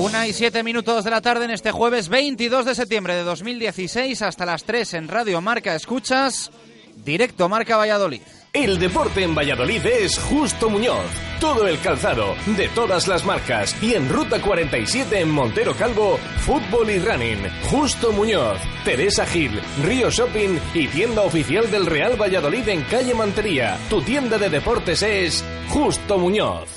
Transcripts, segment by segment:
Una y siete minutos de la tarde en este jueves 22 de septiembre de 2016 hasta las 3 en Radio Marca Escuchas, directo Marca Valladolid. El deporte en Valladolid es Justo Muñoz. Todo el calzado, de todas las marcas. Y en Ruta 47 en Montero Calvo, fútbol y running. Justo Muñoz, Teresa Gil, Río Shopping y tienda oficial del Real Valladolid en calle Mantería. Tu tienda de deportes es Justo Muñoz.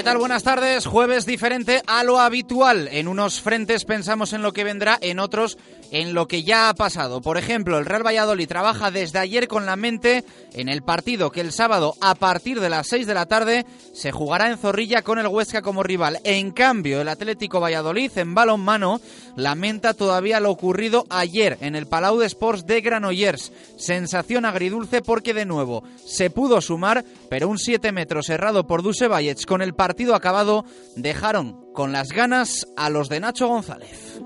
¿Qué tal? Buenas tardes. Jueves diferente a lo habitual. En unos frentes pensamos en lo que vendrá, en otros en lo que ya ha pasado. Por ejemplo, el Real Valladolid trabaja desde ayer con la mente en el partido que el sábado a partir de las 6 de la tarde se jugará en Zorrilla con el Huesca como rival. En cambio, el Atlético Valladolid en balonmano lamenta todavía lo ocurrido ayer en el Palau de Sports de Granollers. Sensación agridulce porque de nuevo se pudo sumar, pero un 7 metros cerrado por Duse Vallets con el partido acabado dejaron con las ganas a los de Nacho González.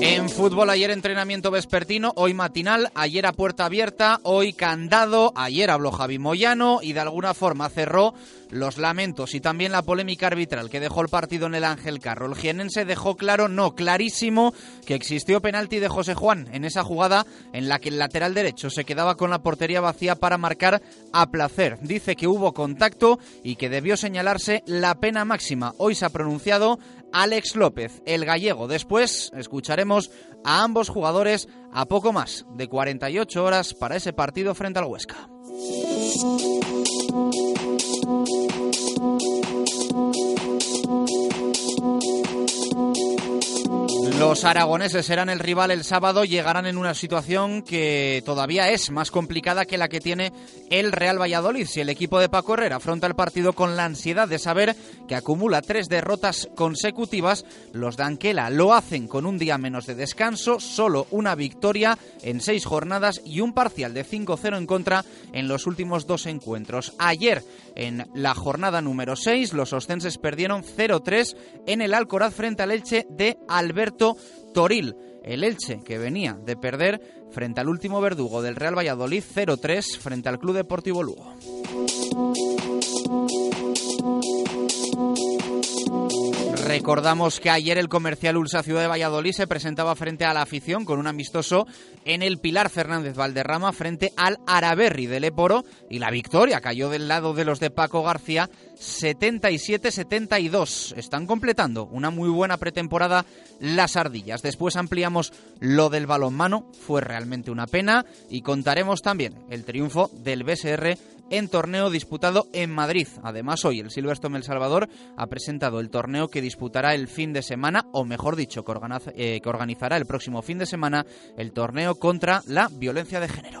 En fútbol ayer entrenamiento vespertino, hoy matinal, ayer a puerta abierta, hoy candado, ayer habló Javi Moyano y de alguna forma cerró los lamentos y también la polémica arbitral que dejó el partido en el Ángel Carro. El jienense dejó claro, no, clarísimo, que existió penalti de José Juan en esa jugada en la que el lateral derecho se quedaba con la portería vacía para marcar a placer. Dice que hubo contacto y que debió señalarse la pena máxima. Hoy se ha pronunciado Alex López, el gallego. Después escucharemos a ambos jugadores a poco más de 48 horas para ese partido frente al Huesca. Los aragoneses serán el rival el sábado, llegarán en una situación que todavía es más complicada que la que tiene el Real Valladolid. Si el equipo de Paco Herrera afronta el partido con la ansiedad de saber que acumula tres derrotas consecutivas, los de Anquela lo hacen con un día menos de descanso, solo una victoria en seis jornadas y un parcial de 5-0 en contra en los últimos dos encuentros. Ayer, en la jornada número 6, los ostenses perdieron 0-3 en el Alcoraz frente al Elche de Alberto Toril. El Elche, que venía de perder frente al último verdugo del Real Valladolid 0-3 frente al Club Deportivo Lugo. Recordamos que ayer el comercial Ulsa Ciudad de Valladolid se presentaba frente a la afición con un amistoso en el Pilar Fernández Valderrama frente al Araberri del Leporo y la victoria cayó del lado de los de Paco García 77-72. Están completando una muy buena pretemporada las ardillas. Después ampliamos lo del balonmano, fue realmente una pena y contaremos también el triunfo del BSR en torneo disputado en Madrid. Además, hoy el Silverstone El Salvador ha presentado el torneo que disputará el fin de semana, o mejor dicho, que, eh, que organizará el próximo fin de semana, el torneo contra la violencia de género.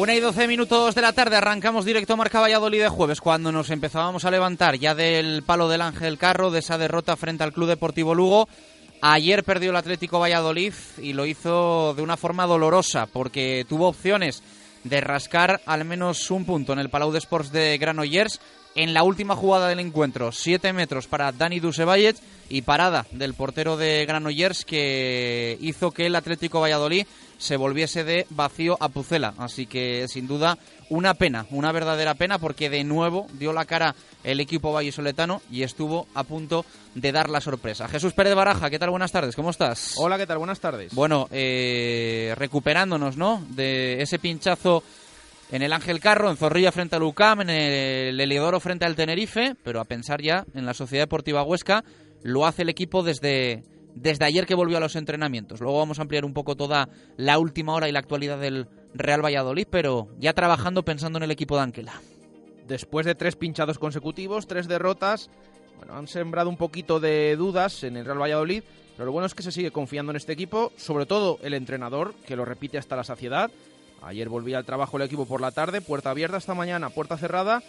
Una y doce minutos de la tarde arrancamos directo Marca Valladolid de jueves cuando nos empezábamos a levantar ya del palo del Ángel Carro de esa derrota frente al Club Deportivo Lugo. Ayer perdió el Atlético Valladolid y lo hizo de una forma dolorosa porque tuvo opciones de rascar al menos un punto en el Palau de Sports de Granollers en la última jugada del encuentro. Siete metros para Dani Dusevallet y parada del portero de Granollers que hizo que el Atlético Valladolid se volviese de vacío a Pucela. Así que sin duda una pena, una verdadera pena porque de nuevo dio la cara el equipo vallisoletano y estuvo a punto de dar la sorpresa. Jesús Pérez Baraja, ¿qué tal? Buenas tardes, ¿cómo estás? Hola, ¿qué tal? Buenas tardes. Bueno, eh, recuperándonos, ¿no? De ese pinchazo en el Ángel Carro, en Zorrilla frente al UCAM, en el Heliodoro frente al Tenerife, pero a pensar ya en la Sociedad Deportiva Huesca, lo hace el equipo desde desde ayer que volvió a los entrenamientos. Luego vamos a ampliar un poco toda la última hora y la actualidad del Real Valladolid, pero ya trabajando pensando en el equipo de Anquela. Después de tres pinchados consecutivos, tres derrotas, bueno, han sembrado un poquito de dudas en el Real Valladolid, pero lo bueno es que se sigue confiando en este equipo, sobre todo el entrenador, que lo repite hasta la saciedad. Ayer volvía al trabajo el equipo por la tarde, puerta abierta esta mañana, puerta cerrada,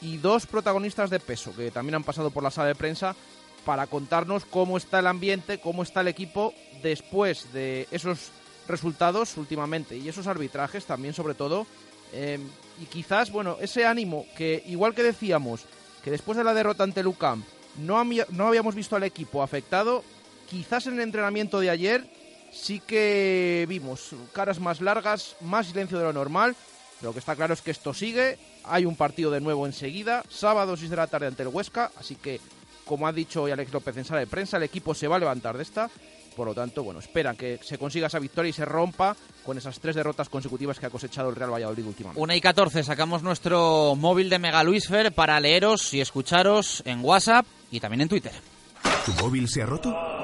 y dos protagonistas de peso que también han pasado por la sala de prensa para contarnos cómo está el ambiente, cómo está el equipo después de esos resultados últimamente y esos arbitrajes también sobre todo. Em, y quizás, bueno, ese ánimo que igual que decíamos que después de la derrota ante Lucam no, no habíamos visto al equipo afectado, quizás en el entrenamiento de ayer sí que vimos caras más largas, más silencio de lo normal. Lo que está claro es que esto sigue. Hay un partido de nuevo enseguida, sábado 6 de la tarde ante el Huesca, así que como ha dicho hoy Alex López en sala de prensa, el equipo se va a levantar de esta. Por lo tanto, bueno, esperan que se consiga esa victoria y se rompa con esas tres derrotas consecutivas que ha cosechado el Real Valladolid últimamente. Una y 14, sacamos nuestro móvil de Mega Luisfer para leeros y escucharos en WhatsApp y también en Twitter. ¿Tu móvil se ha roto?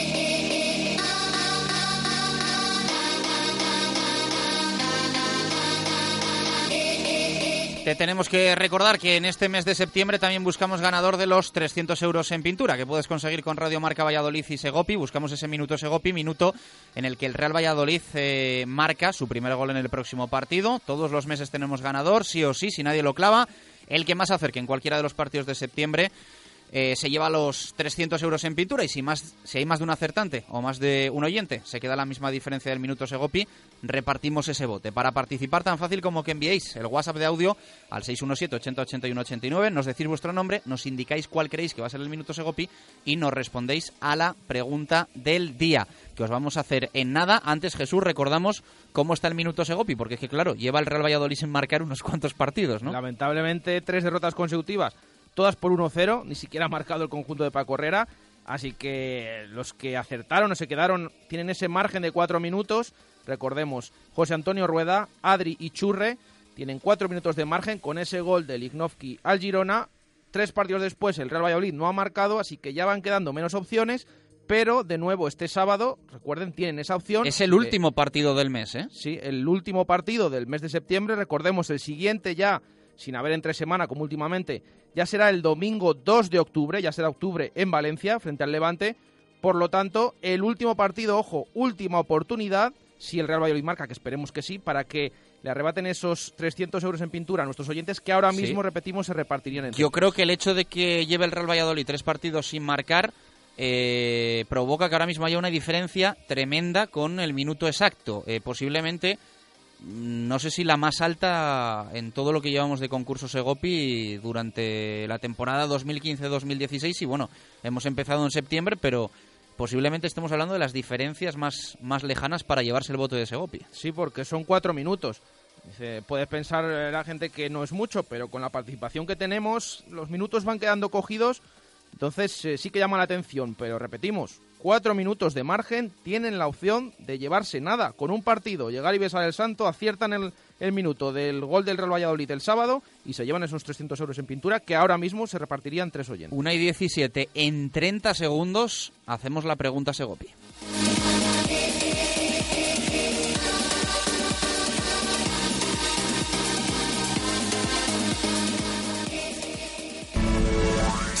Te tenemos que recordar que en este mes de septiembre también buscamos ganador de los 300 euros en pintura que puedes conseguir con Radio Marca Valladolid y Segopi. Buscamos ese minuto Segopi, minuto en el que el Real Valladolid eh, marca su primer gol en el próximo partido. Todos los meses tenemos ganador, sí o sí, si nadie lo clava. El que más acerque en cualquiera de los partidos de septiembre eh, se lleva los 300 euros en pintura y si, más, si hay más de un acertante o más de un oyente, se queda la misma diferencia del minuto Segopi, repartimos ese bote. Para participar tan fácil como que enviéis el WhatsApp de audio al 617 80 81 89, nos decís vuestro nombre, nos indicáis cuál creéis que va a ser el minuto Segopi y nos respondéis a la pregunta del día que os vamos a hacer en nada. Antes, Jesús, recordamos cómo está el minuto Segopi, porque es que, claro, lleva el Real Valladolid sin marcar unos cuantos partidos, ¿no? Lamentablemente, tres derrotas consecutivas todas por 1-0, ni siquiera ha marcado el conjunto de Paco Herrera. Así que los que acertaron o se quedaron tienen ese margen de cuatro minutos. Recordemos, José Antonio Rueda, Adri y Churre tienen cuatro minutos de margen con ese gol de Lignovsky al Girona. Tres partidos después el Real Valladolid no ha marcado, así que ya van quedando menos opciones. Pero de nuevo este sábado, recuerden, tienen esa opción. Es el último partido del mes, ¿eh? Sí, el último partido del mes de septiembre. Recordemos, el siguiente ya, sin haber entre semana como últimamente, ya será el domingo 2 de octubre, ya será octubre en Valencia, frente al Levante. Por lo tanto, el último partido, ojo, última oportunidad, si el Real Valladolid marca, que esperemos que sí, para que le arrebaten esos 300 euros en pintura a nuestros oyentes que ahora mismo, repetimos, se repartirían entre Yo creo que el hecho de que lleve el Real Valladolid tres partidos sin marcar eh, provoca que ahora mismo haya una diferencia tremenda con el minuto exacto. Eh, posiblemente, no sé si la más alta en todo lo que llevamos de concurso Segopi durante la temporada 2015-2016. Y bueno, hemos empezado en septiembre, pero posiblemente estemos hablando de las diferencias más, más lejanas para llevarse el voto de Segopi. Sí, porque son cuatro minutos. Puedes pensar eh, la gente que no es mucho, pero con la participación que tenemos, los minutos van quedando cogidos. Entonces eh, sí que llama la atención, pero repetimos, cuatro minutos de margen tienen la opción de llevarse nada con un partido, llegar y besar el santo, aciertan el, minuto del gol del Real Valladolid el sábado y se llevan esos 300 euros en pintura que ahora mismo se repartirían tres oyentes. Una y 17 en 30 segundos hacemos la pregunta a Segopi.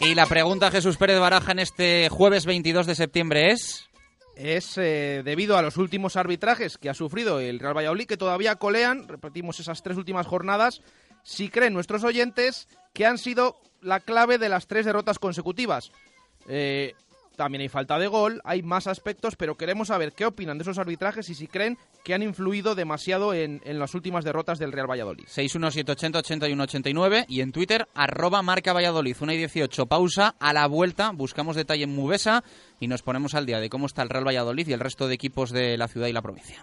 Y la pregunta Jesús Pérez Baraja en este jueves 22 de septiembre es... Es eh, debido a los últimos arbitrajes que ha sufrido el Real Valladolid, que todavía colean, repetimos esas tres últimas jornadas, si creen nuestros oyentes que han sido la clave de las tres derrotas consecutivas. Eh, también hay falta de gol, hay más aspectos, pero queremos saber qué opinan de esos arbitrajes y si creen que han influido demasiado en, en las últimas derrotas del Real Valladolid. 617808189 y en Twitter, arroba marca Valladolid, 1 y 18, pausa, a la vuelta, buscamos detalle en Mubesa y nos ponemos al día de cómo está el Real Valladolid y el resto de equipos de la ciudad y la provincia.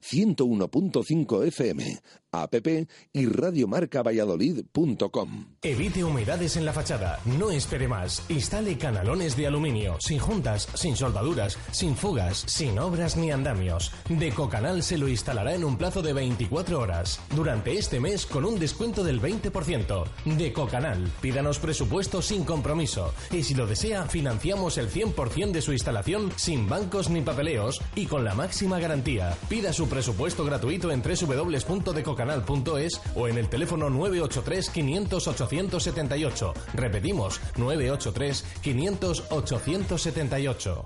101.5 FM, app y radiomarcavalladolid.com. Evite humedades en la fachada, no espere más. Instale canalones de aluminio, sin juntas, sin soldaduras, sin fugas, sin obras ni andamios. Decocanal se lo instalará en un plazo de 24 horas, durante este mes con un descuento del 20%. Decocanal, pídanos presupuesto sin compromiso y si lo desea, financiamos el 100% de su instalación sin bancos ni papeleos y con la máxima garantía. Pida su presupuesto gratuito en www.decocanal.es o en el teléfono 983 500 878. Repetimos, 983 500 878.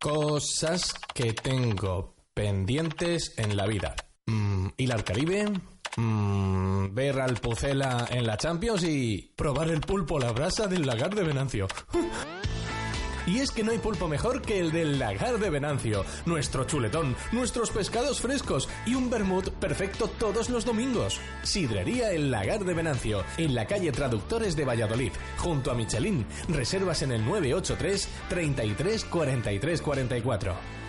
Cosas que tengo pendientes en la vida. Mm, ¿Ir al Caribe? Mm, ver al Pucela en la Champions y probar el pulpo a la brasa del lagar de Venancio. Y es que no hay pulpo mejor que el del lagar de Venancio, nuestro chuletón, nuestros pescados frescos y un vermut perfecto todos los domingos. Sidrería El Lagar de Venancio, en la calle Traductores de Valladolid, junto a Michelin. Reservas en el 983 33 43 44.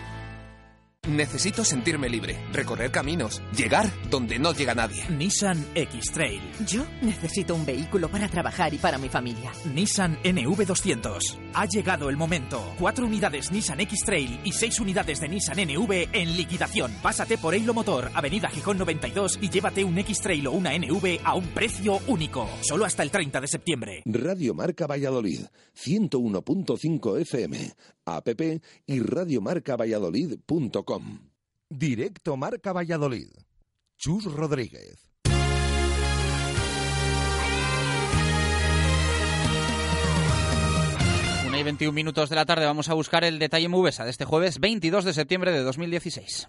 Necesito sentirme libre, recorrer caminos, llegar donde no llega nadie. Nissan X-Trail. Yo necesito un vehículo para trabajar y para mi familia. Nissan NV200. Ha llegado el momento. Cuatro unidades Nissan X-Trail y seis unidades de Nissan NV en liquidación. Pásate por Eilo Motor, Avenida Gijón 92 y llévate un X-Trail o una NV a un precio único. Solo hasta el 30 de septiembre. Radio Marca Valladolid, 101.5 FM, app y radiomarcavalladolid.com. Directo Marca Valladolid. Chus Rodríguez. Una y 21 minutos de la tarde vamos a buscar el detalle Mubesa de este jueves 22 de septiembre de 2016.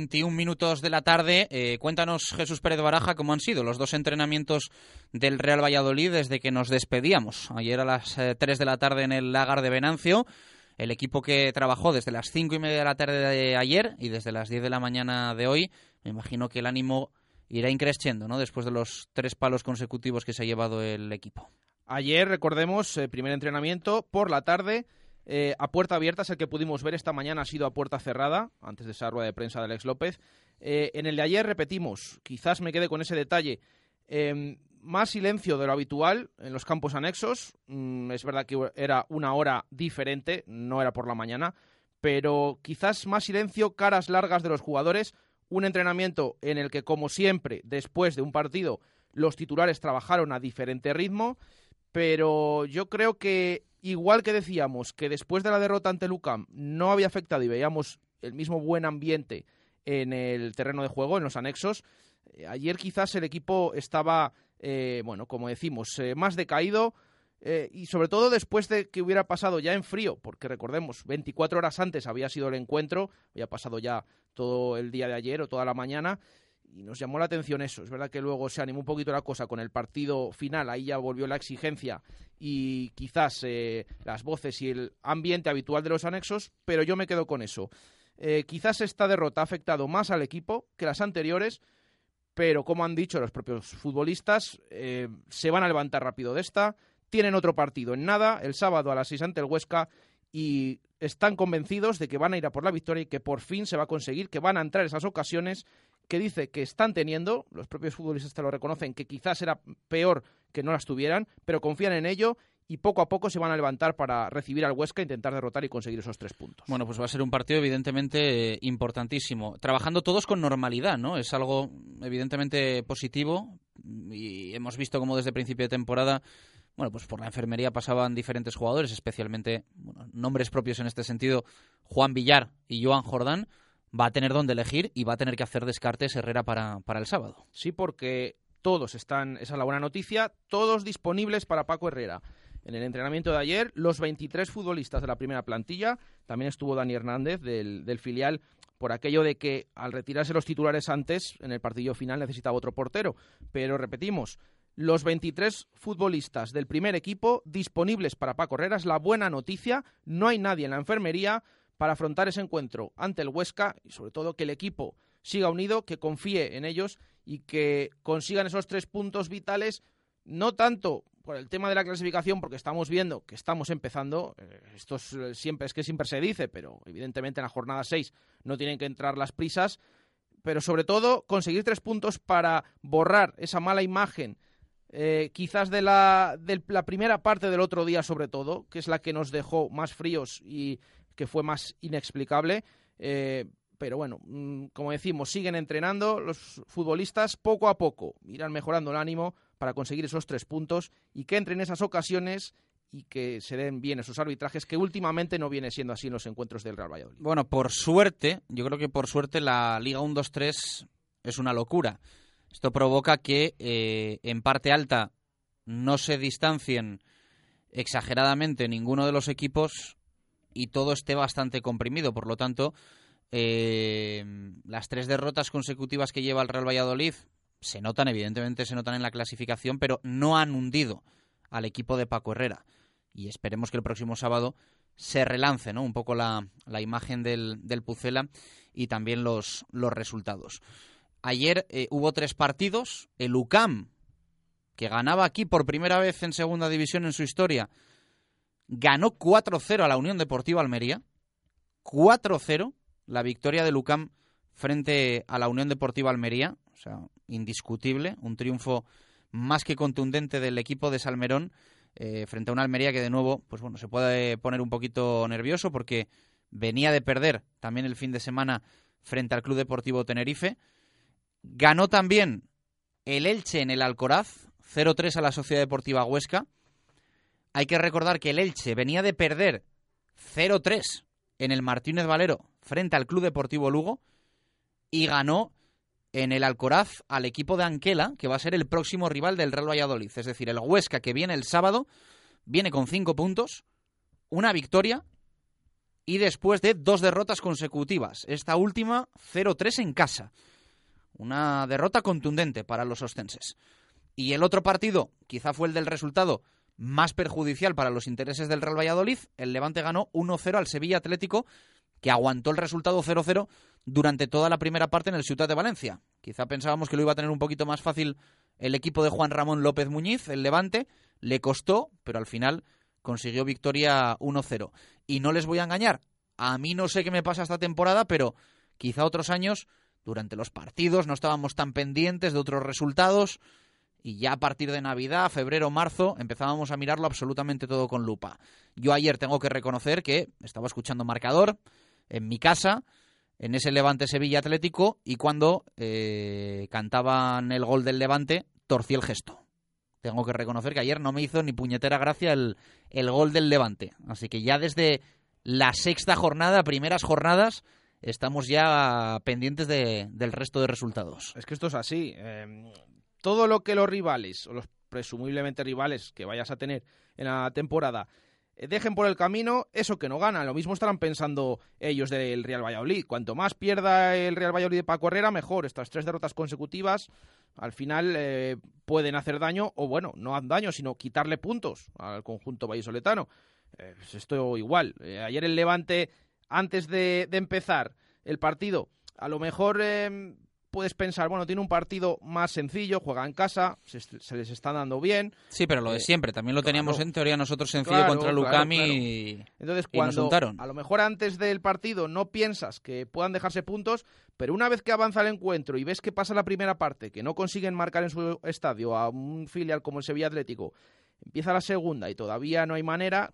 21 minutos de la tarde. Eh, cuéntanos, Jesús Pérez Baraja, cómo han sido los dos entrenamientos del Real Valladolid desde que nos despedíamos. Ayer a las eh, 3 de la tarde en el Lagar de Venancio. El equipo que trabajó desde las 5 y media de la tarde de ayer y desde las 10 de la mañana de hoy. Me imagino que el ánimo irá increciendo, ¿no? Después de los tres palos consecutivos que se ha llevado el equipo. Ayer, recordemos, eh, primer entrenamiento por la tarde. Eh, a puerta abierta es el que pudimos ver esta mañana, ha sido a puerta cerrada, antes de esa rueda de prensa de Alex López. Eh, en el de ayer, repetimos, quizás me quede con ese detalle, eh, más silencio de lo habitual en los campos anexos. Mm, es verdad que era una hora diferente, no era por la mañana, pero quizás más silencio, caras largas de los jugadores. Un entrenamiento en el que, como siempre, después de un partido, los titulares trabajaron a diferente ritmo, pero yo creo que igual que decíamos que después de la derrota ante Lucam no había afectado y veíamos el mismo buen ambiente en el terreno de juego, en los anexos, eh, ayer quizás el equipo estaba, eh, bueno, como decimos, eh, más decaído eh, y sobre todo después de que hubiera pasado ya en frío, porque recordemos, 24 horas antes había sido el encuentro, había pasado ya todo el día de ayer o toda la mañana, y nos llamó la atención eso. Es verdad que luego se animó un poquito la cosa con el partido final, ahí ya volvió la exigencia y quizás eh, las voces y el ambiente habitual de los anexos, pero yo me quedo con eso. Eh, quizás esta derrota ha afectado más al equipo que las anteriores, pero como han dicho los propios futbolistas, eh, se van a levantar rápido de esta, tienen otro partido en nada, el sábado a las 6 ante el Huesca, y están convencidos de que van a ir a por la victoria y que por fin se va a conseguir, que van a entrar esas ocasiones que dice que están teniendo, los propios futbolistas te lo reconocen, que quizás era peor que no las tuvieran, pero confían en ello y poco a poco se van a levantar para recibir al Huesca, intentar derrotar y conseguir esos tres puntos. Bueno, pues va a ser un partido evidentemente eh, importantísimo. Trabajando todos con normalidad, ¿no? Es algo evidentemente positivo y hemos visto como desde principio de temporada bueno, pues por la enfermería pasaban diferentes jugadores, especialmente bueno, nombres propios en este sentido, Juan Villar y Joan Jordán, va a tener donde elegir y va a tener que hacer descartes Herrera para, para el sábado. Sí, porque todos están, esa es la buena noticia, todos disponibles para Paco Herrera. En el entrenamiento de ayer, los 23 futbolistas de la primera plantilla, también estuvo Dani Hernández del, del filial, por aquello de que al retirarse los titulares antes, en el partido final necesitaba otro portero. Pero repetimos, los 23 futbolistas del primer equipo disponibles para Paco Herrera es la buena noticia. No hay nadie en la enfermería para afrontar ese encuentro ante el Huesca y sobre todo que el equipo siga unido, que confíe en ellos y que consigan esos tres puntos vitales, no tanto por el tema de la clasificación, porque estamos viendo que estamos empezando, eh, esto es, eh, siempre es que siempre se dice, pero evidentemente en la jornada 6 no tienen que entrar las prisas, pero sobre todo conseguir tres puntos para borrar esa mala imagen eh, quizás de la, de la primera parte del otro día sobre todo, que es la que nos dejó más fríos y que fue más inexplicable. Eh, pero bueno, mm, como decimos, siguen entrenando los futbolistas poco a poco, irán mejorando el ánimo para conseguir esos tres puntos y que entren esas ocasiones y que se den bien esos arbitrajes que últimamente no viene siendo así en los encuentros del Real Valladolid. Bueno, por suerte, yo creo que por suerte la Liga 1-2-3 es una locura. Esto provoca que eh, en parte alta no se distancien exageradamente ninguno de los equipos y todo esté bastante comprimido. Por lo tanto, eh, las tres derrotas consecutivas que lleva el Real Valladolid se notan, evidentemente se notan en la clasificación, pero no han hundido al equipo de Paco Herrera. Y esperemos que el próximo sábado se relance ¿no? un poco la, la imagen del, del, Pucela y también los, los resultados. Ayer eh, hubo tres partidos. El UCAM, que ganaba aquí por primera vez en segunda división en su historia, ganó 4-0 a la Unión Deportiva Almería. 4-0 la victoria del UCAM frente a la Unión Deportiva Almería. O sea, indiscutible. Un triunfo más que contundente del equipo de Salmerón eh, frente a una Almería que de nuevo, pues bueno, se puede poner un poquito nervioso porque venía de perder también el fin de semana frente al Club Deportivo Tenerife. Ganó también el Elche en el Alcoraz, 0-3 a la Sociedad Deportiva Huesca. Hay que recordar que el Elche venía de perder 0-3 en el Martínez Valero frente al Club Deportivo Lugo y ganó en el Alcoraz al equipo de Anquela, que va a ser el próximo rival del Real Valladolid. Es decir, el Huesca que viene el sábado, viene con cinco puntos, una victoria y después de dos derrotas consecutivas. Esta última 0-3 en casa. Una derrota contundente para los ostenses. Y el otro partido, quizá fue el del resultado más perjudicial para los intereses del Real Valladolid. El Levante ganó 1-0 al Sevilla Atlético, que aguantó el resultado 0-0 durante toda la primera parte en el Ciudad de Valencia. Quizá pensábamos que lo iba a tener un poquito más fácil el equipo de Juan Ramón López Muñiz, el Levante. Le costó, pero al final consiguió victoria 1-0. Y no les voy a engañar, a mí no sé qué me pasa esta temporada, pero quizá otros años, durante los partidos, no estábamos tan pendientes de otros resultados y ya a partir de Navidad, febrero, marzo, empezábamos a mirarlo absolutamente todo con lupa. Yo ayer tengo que reconocer que estaba escuchando marcador en mi casa, en ese Levante Sevilla Atlético, y cuando eh, cantaban el gol del Levante, torcí el gesto. Tengo que reconocer que ayer no me hizo ni puñetera gracia el, el gol del Levante. Así que ya desde la sexta jornada, primeras jornadas, estamos ya pendientes de, del resto de resultados. Es que esto es así. Eh, todo lo que los rivales, o los presumiblemente rivales que vayas a tener en la temporada, eh, dejen por el camino eso que no ganan. Lo mismo estarán pensando ellos del Real Valladolid. Cuanto más pierda el Real Valladolid de Paco mejor. Estas tres derrotas consecutivas al final eh, pueden hacer daño, o bueno, no hacen daño, sino quitarle puntos al conjunto vallisoletano. Eh, pues esto igual. ayer el Levante, antes de, de, empezar el partido, a lo mejor puedes pensar, bueno, tiene un partido más sencillo, juega en casa, se, les está dando bien. Sí, pero lo de eh, siempre, también lo teníamos en teoría nosotros sencillo contra Lucami y Entonces, cuando a lo mejor antes del partido no piensas que puedan dejarse puntos, pero una vez que avanza el encuentro y ves que pasa la primera parte, que no consiguen marcar en su estadio a un filial como el Sevilla Atlético, empieza la segunda y todavía no hay manera,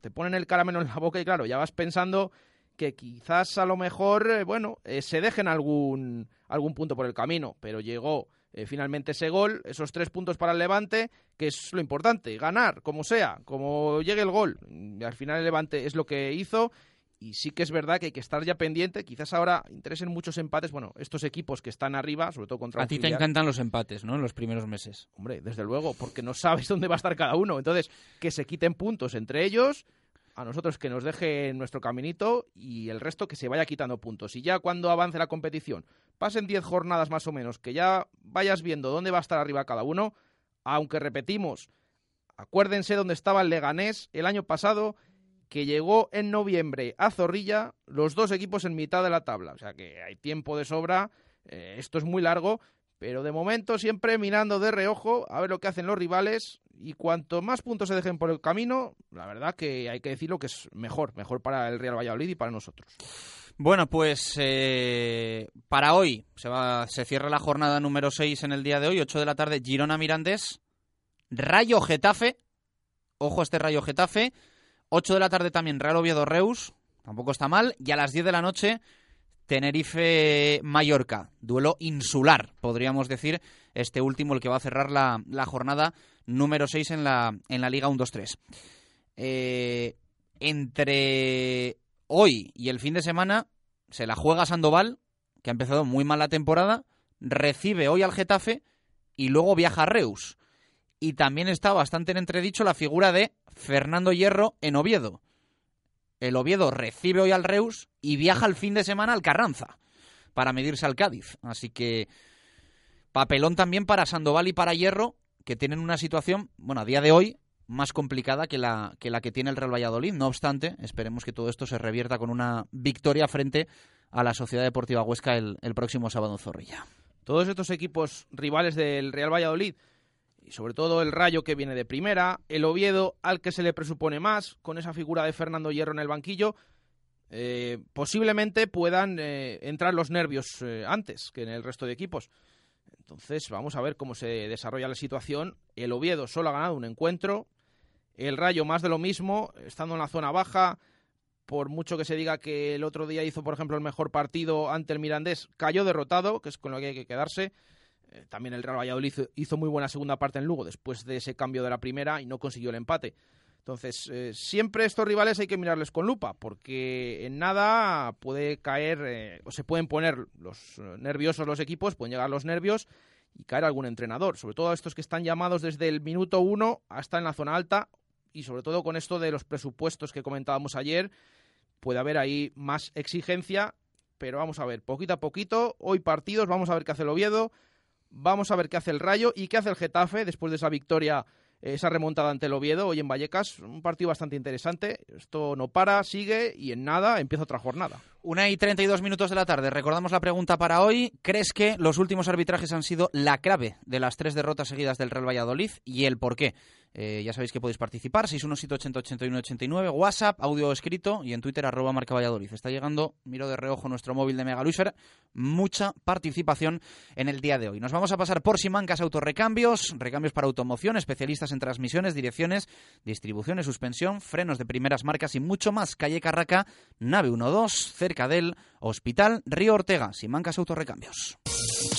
te ponen el caramelo en la boca y claro, ya vas pensando que quizás a lo mejor, eh, bueno, eh, se dejen algún, algún punto por el camino, pero llegó eh, finalmente ese gol, esos tres puntos para el Levante, que es lo importante, ganar, como sea, como llegue el gol. Al final el Levante es lo que hizo y sí que es verdad que hay que estar ya pendiente. Quizás ahora interesen muchos empates. Bueno, estos equipos que están arriba, sobre todo contra. A ti te encantan los empates, ¿no? En los primeros meses. Hombre, desde luego, porque no sabes dónde va a estar cada uno. Entonces, que se quiten puntos entre ellos a nosotros que nos deje nuestro caminito y el resto que se vaya quitando puntos. Y ya cuando avance la competición, pasen 10 jornadas más o menos, que ya vayas viendo dónde va a estar arriba cada uno, aunque repetimos, acuérdense dónde estaba el Leganés el año pasado, que llegó en noviembre a Zorrilla, los dos equipos en mitad de la tabla. O sea que hay tiempo de sobra, eh, esto es muy largo, pero de momento siempre mirando de reojo a ver lo que hacen los rivales y cuanto más puntos se dejen por el camino, la verdad que hay que decirlo que es mejor, mejor para el Real Valladolid y para nosotros. Bueno, pues eh, para hoy se, va, se cierra la jornada número 6 en el día de hoy, 8 de la tarde, Girona Mirandés, Rayo Getafe, ojo este Rayo Getafe, 8 de la tarde también Real Oviedo Reus, tampoco está mal, y a las 10 de la noche Tenerife-Mallorca, duelo insular, podríamos decir, este último el que va a cerrar la, jornada número 6 en la, en la Liga 1-2-3. Eh, entre hoy y el fin de semana se la juega Sandoval, que ha empezado muy mal la temporada, recibe hoy al Getafe y luego viaja a Reus. Y también está bastante en entredicho la figura de Fernando Hierro en Oviedo. El Oviedo recibe hoy al Reus y viaja el fin de semana al Carranza para medirse al Cádiz. Así que papelón también para Sandoval y para Hierro, que tienen una situación, bueno, a día de hoy, más complicada que la que, tiene el Real Valladolid. No obstante, esperemos que todo esto se revierta con una victoria frente a la Sociedad Deportiva Huesca el, el próximo sábado en Zorrilla. Todos estos equipos rivales del Real Valladolid, y sobre todo el Rayo que viene de primera, el Oviedo al que se le presupone más, con esa figura de Fernando Hierro en el banquillo, eh, posiblemente puedan eh, entrar los nervios eh, antes que en el resto de equipos. Entonces vamos a ver cómo se desarrolla la situación. El Oviedo solo ha ganado un encuentro, el Rayo más de lo mismo, estando en la zona baja, por mucho que se diga que el otro día hizo, por ejemplo, el mejor partido ante el Mirandés, cayó derrotado, que es con lo que hay que quedarse. Eh, también el Real Valladolid hizo, muy buena segunda parte en Lugo después de ese cambio de la primera y no consiguió el empate. Entonces, eh, siempre estos rivales hay que mirarles con lupa, porque en nada puede caer, eh, o se pueden poner los nerviosos los equipos, pueden llegar los nervios y caer algún entrenador, sobre todo estos que están llamados desde el minuto uno hasta en la zona alta y sobre todo con esto de los presupuestos que comentábamos ayer, puede haber ahí más exigencia, pero vamos a ver, poquito a poquito, hoy partidos, vamos a ver qué hace el Oviedo, vamos a ver qué hace el Rayo y qué hace el Getafe después de esa victoria, esa remontada ante el Oviedo hoy en Vallecas, un partido bastante interesante, esto no para, sigue y en nada empieza otra jornada. Una y 32 minutos de la tarde. Recordamos la pregunta para hoy. ¿Crees que los últimos arbitrajes han sido la clave de las tres derrotas seguidas del Real Valladolid y el por qué? Eh, ya sabéis que podéis participar, 617808189, WhatsApp, audio escrito y en Twitter arroba marca Valladolid. Está llegando, miro de reojo nuestro móvil de Mega mucha participación en el día de hoy. Nos vamos a pasar por Simancas Autorrecambios, recambios para automoción, especialistas en transmisiones, direcciones, distribuciones, suspensión, frenos de primeras marcas y mucho más. Calle Carraca, nave 12, cerca del Hospital Río Ortega. Simancas Autorrecambios.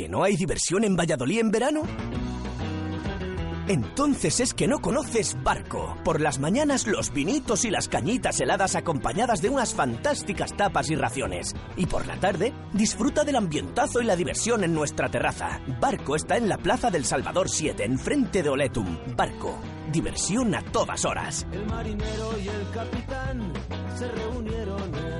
¿Que no hay diversión en Valladolid en verano? Entonces es que no conoces Barco. Por las mañanas los vinitos y las cañitas heladas acompañadas de unas fantásticas tapas y raciones. Y por la tarde disfruta del ambientazo y la diversión en nuestra terraza. Barco está en la Plaza del Salvador 7, enfrente de Oletum. Barco. Diversión a todas horas. El marinero y el capitán se reunieron en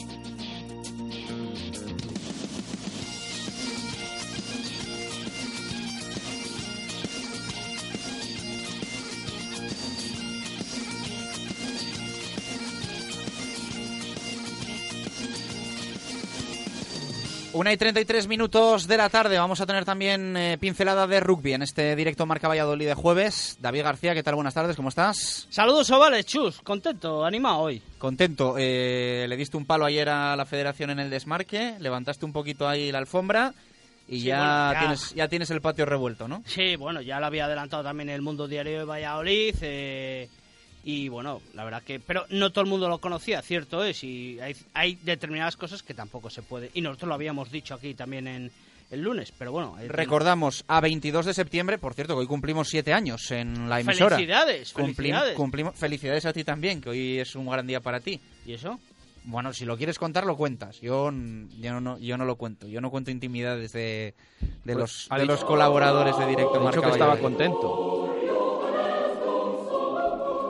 Una y 33 minutos de la tarde. Vamos a tener también eh, pincelada de rugby en este directo Marca Valladolid de jueves. David García, ¿qué tal? Buenas tardes, ¿cómo estás? Saludos, Ovales, Chus. Contento, animado hoy. Contento. Eh, le diste un palo ayer a la federación en el desmarque, levantaste un poquito ahí la alfombra y Sí, ya, bueno, ya. Tienes, ya tienes el patio revuelto, ¿no? Sí, bueno, ya lo había adelantado también el Mundo Diario de Valladolid. eh, y bueno, la verdad que. Pero no todo el mundo lo conocía, cierto es. Y hay, hay determinadas cosas que tampoco se puede. Y nosotros lo habíamos dicho aquí también en el lunes, pero bueno. Recordamos, a 22 de septiembre, por cierto, que hoy cumplimos siete años en la emisora. Felicidades, Cumplim- felicidades. cumplimos- felicidades a ti también, que hoy es un gran día para ti. ¿Y eso? Bueno, si lo quieres contar, lo cuentas. Yo, n- yo, no, yo no lo cuento. Yo no cuento intimidades de, de Pues, los, de dicho- los colaboradores de Directo Ha dicho Marca que estaba contento.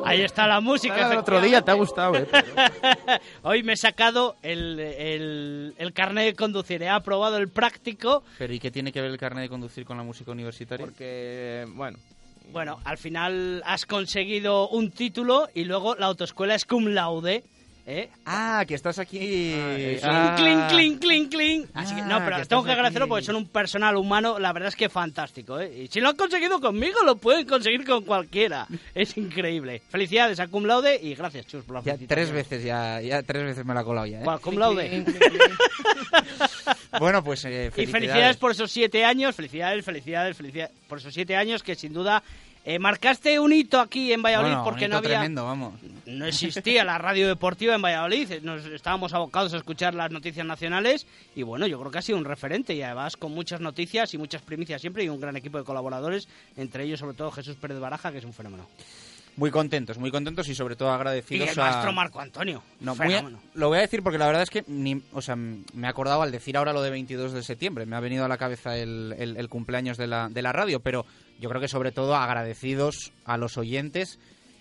Ahí está la música. El otro día te ha gustado, ¿eh? Hoy me he sacado el, el, el carnet de conducir. He aprobado el práctico. Pero ¿y qué tiene que ver el carnet de conducir con la música universitaria? Porque, bueno... Bueno, al final has conseguido un título y luego la autoescuela es cum laude. ¿Eh? Ah, que estás aquí. Es Ah. un clink, clink, clink, clink. Así que, no, Ah, pero que tengo que agradecerlo aquí. porque son un personal humano, la verdad es que fantástico. ¿eh? Y si lo han conseguido conmigo, lo pueden conseguir con cualquiera. Es increíble. Felicidades a cum laude y gracias, Chus, por la Ya tres veces ya, ya tres veces me la he colado ya, ¿eh? Bueno, cum laude. Bueno, pues eh, Y felicidades. felicidades por esos siete años, felicidades, felicidades, felicidades por esos siete años que sin duda eh, marcaste un hito aquí en Valladolid Bueno, porque no había tremendo, vamos. no existía la radio deportiva en Valladolid, nos estábamos abocados a escuchar las noticias nacionales y bueno, yo creo que ha sido un referente y además con muchas noticias y muchas primicias siempre y un gran equipo de colaboradores, entre ellos sobre todo Jesús Pérez Baraja, que es un fenómeno. Muy contentos, muy contentos y sobre todo Y agradecidos el a... maestro Marco Antonio, No, lo voy a decir porque la verdad es que ni, o sea, me he acordado al decir ahora lo de 22 de septiembre, me ha venido a la cabeza el, el- el cumpleaños de la, de la radio, pero yo creo que sobre todo agradecidos a los oyentes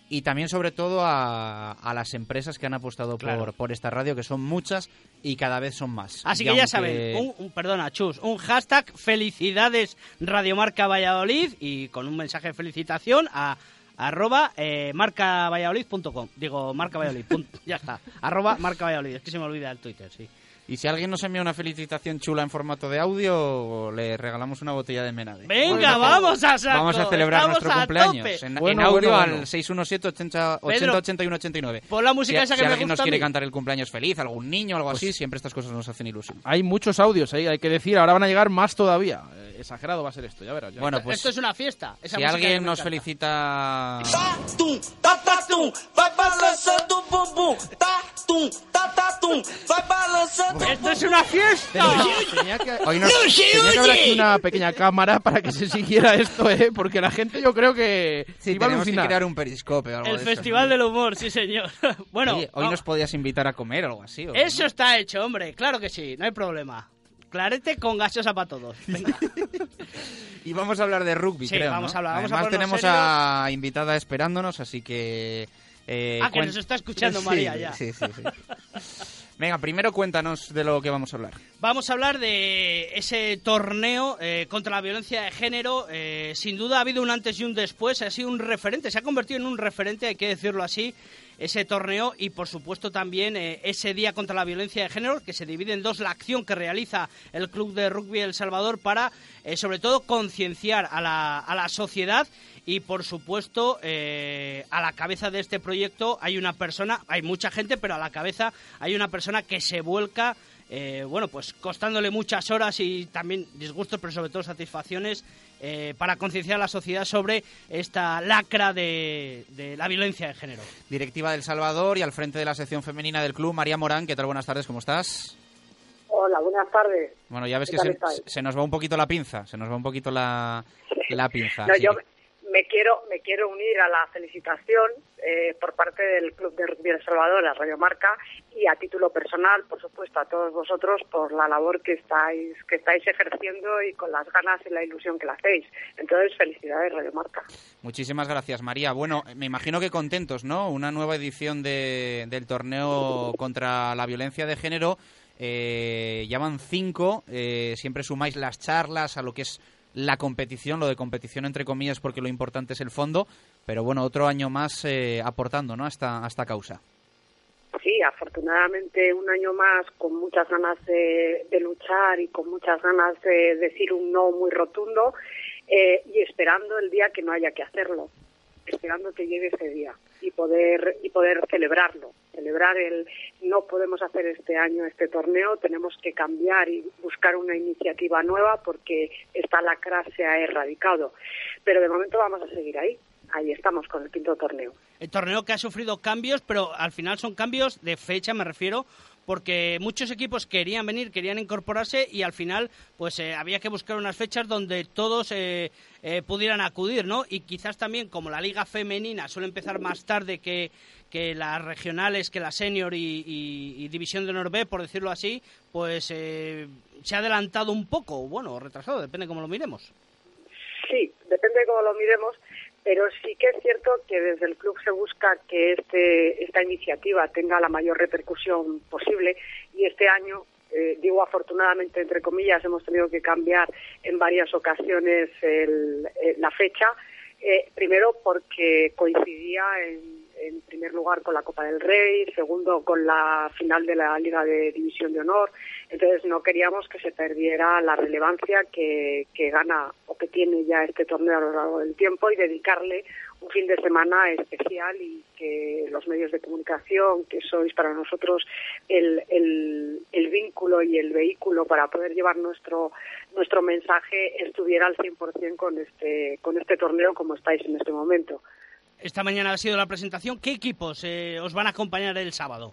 y también sobre todo a, a las empresas que han apostado Claro. por, por esta radio, que son muchas y cada vez son más. Así Y que ya saben, un, un- perdona, Chus, un hashtag felicidades Radiomarca Valladolid y con un mensaje de felicitación a arroba eh, marcavalladolid.com. Digo, marca Valladolid, punto. ya está. Arroba marca Valladolid, es que se me olvida el Twitter, sí. Y si alguien nos envía una felicitación chula en formato de audio, le regalamos una botella de Menade. Venga, vamos a saco, Vamos a celebrar estamos nuestro a cumpleaños. tope. En, Bueno, en audio bueno, al bueno. 617 80 80 Pedro, 81 89. pon la música si, esa que si me alguien nos gusta quiere cantar el cumpleaños feliz, algún niño, algo así, siempre estas cosas nos hacen ilusión. Hay muchos audios ahí, hay que decir. Ahora van a llegar más todavía. Eh, exagerado va a ser esto, ya verás. ya Bueno, pues Esto es una fiesta. esa si alguien nos encanta. felicita... ¡Esto es una fiesta! Tenía que, Hoy nos- tenía que haber aquí una pequeña cámara para que se siguiera esto, ¿eh? Porque la gente yo creo que Sí, iba a que crear un periscope o algo El de. Festival del Humor, sí señor. bueno, Oye, hoy vamos. nos podías invitar a comer o algo así. ¿o? eso está hecho, hombre. Claro que sí, no hay problema. Clarete con gaseosa para todos. Venga. Y vamos a hablar de rugby, Sí, creo, vamos ¿no? a hablar, vamos a Además ponernos tenemos a invitada esperándonos, así que... eh, Ah, que nos está escuchando Sí, María ya. Sí, sí, sí. Venga, primero cuéntanos de lo que vamos a hablar. Vamos a hablar de ese torneo eh, contra la violencia de género. Eh, sin duda ha habido un antes y un después. Ha sido un referente, se ha convertido en un referente, hay que decirlo así, ese torneo. Y por supuesto también eh, ese día contra la violencia de género, que se divide en dos la acción que realiza el Club de Rugby El Salvador para, eh, sobre todo, concienciar a la, a la sociedad. Y por supuesto, eh, a la cabeza de este proyecto hay una persona, hay mucha gente, pero a la cabeza hay una persona que se vuelca bueno, pues costándole muchas horas y también disgustos, pero sobre todo satisfacciones eh, para concienciar a la sociedad sobre esta lacra de, de la violencia de género. Directiva del Salvador y al frente de la sección femenina del club, María Morán. ¿Qué tal? Buenas tardes, ¿cómo estás? Hola, buenas tardes. Bueno, ya ves ¿Qué que se, nos va un poquito la pinza, se nos va un poquito la, la pinza. No, sí. yo me quiero me quiero unir a la felicitación eh, por parte del Club de Rugby El Salvador, a Radio Marca, y a título personal, por supuesto, a todos vosotros por la labor que estáis que estáis ejerciendo y con las ganas y la ilusión que la hacéis. Entonces, felicidades, Radio Marca. Muchísimas gracias, María. Bueno, me imagino que contentos, ¿no? Una nueva edición de, del torneo contra la violencia de género. Eh, ya van cinco. eh, siempre sumáis las charlas a lo que es la competición, lo de competición entre comillas, porque lo importante es el fondo. Pero bueno, otro año más eh, aportando, ¿no? A esta, a esta causa. Sí, afortunadamente un año más con muchas ganas de, luchar y con muchas ganas de decir un no muy rotundo eh, y esperando el día que no haya que hacerlo, esperando que llegue ese día y poder y poder celebrarlo, celebrar el no podemos hacer este año este torneo, tenemos que cambiar y buscar una iniciativa nueva porque esta lacra se ha erradicado, pero de momento vamos a seguir ahí, ahí estamos con el quinto torneo. El torneo que ha sufrido cambios, pero al final son cambios de fecha, me refiero, porque muchos equipos querían venir, querían incorporarse y al final pues eh, había que buscar unas fechas donde todos eh, eh, pudieran acudir, ¿no? Y quizás también como la liga femenina suele empezar más tarde que, que las regionales, que la senior y, y- división de Honor por decirlo así, pues eh, se ha adelantado un poco, bueno, retrasado, depende cómo lo miremos. Sí, depende de cómo lo miremos, pero sí que es cierto que desde el club se busca que este, esta iniciativa tenga la mayor repercusión posible. Y este año, eh, digo afortunadamente entre comillas, hemos tenido que cambiar en varias ocasiones el- eh, la fecha, eh, primero porque coincidía en, en primer lugar con la Copa del Rey, segundo con la final de la Liga de División de Honor. Entonces no queríamos que se perdiera la relevancia que, que gana o que tiene ya este torneo a lo largo del tiempo y dedicarle un fin de semana especial y que los medios de comunicación, que sois para nosotros el, el, el vínculo y el vehículo para poder llevar nuestro nuestro mensaje, estuviera al 100% con este, con este torneo como estáis en este momento. Esta mañana ha sido la presentación. ¿Qué equipos eh, os van a acompañar el sábado?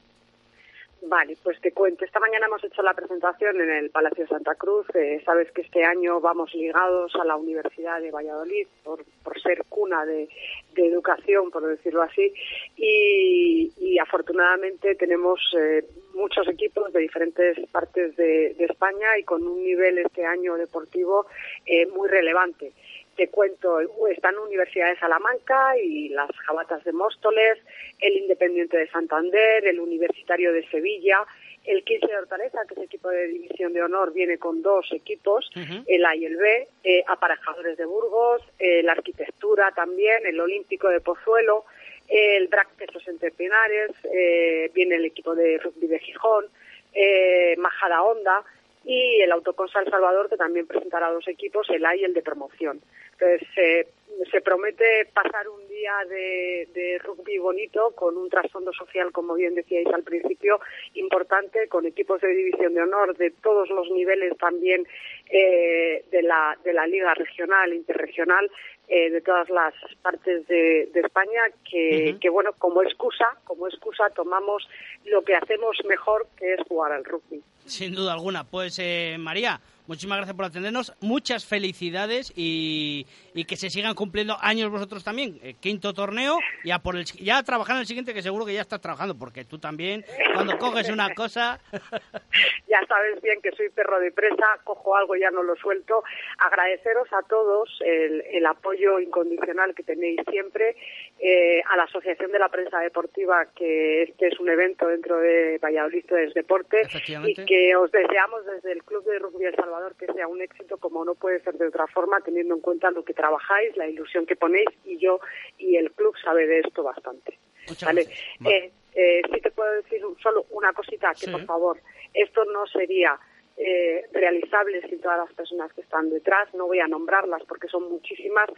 Vale, pues te cuento. Esta mañana hemos hecho la presentación en el Palacio de Santa Cruz. Eh, sabes que este año vamos ligados a la Universidad de Valladolid por, por ser cuna de, educación, por decirlo así. Y, y afortunadamente tenemos eh, muchos equipos de diferentes partes de, de, España y con un nivel este año deportivo eh, muy relevante te cuento, están Universidad de Salamanca y las Jabatas de Móstoles, el Independiente de Santander, el Universitario de Sevilla, el 15 de Hortaleza, que es equipo de división de honor, viene con dos equipos, el A y el B, eh, aparejadores de Burgos, eh, la arquitectura también, el Olímpico de Pozuelo, el Brac Pesos Entre Pinares, eh, viene el equipo de rugby de Gijón, eh, Majada Honda, y el Autoconsa El Salvador, que también presentará dos equipos, el A y el de promoción. Entonces, se promete pasar un día de, de, rugby bonito con un trasfondo social, como bien decíais al principio, importante, con equipos de división de honor de todos los niveles también eh, de, la, de la liga regional, interregional, eh, de todas las partes de, de España, que, uh -huh. que, bueno, como excusa, como excusa tomamos lo que hacemos mejor, que es jugar al rugby. Sin duda alguna. Pues, eh, María, muchísimas gracias por atendernos, muchas felicidades y, y que se sigan cumpliendo años vosotros también. Eh, quinto torneo, ya por el, ya trabajando en el siguiente, que seguro que ya estás trabajando, porque tú también, cuando coges una cosa... ya sabes bien que soy perro de presa, cojo algo y ya no lo suelto. Agradeceros a todos el, el apoyo incondicional que tenéis siempre, eh, a la Asociación de la Prensa Deportiva, que este es un evento dentro de Valladolid es Deporte, y que os deseamos desde el Club de Rugby El Salvador que sea un éxito, como no puede ser de otra forma, teniendo en cuenta lo que trabajáis, la ilusión que ponéis, y yo y el club sabe de esto bastante. Muchas ¿vale? gracias. Eh, eh, sí te puedo decir solo una cosita, que Sí. por favor, esto no sería eh, realizable sin todas las personas que están detrás, no voy a nombrarlas porque son muchísimas,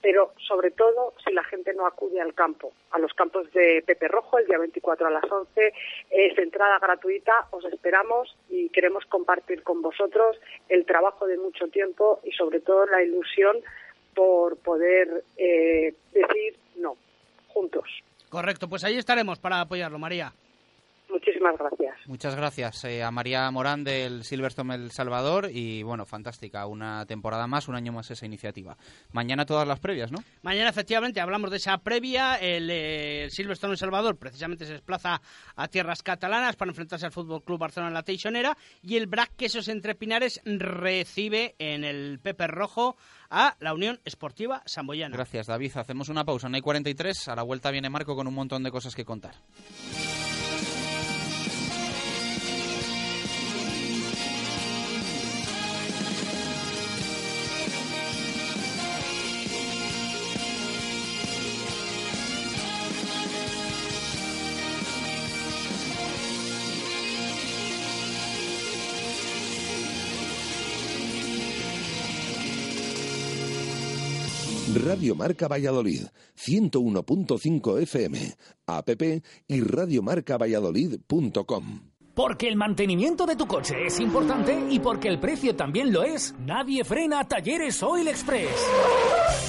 pero sobre todo si la gente no acude al campo, a los campos de Pepe Rojo el día 24 a las 11, es entrada gratuita, os esperamos y queremos compartir con vosotros el trabajo de mucho tiempo y sobre todo la ilusión por poder eh, decir no, juntos. Correcto, pues ahí estaremos para apoyarlo, María. Muchísimas gracias. Muchas gracias eh, a María Morán del Silverstone El Salvador y bueno, fantástica, una temporada más, un año más esa iniciativa. Mañana todas las previas, ¿no? Mañana, efectivamente, hablamos de esa previa. El, eh, el Silverstone El Salvador precisamente se desplaza a tierras catalanas para enfrentarse al Fútbol Club Barcelona en la Teixonera. Y el Brac Quesos Entre Pinares recibe en el Pepe Rojo a la Unión Esportiva Samboyana. Gracias, David. Hacemos una pausa. No hay 43. A la vuelta viene Marco con un montón de cosas que contar. Radio Marca Valladolid, 101.5 FM, app y radiomarcavalladolid.com. Porque el mantenimiento de tu coche es importante y porque el precio también lo es, nadie frena Talleres Oil Express.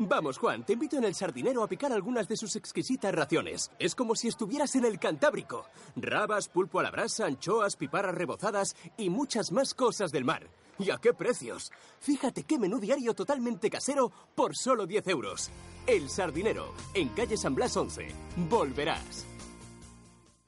Vamos, Juan, te invito en el sardinero a picar algunas de sus exquisitas raciones. Es como si estuvieras en el Cantábrico. Rabas, pulpo a la brasa, anchoas, piparas rebozadas y muchas más cosas del mar. ¿Y a qué precios? Fíjate qué menú diario totalmente casero por solo 10 euros. El sardinero, en calle San Blas 11. Volverás.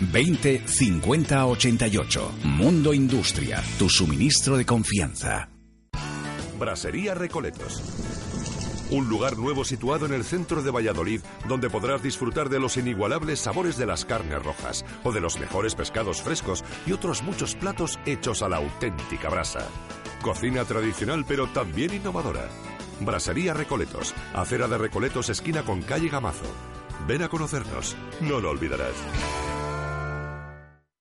20 50 88. Mundo Industria, tu suministro de confianza. Brasería Recoletos. Un lugar nuevo situado en el centro de Valladolid donde podrás disfrutar de los inigualables sabores de las carnes rojas o de los mejores pescados frescos y otros muchos platos hechos a la auténtica brasa. Cocina tradicional pero también innovadora. Brasería Recoletos, acera de Recoletos esquina con calle Gamazo. Ven a conocernos, no lo olvidarás.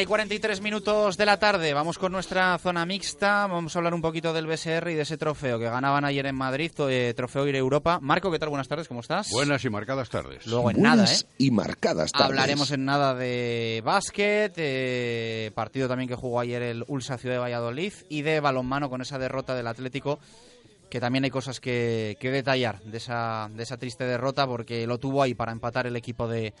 y 43 minutos de la tarde, vamos con nuestra zona mixta, vamos a hablar un poquito del BSR y de ese trofeo que ganaban ayer en Madrid, eh, trofeo Ir Europa. Marco, ¿qué tal? Buenas tardes, ¿cómo estás? Buenas y marcadas tardes. Luego en nada, ¿eh? y marcadas tardes. Hablaremos en nada de básquet, eh, partido también que jugó ayer el Ulsa Ciudad de Valladolid y de balonmano con esa derrota del Atlético que también hay cosas que, que detallar de esa, de esa triste derrota porque lo tuvo ahí para empatar el equipo de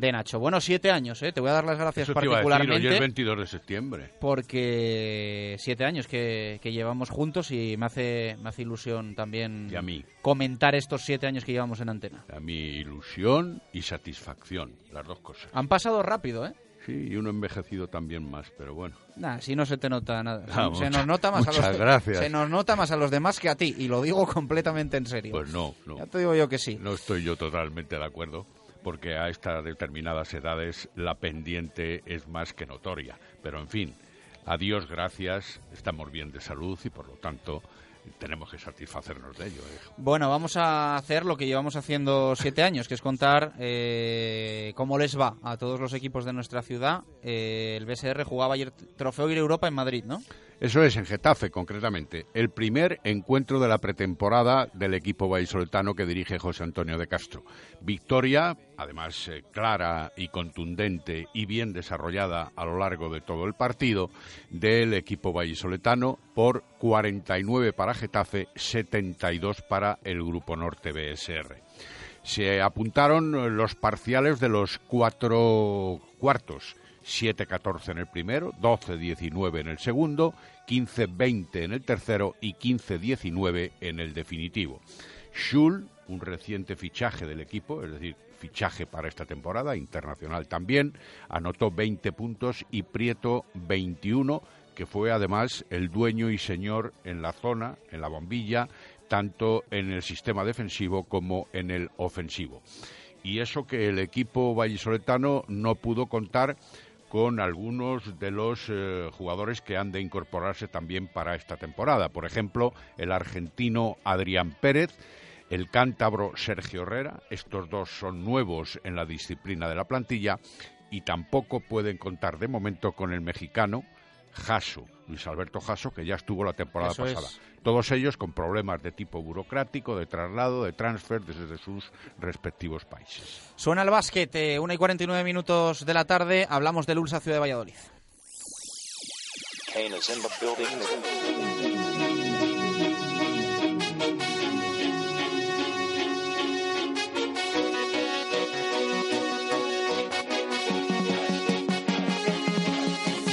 de Nacho. Bueno, siete años, ¿eh? te voy a dar las gracias Eso te iba a decir, particularmente. hoy es 22 de septiembre. porque siete años que, que llevamos juntos y me hace, me hace ilusión también Y a mí. comentar estos siete años que llevamos en antena. A mi ilusión y satisfacción, las dos cosas. Han pasado rápido, ¿eh? Sí, y uno envejecido también más, pero bueno. Nah, si no se te nota nada. Ah, se mucha- nos nota más a los gracias. se nos nota más a los demás que a ti y lo digo completamente en serio. Pues no, no. Ya te digo yo que sí. No estoy yo totalmente de acuerdo, porque a estas determinadas edades la pendiente es más que notoria. Pero en fin, a Dios gracias, estamos bien de salud y por lo tanto tenemos que satisfacernos de ello. ¿eh? Bueno, vamos a hacer lo que llevamos haciendo siete años, que es contar eh, cómo les va a todos los equipos de nuestra ciudad. Eh, el BSR jugaba ayer Trofeo Ir Europa en Madrid, ¿no? Eso es, en Getafe concretamente, el primer encuentro de la pretemporada del equipo vallisoletano que dirige José Antonio de Castro. Victoria, además eh, clara y contundente y bien desarrollada a lo largo de todo el partido, del equipo vallisoletano por 49 para Getafe, 72 para el Grupo Norte BSR. Se apuntaron los parciales de los cuatro cuartos. 7-14 en el primero, 12-19 en el segundo, 15-20 en el tercero y 15-19 en el definitivo. Schul, un reciente fichaje del equipo, es decir, fichaje para esta temporada, internacional también, anotó 20 puntos y Prieto 21, que fue además el dueño y señor en la zona, en la bombilla, tanto en el sistema defensivo como en el ofensivo. Y eso que el equipo vallisoletano no pudo contar con algunos de los eh, jugadores que han de incorporarse también para esta temporada. Por ejemplo, el argentino Adrián Pérez, el cántabro Sergio Herrera. Estos dos son nuevos en la disciplina de la plantilla y tampoco pueden contar de momento con el mexicano Jasso, Luis Alberto Jasso, que ya estuvo la temporada Eso pasada. es. Todos ellos con problemas de tipo burocrático, de traslado, de transfer desde sus respectivos países. Suena el básquet, eh, 1 y 49 minutos de la tarde, hablamos del Ulsa Ciudad de Valladolid.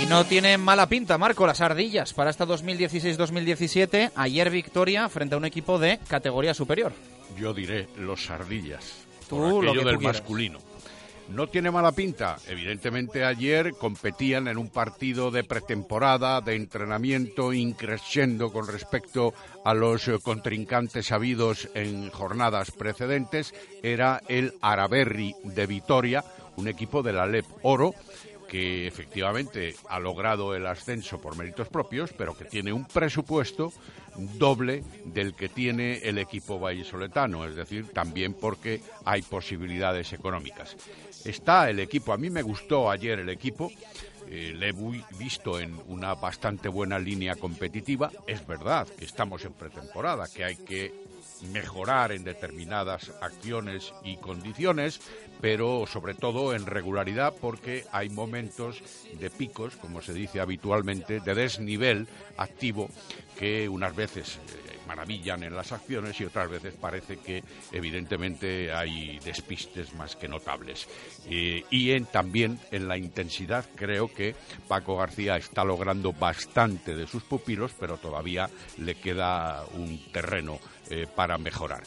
Y no tienen mala pinta, Marco, las ardillas para esta 2016-2017. Ayer victoria frente a un equipo de categoría superior. Yo diré los ardillas, Tú, por lo que del masculino. No tiene mala pinta. Evidentemente ayer competían en un partido de pretemporada, de entrenamiento increciendo con respecto a los eh, contrincantes habidos en jornadas precedentes. Era el Araberri de Vitoria, un equipo de la LEP Oro que efectivamente ha logrado el ascenso por méritos propios, pero que tiene un presupuesto doble del que tiene el equipo vallisoletano, es decir, también porque hay posibilidades económicas. Está el equipo, a mí me gustó ayer el equipo, eh, le he vi- visto en una bastante buena línea competitiva. Es verdad que estamos en pretemporada, que hay que mejorar en determinadas acciones y condiciones, pero sobre todo en regularidad porque hay momentos de picos, como se dice habitualmente, de desnivel activo que unas veces eh, maravillan en las acciones y otras veces parece que evidentemente hay despistes más que notables. Eh, y también en la intensidad creo que Paco García está logrando bastante de sus pupilos, pero todavía le queda un terreno eh, para mejorar.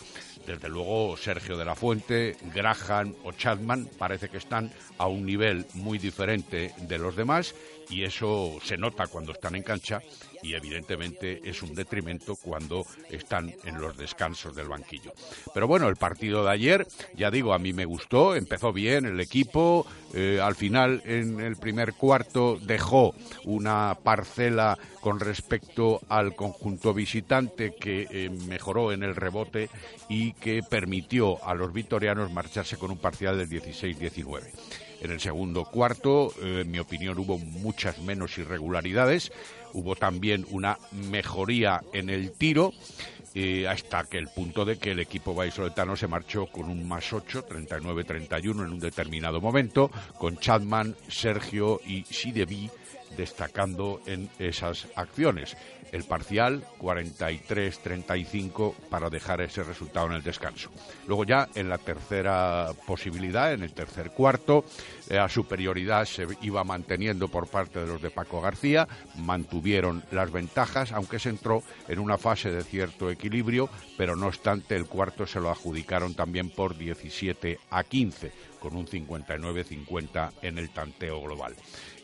Desde luego, Sergio de la Fuente, Graham o Chapman parece que están a un nivel muy diferente de los demás y eso se nota cuando están en cancha y evidentemente es un detrimento cuando están en los descansos del banquillo. Pero bueno, el partido de ayer, ya digo, a mí me gustó, empezó bien el equipo, eh, al final en el primer cuarto dejó una parcela con respecto al conjunto visitante que eh, mejoró en el rebote y que permitió a los vitorianos marcharse con un parcial del 16-19. En el segundo cuarto, eh, en mi opinión, hubo muchas menos irregularidades. Hubo también una mejoría en el tiro, eh, hasta que el punto de que el equipo vallisoletano se marchó con un más 8, 39-31 en un determinado momento, con Chadman, Sergio y Sidebi destacando en esas acciones. El parcial 43-35 para dejar ese resultado en el descanso. Luego ya en la tercera posibilidad, en el tercer cuarto, eh, la superioridad se iba manteniendo por parte de los de Paco García, mantuvieron las ventajas, aunque se entró en una fase de cierto equilibrio, pero no obstante el cuarto se lo adjudicaron también por 17 a 15, con un 59-50 en el tanteo global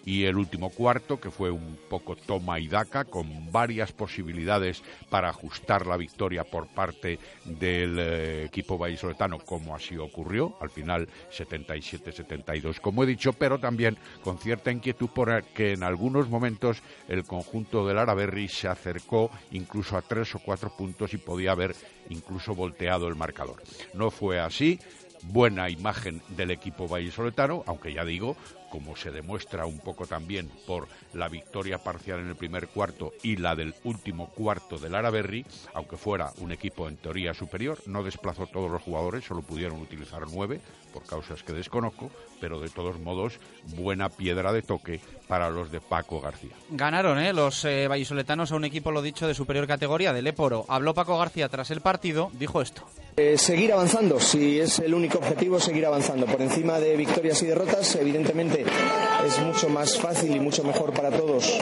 y el último cuarto, que fue un poco toma y daca, con varias posibilidades para ajustar la victoria por parte del eh, equipo vallisoletano, como así ocurrió, al final 77-72, como he dicho, pero también con cierta inquietud porque en algunos momentos el conjunto del Araberri se acercó incluso a tres o cuatro puntos y podía haber incluso volteado el marcador. No fue así, buena imagen del equipo vallisoletano, aunque ya digo, como se demuestra un poco también por la victoria parcial en el primer cuarto y la del último cuarto del Araberri, aunque fuera un equipo en teoría superior, no desplazó todos los jugadores, solo pudieron utilizar nueve por causas que desconozco, pero de todos modos buena piedra de toque para los de Paco García. Ganaron ¿eh? los eh, vallisoletanos a un equipo, lo dicho, de superior categoría, del Époro. Habló Paco García tras el partido, dijo esto. Eh, seguir avanzando, si es el único objetivo, seguir avanzando. Por encima de victorias y derrotas, evidentemente es mucho más fácil y mucho mejor para todos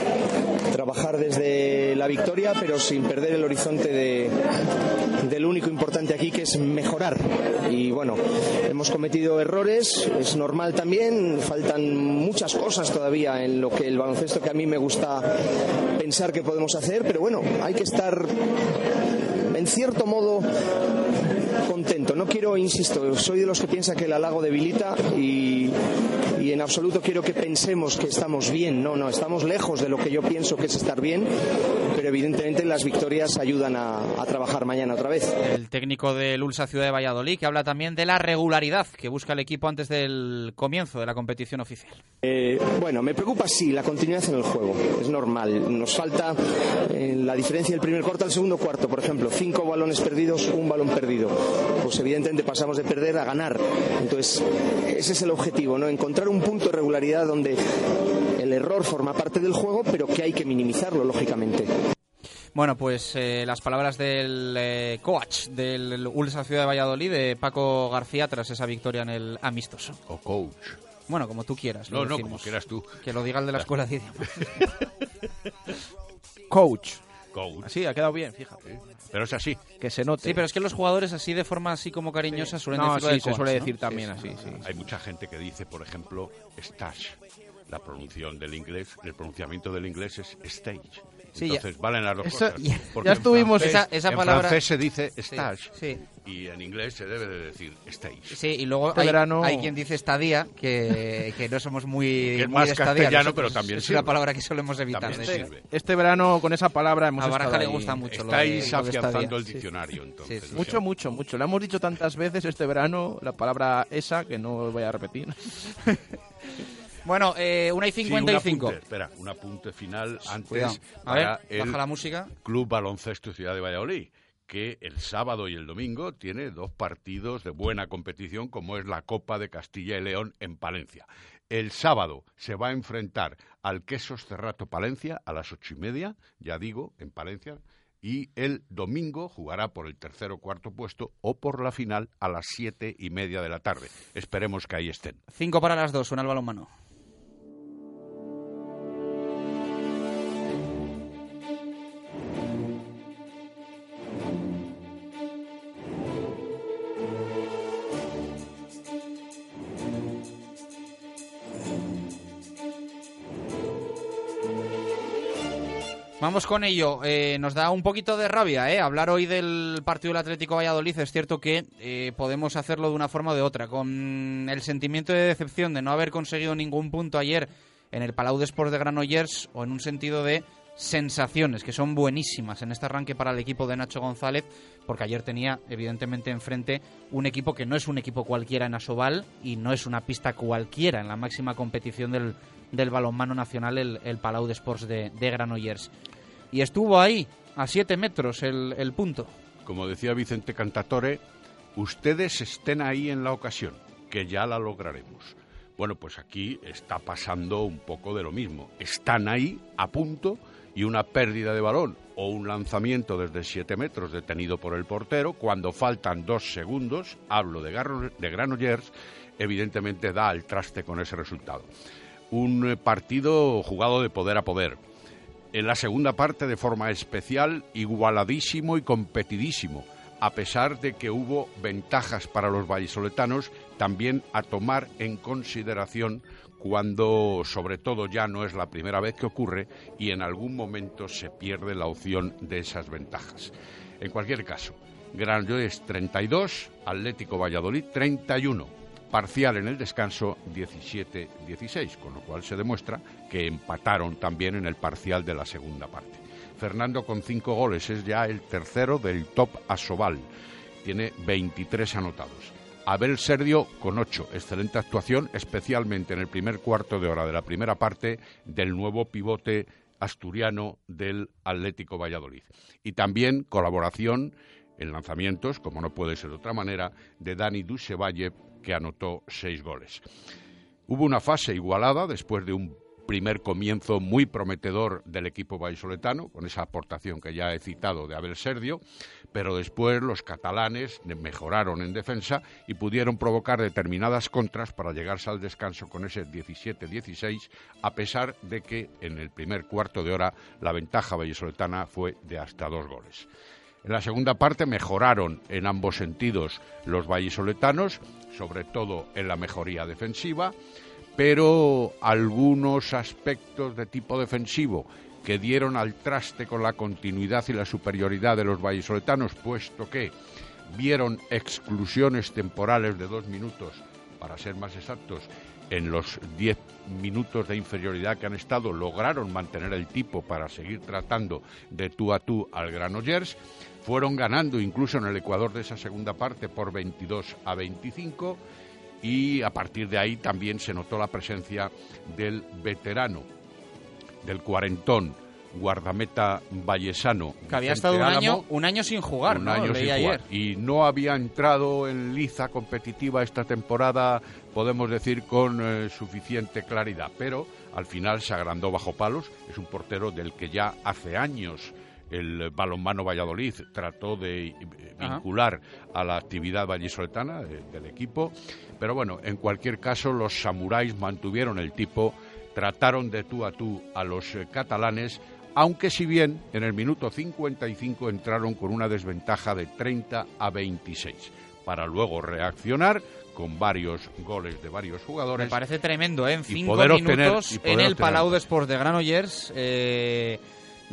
trabajar desde la victoria, pero sin perder el horizonte de, del único importante aquí, que es mejorar. Y bueno, hemos cometido errores, es normal también, faltan muchas cosas todavía en lo que el baloncesto que a mí me gusta pensar que podemos hacer, pero bueno, hay que estar en cierto modo contento. No quiero, insisto, soy de los que piensa que el halago debilita y, y en absoluto quiero que pensemos que estamos bien. No, no, estamos lejos de lo que yo pienso que es estar bien, pero evidentemente las victorias ayudan a, a trabajar mañana otra vez. El técnico del Ulsa Ciudad de Valladolid, que habla también de la regularidad que busca el equipo antes del comienzo de la competición oficial. Eh, bueno, me preocupa sí la continuidad en el juego. Es normal. Nos falta eh, la diferencia del primer cuarto al segundo cuarto, por ejemplo, cinco balones perdidos, un balón perdido. Pues evidentemente pasamos de perder a ganar. Entonces, ese es el objetivo, ¿no? Encontrar un punto de regularidad donde el error forma parte del juego, pero que hay que minimizarlo, lógicamente. Bueno, pues eh, las palabras del eh, coach del Ulsa Ciudad de Valladolid, de Paco García, tras esa victoria en el amistoso. O coach. Bueno, como tú quieras. lo No, no, como quieras tú. Que lo diga el de la escuela de idiomas. coach. Coach. Así, ha quedado bien, fíjate. Pero es así. Que se note. Sí, pero es que los jugadores así de forma así como cariñosa suelen No, decirlo sí, de se coach, suele ¿no? decir también así, sí. Hay mucha gente que dice, por ejemplo, stash. La pronunciación del inglés, el pronunciamiento del inglés es stage. Sí, ya- Entonces valen las dos Eso- cosas. ya- ya en estuvimos- francés- esa- esa en palabra- francés se dice Sí, stage sí. y en inglés se debe de decir stage. Sí, y luego Este hay, verano- hay quien dice estadía, que, que no somos muy, Que es muy más estadía. castellano, Nosotros pero también Es sirve. una palabra que solemos evitar. Sirve. Este verano con esa palabra hemos A Baraja estado le gusta mucho lo Estáis de- lo de afianzando el Sí. diccionario, entonces. ¿no? Mucho, mucho, mucho. Le hemos dicho tantas veces este verano la palabra esa que no voy a repetir. Bueno, eh, una y Sí, un 55. apunte, espera, un apunte final antes Cuidado. A para ver, el baja la música. Club Baloncesto Ciudad de Valladolid, que el sábado y el domingo tiene dos partidos de buena competición, como es la Copa de Castilla y León en Palencia. El sábado se va a enfrentar al Quesos Cerrato Palencia a las ocho y media, ya digo, en Palencia, y el domingo jugará por el tercer o cuarto puesto o por la final a las siete y media de la tarde. Esperemos que ahí estén. Cinco para las dos, suena el balonmano. Vamos con ello. Eh, nos da un poquito de rabia ¿eh? hablar hoy del partido del Atlético Valladolid. Es cierto que eh, podemos hacerlo de una forma o de otra. Con el sentimiento de decepción de no haber conseguido ningún punto ayer en el Palau de Sports de Granollers o en un sentido de sensaciones que son buenísimas en este arranque para el equipo de Nacho González, porque ayer tenía evidentemente enfrente un equipo que no es un equipo cualquiera en Asobal y no es una pista cualquiera en la máxima competición del, del balonmano nacional, el, Palau de Sports de, Granollers. Y estuvo ahí, a siete metros, el, el punto. Como decía Vicente Cantatore, ustedes estén ahí en la ocasión, que ya la lograremos. Bueno, pues aquí está pasando un poco de lo mismo. Están ahí, a punto, y una pérdida de balón o un lanzamiento desde 7 metros detenido por el portero, cuando faltan dos segundos, hablo de, Garro- de Granollers, evidentemente da al traste con ese resultado. Un eh, partido jugado de poder a poder. En la segunda parte, de forma especial, igualadísimo y competidísimo, a pesar de que hubo ventajas para los vallisoletanos, también a tomar en consideración cuando, sobre todo, ya no es la primera vez que ocurre y en algún momento se pierde la opción de esas ventajas. En cualquier caso, Granollers 32, Atlético Valladolid 31 parcial en el descanso 17-16, con lo cual se demuestra que empataron también en el parcial de la segunda parte. Fernando con cinco goles es ya el tercero del top Asobal, tiene 23 anotados. Abel Serdio con ocho, excelente actuación, especialmente en el primer cuarto de hora de la primera parte del nuevo pivote asturiano del Atlético Valladolid. Y también colaboración en lanzamientos, como no puede ser de otra manera, de Dani Dusevalle, que anotó seis goles. Hubo una fase igualada después de un primer comienzo muy prometedor del equipo vallisoletano, con esa aportación que ya he citado de Abel Serdio, pero después los catalanes mejoraron en defensa y pudieron provocar determinadas contras para llegarse al descanso con ese 17-16, a pesar de que en el primer cuarto de hora la ventaja vallisoletana fue de hasta dos goles. En la segunda parte mejoraron en ambos sentidos los vallisoletanos, sobre todo en la mejoría defensiva, pero algunos aspectos de tipo defensivo que dieron al traste con la continuidad y la superioridad de los vallisoletanos, puesto que vieron exclusiones temporales de dos minutos, para ser más exactos, en los diez minutos de inferioridad que han estado, lograron mantener el tipo para seguir tratando de tú a tú al Granollers. Fueron ganando incluso en el Ecuador de esa segunda parte por 22 a 25 y a partir de ahí también se notó la presencia del veterano, del cuarentón, guardameta vallesano. Que había estado un Álamo, año, un año sin jugar, un ¿no? año Leí sin ayer. jugar. Y no había entrado en liza competitiva esta temporada, podemos decir, con eh, suficiente claridad. Pero al final se agrandó bajo palos. Es un portero del que ya hace años el balonmano Valladolid trató de eh, Ajá. vincular a la actividad vallisoletana eh, del equipo. Pero bueno, en cualquier caso, los samuráis mantuvieron el tipo, trataron de tú a tú a los eh, catalanes aunque si bien en el minuto 55 entraron con una desventaja de 30 a 26, para luego reaccionar con varios goles de varios jugadores. Me parece tremendo, ¿eh? En cinco poder minutos obtener- en el Palau de Sports de Granollers, eh,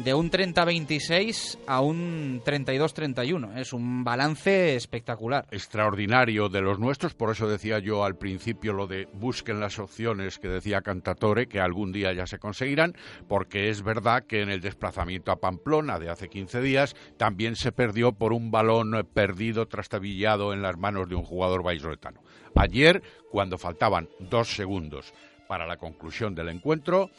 de un 30-26 a un 32-31. Es un balance espectacular. extraordinario de los nuestros, por eso decía yo al principio lo de busquen las opciones que decía Cantatore, que algún día ya se conseguirán, porque es verdad que en el desplazamiento a Pamplona de hace 15 días también se perdió por un balón perdido, trastabillado en las manos de un jugador vallisoletano. Ayer, cuando faltaban dos segundos para la conclusión del encuentro,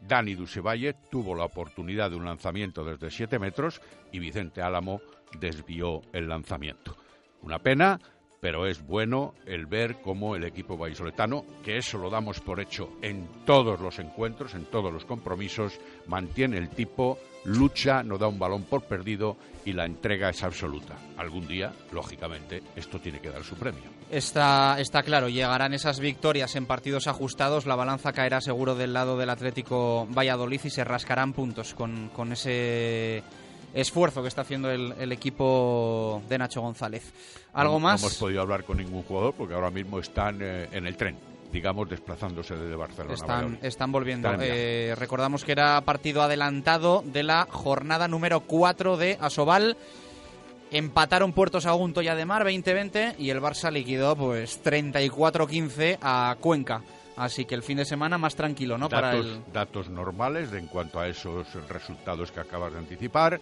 Dani Dusevalle tuvo la oportunidad de un lanzamiento desde 7 metros y Vicente Álamo desvió el lanzamiento. Una pena, pero es bueno el ver cómo el equipo vallisoletano, que eso lo damos por hecho en todos los encuentros, en todos los compromisos, mantiene el tipo, lucha, no da un balón por perdido y la entrega es absoluta. Algún día, lógicamente, esto tiene que dar su premio. Está, está claro, llegarán esas victorias en partidos ajustados, la balanza caerá seguro del lado del Atlético Valladolid y se rascarán puntos con, con ese esfuerzo que está haciendo el, el equipo de Nacho González. ¿Algo No- más? No hemos podido hablar con ningún jugador porque ahora mismo están eh, en el tren, digamos, desplazándose desde Barcelona. Están, volviendo. Están. Eh, recordamos que era partido adelantado de la jornada número 4 de Asobal. Empataron Puerto Sagunto y Ademar 20-20 y el Barça liquidó pues 34-15 a Cuenca. Así que el fin de semana más tranquilo, ¿no? Para datos, el... datos normales en cuanto a esos resultados que acabas de anticipar.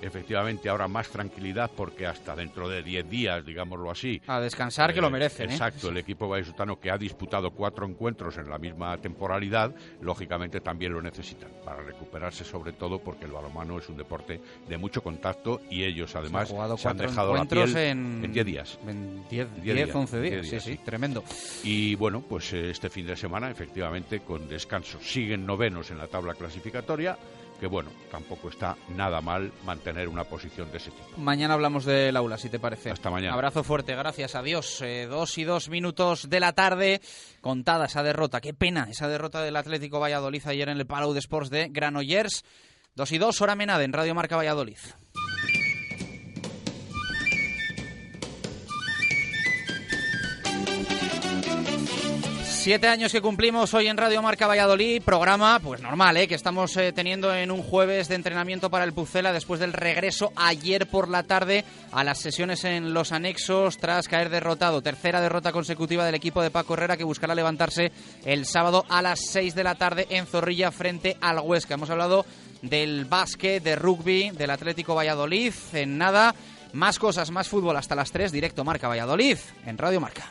Efectivamente, ahora más tranquilidad porque hasta dentro de 10 días, digámoslo así. A descansar, que lo merecen, ¿eh? Exacto, el equipo vallisoletano que ha disputado cuatro encuentros en la misma temporalidad, lógicamente también lo necesitan para recuperarse, sobre todo porque el balonmano es un deporte de mucho contacto y ellos además han jugado se han dejado la piel en- 10 días. en 10, Diez 10, 11 días, diez sí, sí, tremendo. Y bueno, pues eh, este fin de semana, efectivamente, con descanso, siguen novenos en la tabla clasificatoria, que bueno, tampoco está nada mal mantener una posición de ese tipo. Mañana hablamos del aula, si te parece. Hasta mañana. Abrazo fuerte, gracias, adiós. Eh, dos y dos minutos de la tarde, contada esa derrota. Qué pena esa derrota del Atlético Valladolid ayer en el Palau de Sports de Granollers. Dos y dos, hora menada en Radio Marca Valladolid. Siete años que cumplimos hoy en Radio Marca Valladolid, programa pues normal, ¿eh? que estamos eh, teniendo en un jueves de entrenamiento para el Pucela después del regreso ayer por la tarde a las sesiones en los anexos tras caer derrotado. Tercera derrota consecutiva del equipo de Paco Herrera que buscará levantarse el sábado a las 6 de la tarde en Zorrilla frente al Huesca. Hemos hablado del básquet, de rugby, del Atlético Valladolid. En nada, más cosas, más fútbol hasta las 3, directo Marca Valladolid en Radio Marca.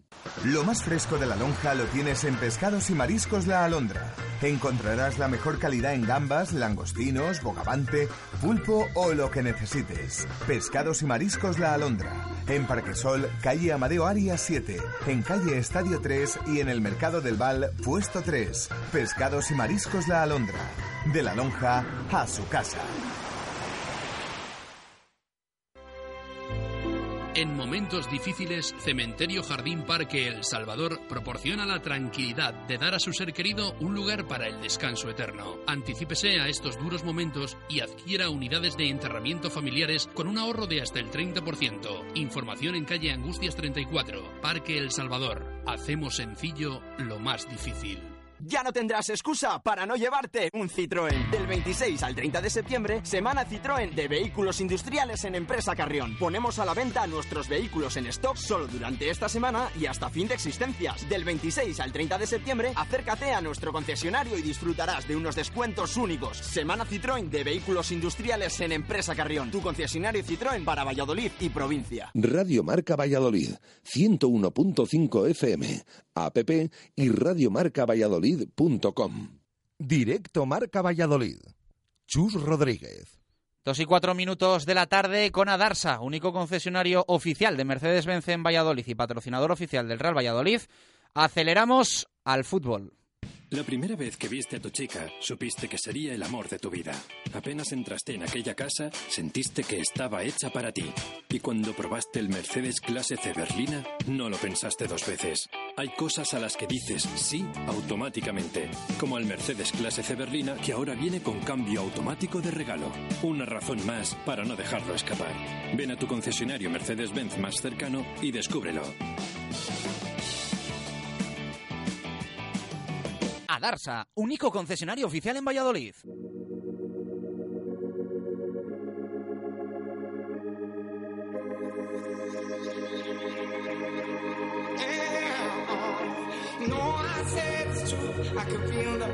Lo más fresco de la lonja lo tienes en Pescados y Mariscos La Alondra. Encontrarás la mejor calidad en gambas, langostinos, bogavante, pulpo o lo que necesites. Pescados y Mariscos La Alondra. En Parquesol, calle Amadeo Arias 7. En calle Estadio 3 y en el Mercado del Val, puesto 3. Pescados y Mariscos La Alondra. De la lonja a su casa. En momentos difíciles, Cementerio Jardín Parque El Salvador proporciona la tranquilidad de dar a su ser querido un lugar para el descanso eterno. Anticípese a estos duros momentos y adquiera unidades de enterramiento familiares con un ahorro de hasta el 30%. Información en calle Angustias 34, Parque El Salvador. Hacemos sencillo lo más difícil. Ya no tendrás excusa para no llevarte un Citroën. Del 26 al 30 de septiembre, Semana Citroën de Vehículos Industriales en Empresa Carrión. Ponemos a la venta nuestros vehículos en stock solo durante esta semana y hasta fin de existencias. Del 26 al 30 de septiembre, acércate a nuestro concesionario y disfrutarás de unos descuentos únicos. Semana Citroën de Vehículos Industriales en Empresa Carrión. Tu concesionario Citroën para Valladolid y provincia. Radio Marca Valladolid, 101.5 FM, app y radiomarcavalladolid.com. Directo Marca Valladolid. Chus Rodríguez. Dos y cuatro minutos de la tarde con Adarsa, único concesionario oficial de Mercedes-Benz en Valladolid y patrocinador oficial del Real Valladolid. Aceleramos al fútbol. La primera vez que viste a tu chica, supiste que sería el amor de tu vida. Apenas entraste en aquella casa, sentiste que estaba hecha para ti. Y cuando probaste el Mercedes Clase C Berlina, no lo pensaste dos veces. Hay cosas a las que dices sí automáticamente, como al Mercedes Clase C Berlina que ahora viene con cambio automático de regalo. Una razón más para no dejarlo escapar. Ven a tu concesionario Mercedes-Benz más cercano y descúbrelo. Adarsa, único concesionario oficial en Valladolid. I feel the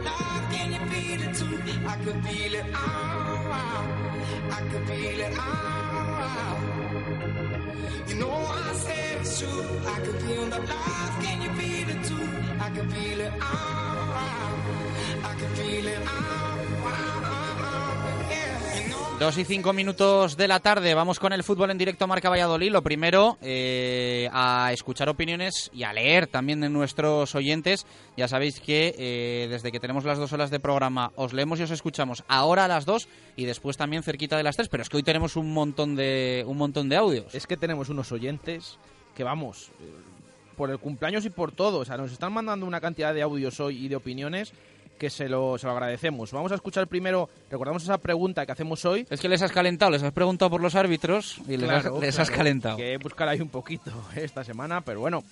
feel feel. Dos y cinco minutos de la tarde, vamos con el fútbol en directo Marca Valladolid. Lo primero, eh, a escuchar opiniones y a leer también de nuestros oyentes. Ya sabéis que eh, desde que tenemos las dos horas de programa os leemos y os escuchamos ahora a las dos y después también cerquita de las tres. Pero es que hoy tenemos un montón de, un montón de audios. Es que tenemos unos oyentes que vamos, por el cumpleaños y por todo. O sea, nos están mandando una cantidad de audios hoy y de opiniones que se lo, se lo agradecemos. Vamos a escuchar primero, recordamos esa pregunta que hacemos hoy. Es que les has calentado, les has preguntado por los árbitros y les, has, Claro, les has claro, calentado. Que buscar ahí un poquito esta semana, pero bueno,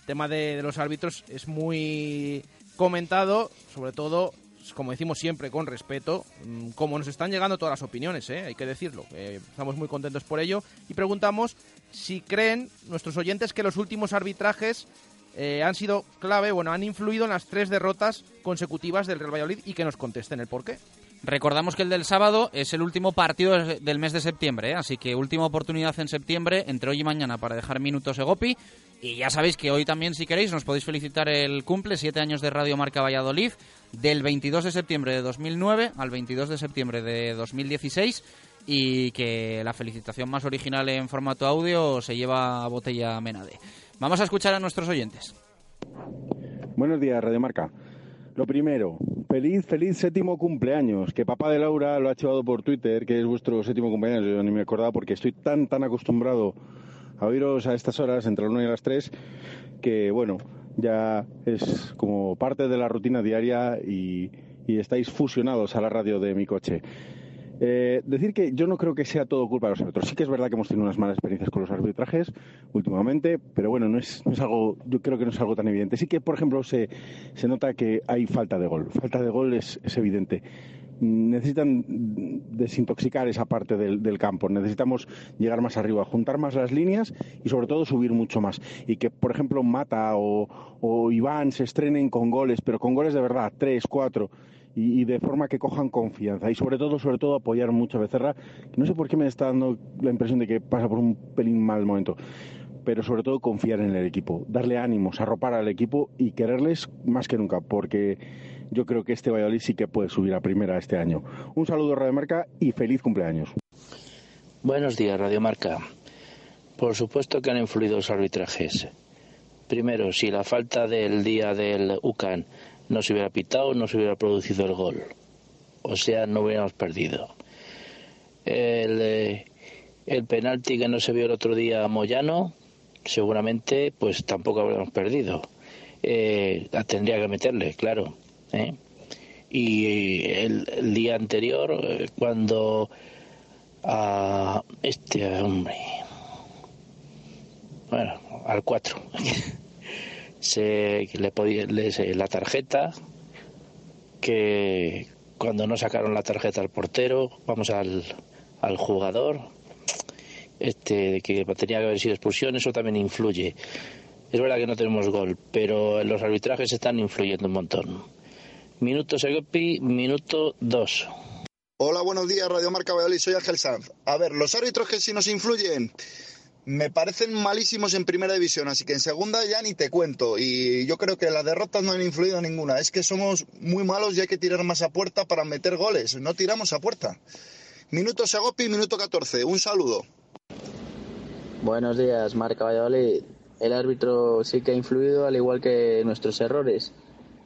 el tema de, de los árbitros es muy comentado, sobre todo, como decimos siempre, con respeto, mm, como nos están llegando todas las opiniones, ¿eh? hay que decirlo. eh, estamos muy contentos por ello y preguntamos si creen nuestros oyentes que los últimos arbitrajes eh, han sido clave, bueno, han influido en las tres derrotas consecutivas del Real Valladolid y que nos contesten el por qué. Recordamos que el del sábado es el último partido del mes de septiembre, ¿eh? así que última oportunidad en septiembre, entre hoy y mañana, para dejar minutos Egopi. Y ya sabéis que hoy también, si queréis, nos podéis felicitar el cumple, siete años de Radio Marca Valladolid, del 22 de septiembre de 2009 al 22 de septiembre de 2016. Y que la felicitación más original en formato audio se lleva a botella Menade. Vamos a escuchar a nuestros oyentes. Buenos días, Radio Marca. Lo primero, feliz, feliz séptimo cumpleaños. Que papá de Laura lo ha llevado por Twitter, que es vuestro séptimo cumpleaños. Yo ni me acordaba porque estoy tan, tan acostumbrado a oíros a estas horas, entre las 1 y las 3, que bueno, ya es como parte de la rutina diaria y, y estáis fusionados a la radio de mi coche. Eh, decir que yo no creo que sea todo culpa de los árbitros. Sí que es verdad que hemos tenido unas malas experiencias con los arbitrajes últimamente, pero bueno, no es, no es algo, yo creo que no es algo tan evidente. Sí que, por ejemplo, se, se nota que hay falta de gol. Falta de gol es, es evidente. Necesitan desintoxicar esa parte del, del campo. Necesitamos llegar más arriba, juntar más las líneas y sobre todo subir mucho más. Y que, por ejemplo, Mata o, o Iván se estrenen con goles, pero con goles de verdad, tres, cuatro y, de forma que cojan confianza y sobre todo, sobre todo apoyar mucho a Becerra, no sé por qué me está dando la impresión de que pasa por un pelín mal momento, pero sobre todo confiar en el equipo, darle ánimos, arropar al equipo y quererles más que nunca, porque yo creo que este Valladolid sí que puede subir a primera este año. Un saludo Radio Marca y feliz cumpleaños. Buenos días, Radio Marca. Por supuesto que han influido los arbitrajes. Primero, si la falta del día del UCAN no se hubiera pitado, no se hubiera producido el gol. O sea, no hubiéramos perdido. El, eh, el penalti que no se vio el otro día a Moyano, seguramente, pues tampoco habríamos perdido. Eh, tendría que meterle, claro. ¿eh? Y el, el día anterior, cuando a este hombre, bueno, al 4, se le podía le- se- la tarjeta que cuando no sacaron la tarjeta al portero vamos al, al jugador este que tenía que haber sido expulsión eso también influye. Es verdad que no tenemos gol pero los arbitrajes están influyendo un montón. Minuto Segopi minuto 2 Hola, buenos días, Radio Marca Valladolid, soy Ángel Sanz. A ver, los árbitros que sí nos influyen me parecen malísimos en primera división, así que en segunda ya ni te cuento. Y yo creo que las derrotas no han influido ninguna. Es que somos muy malos y hay que tirar más a puerta para meter goles. No tiramos a puerta. Minuto Segopi, minuto 14. Un saludo. Buenos días, Marca Valladolid. El árbitro sí que ha influido, al igual que nuestros errores.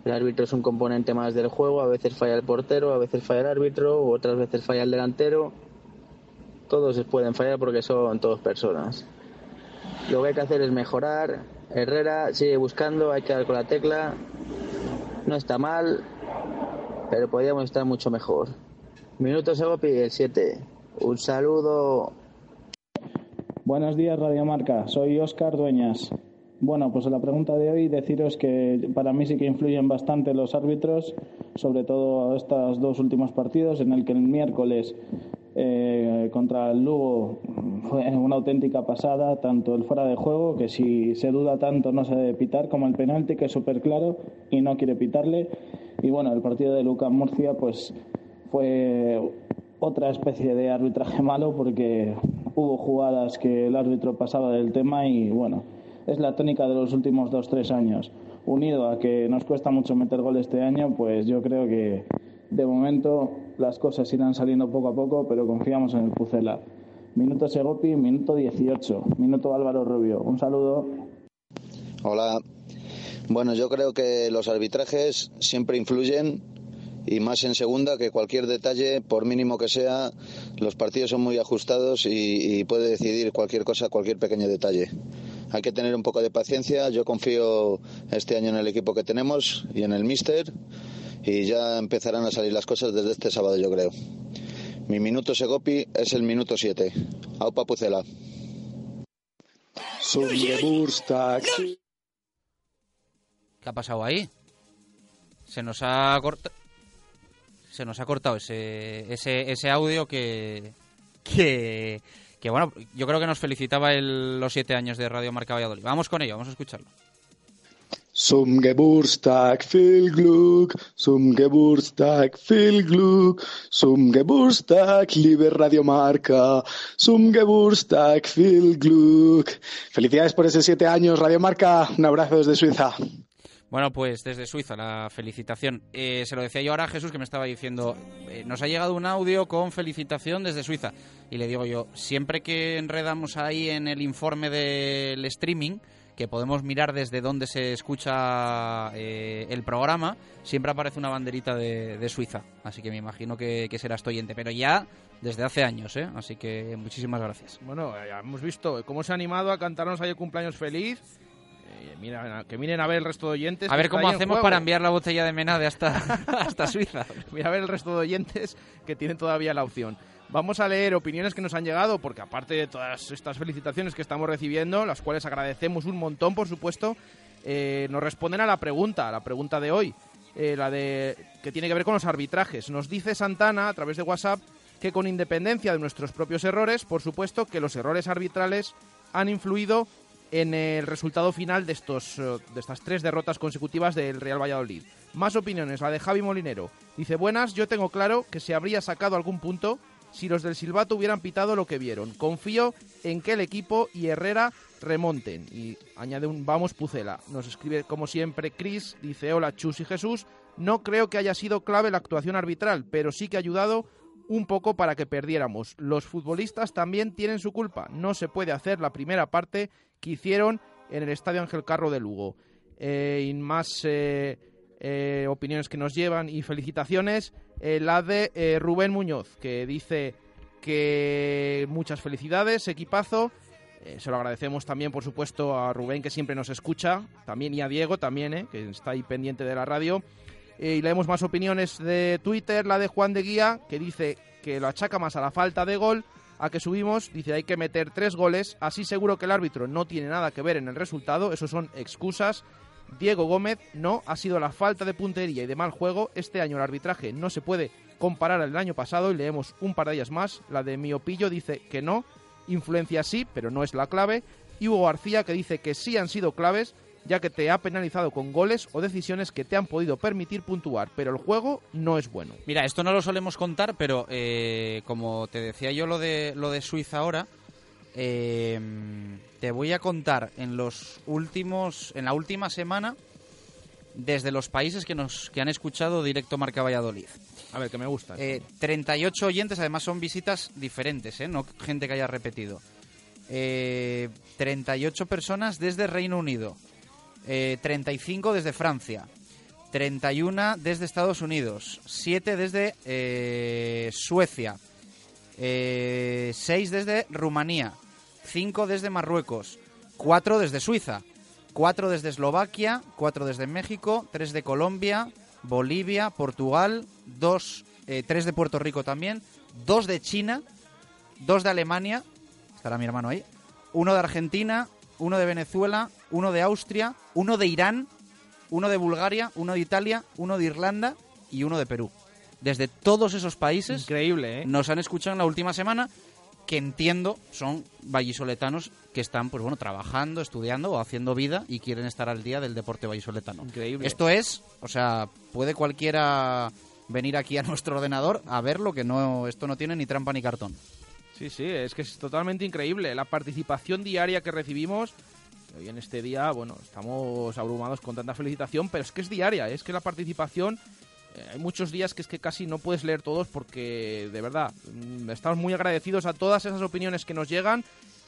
El árbitro es un componente más del juego, a veces falla el portero, a veces falla el árbitro, otras veces falla el delantero. Todos pueden fallar porque son todos personas. Lo que hay que hacer es mejorar. Herrera sigue buscando, hay que dar con la tecla. No está mal, pero podríamos estar mucho mejor. Minuto Segopi, el 7. Un saludo. Buenos días, Radio Marca. Soy Óscar Dueñas. Bueno, pues la pregunta de hoy, deciros que para mí sí que influyen bastante los árbitros, sobre todo estos dos últimos partidos, en el que el miércoles eh, contra el Lugo fue una auténtica pasada, tanto el fuera de juego, que si se duda tanto no se debe pitar, como el penalti, que es súper claro y no quiere pitarle. Y bueno, el partido de Lucas Murcia, pues fue otra especie de arbitraje malo, porque hubo jugadas que el árbitro pasaba del tema y bueno es la tónica de los últimos dos, tres años. Unido a que nos cuesta mucho meter gol este año, pues yo creo que de momento las cosas irán saliendo poco a poco, pero confiamos en el Pucela. Minuto Segopi, minuto 18. Minuto Álvaro Rubio. Un saludo. Hola. Bueno, yo creo que los arbitrajes siempre influyen y más en segunda que cualquier detalle, por mínimo que sea, los partidos son muy ajustados y, y puede decidir cualquier cosa, cualquier pequeño detalle hay que tener un poco de paciencia. Yo confío este año en el equipo que tenemos y en el míster y ya empezarán a salir las cosas desde este sábado, yo creo. Mi minuto Segopi es el minuto 7. Aupa Pucela. ¿Qué ha pasado ahí? Se nos ha cortado se nos ha cortado ese, ese, ese audio que, que, que bueno, yo creo que nos felicitaba el, los siete años de Radio Marca Valladolid. Vamos con ello, vamos a escucharlo. Zum Geburtstag viel Glück, zum Geburtstag viel Glück, zum Geburtstag liebe Radio Marca, zum Geburtstag viel. Felicidades por ese siete años, Radio Marca. Un abrazo desde Suiza. Bueno, pues desde Suiza, la felicitación. Eh, se lo decía yo ahora a Jesús que me estaba diciendo, eh, nos ha llegado un audio con felicitación desde Suiza. Y le digo yo, siempre que enredamos ahí en el informe del streaming, que podemos mirar desde dónde se escucha eh, el programa, siempre aparece una banderita de, Suiza. Así que me imagino que, que será esto oyente. Pero ya desde hace años, ¿eh? Así que muchísimas gracias. Bueno, ya hemos visto cómo se ha animado a cantarnos el cumpleaños feliz mira, que miren a ver el resto de oyentes. A ver cómo hacemos para enviar la botella de Menade hasta, hasta Suiza. mira a ver el resto de oyentes que tienen todavía la opción. Vamos a leer opiniones que nos han llegado, porque aparte de todas estas felicitaciones que estamos recibiendo, las cuales agradecemos un montón, por supuesto, eh, nos responden a la pregunta, a la pregunta de hoy, eh, la de que tiene que ver con los arbitrajes. Nos dice Santana a través de WhatsApp que con independencia de nuestros propios errores, por supuesto que los errores arbitrales han influido en el resultado final de, estos, eh, de estas tres derrotas consecutivas del Real Valladolid. Más opiniones, la de Javi Molinero. Dice, buenas, yo tengo claro que se habría sacado algún punto si los del Silbato hubieran pitado lo que vieron. Confío en que el equipo y Herrera remonten. Y añade un vamos Pucela. Nos escribe como siempre Chris, dice hola Chus y Jesús. No creo que haya sido clave la actuación arbitral, pero sí que ha ayudado un poco para que perdiéramos. Los futbolistas también tienen su culpa. No se puede hacer la primera parte que hicieron en el Estadio Ángel Carro de Lugo. Eh, y más eh, eh, opiniones que nos llevan y felicitaciones. La de Rubén Muñoz, que dice que muchas felicidades, equipazo. se lo agradecemos también, por supuesto, a Rubén, que siempre nos escucha, también y a Diego, también, que está ahí pendiente de la radio. y leemos más opiniones de Twitter, la de Juan de Guía, que dice que lo achaca más a la falta de gol a que subimos, dice hay que meter tres goles, así seguro que el árbitro no tiene nada que ver en el resultado, eso son excusas. Diego Gómez, no, ha sido la falta de puntería y de mal juego. Este año el arbitraje no se puede comparar al año pasado y leemos un par de ellas más. La de Miopillo dice que no, influencia sí, pero no es la clave. Y Hugo García que dice que sí han sido claves, ya que te ha penalizado con goles o decisiones que te han podido permitir puntuar, pero el juego no es bueno. Mira, esto no lo solemos contar, pero eh, como te decía yo lo de, lo de Suiza ahora, eh, te voy a contar en los últimos, en la última semana, desde los países que nos que han escuchado directo Marca Valladolid. A ver, que me gusta. 38 eh, oyentes, además son visitas diferentes, no gente que haya repetido. 38 personas desde Reino Unido. 35 eh, desde Francia, 31 desde Estados Unidos, 7 desde eh, 6 desde Rumanía, 5 desde Marruecos, 4 desde Suiza, 4 desde Eslovaquia, 4 desde México, 3 de Colombia, Bolivia, Portugal, 2, 3 de Puerto Rico también, 2 de China, 2 de Alemania, estará mi hermano ahí, 1 de Argentina, 1 de Venezuela, 1 de Austria, 1 de Irán, 1 de Bulgaria, 1 de Italia, 1 de Irlanda y 1 de Perú. Desde todos esos países Increíble, ¿eh? nos han escuchado en la última semana que entiendo son vallisoletanos que están pues bueno trabajando, estudiando o haciendo vida y quieren estar al día del deporte vallisoletano. Increíble. Esto es, o sea, puede cualquiera venir aquí a nuestro ordenador a verlo que no esto no tiene ni trampa ni cartón. Sí, sí, es que es totalmente increíble. La participación diaria que recibimos, hoy en este día, bueno, estamos abrumados con tanta felicitación, pero es que es diaria, es que la participación, hay muchos días que es que casi no puedes leer todos porque, de verdad, mm, estamos muy agradecidos a todas esas opiniones que nos llegan,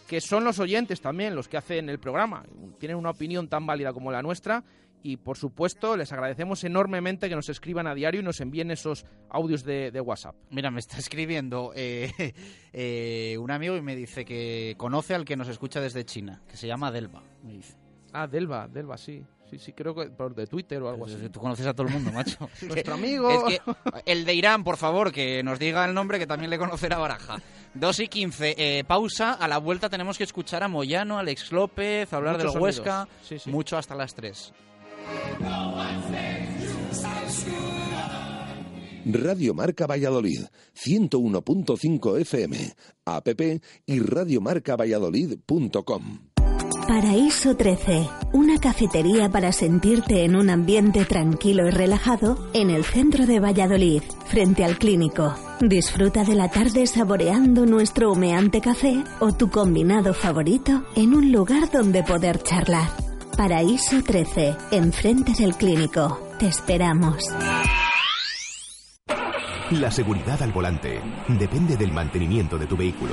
que son los oyentes también los que hacen el programa. Tienen una opinión tan válida como la nuestra y por supuesto les agradecemos enormemente que nos escriban a diario y nos envíen esos audios de, de WhatsApp. Mira, me está escribiendo eh, eh, un amigo y me dice que conoce al que nos escucha desde China, que se llama Delva. Me dice. Ah, Delva, Delva, sí. Sí, sí, creo que por de Twitter o algo así. Tú conoces a todo el mundo, macho. Nuestro amigo. Es que el de Irán, por favor, que nos diga el nombre que también le conocerá Baraja. 2 y 15, eh, pausa. A la vuelta tenemos que escuchar a Moyano, Alex López, hablar Muchos del Huesca. sonidos. Sí, sí. Mucho hasta las 3. Radio Marca Valladolid, 101.5 FM, app y radiomarcavalladolid.com. Paraíso 13, una cafetería para sentirte en un ambiente tranquilo y relajado en el centro de Valladolid, frente al clínico. Disfruta de la tarde saboreando nuestro humeante café o tu combinado favorito en un lugar donde poder charlar. Paraíso 13, enfrente del clínico. Te esperamos. La seguridad al volante depende del mantenimiento de tu vehículo.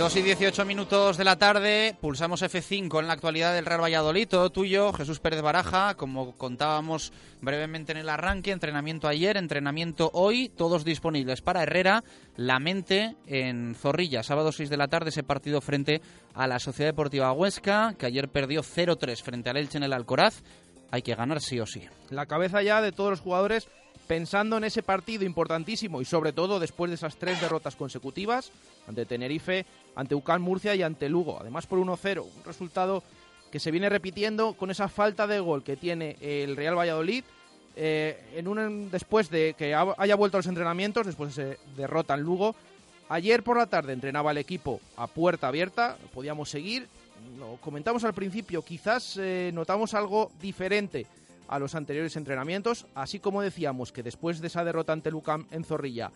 Dos y 18 minutos de la tarde, pulsamos F5 en la actualidad del Real Valladolid, todo tuyo, Jesús Pérez Baraja, como contábamos brevemente en el arranque, entrenamiento ayer, entrenamiento hoy, todos disponibles para Herrera, la mente en Zorrilla, sábado 6 de la tarde, ese partido frente a la Sociedad Deportiva Huesca, que ayer perdió 0-3 frente al Elche en el Alcoraz, hay que ganar sí o sí. La cabeza ya de todos los jugadores pensando en ese partido importantísimo y sobre todo después de esas tres derrotas consecutivas ante Tenerife, ante UCAM Murcia y ante Lugo. Además por 1-0, un resultado que se viene repitiendo con esa falta de gol que tiene el Real Valladolid eh, en un, después de que ha- haya vuelto a los entrenamientos, después de derrota en Lugo. Ayer por la tarde entrenaba el equipo a puerta abierta, podíamos seguir. Lo comentamos al principio, quizás eh, notamos algo diferente a los anteriores entrenamientos, así como decíamos que después de esa derrota ante Lucam en Zorrilla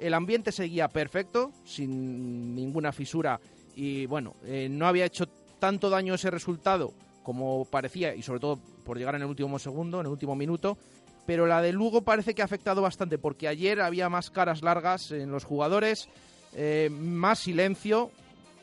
El ambiente seguía perfecto, sin ninguna fisura y bueno, eh, no había hecho tanto daño ese resultado como parecía y sobre todo por llegar en el último segundo, en el último minuto. Pero la de Lugo parece que ha afectado bastante porque ayer había más caras largas en los jugadores, eh, más silencio,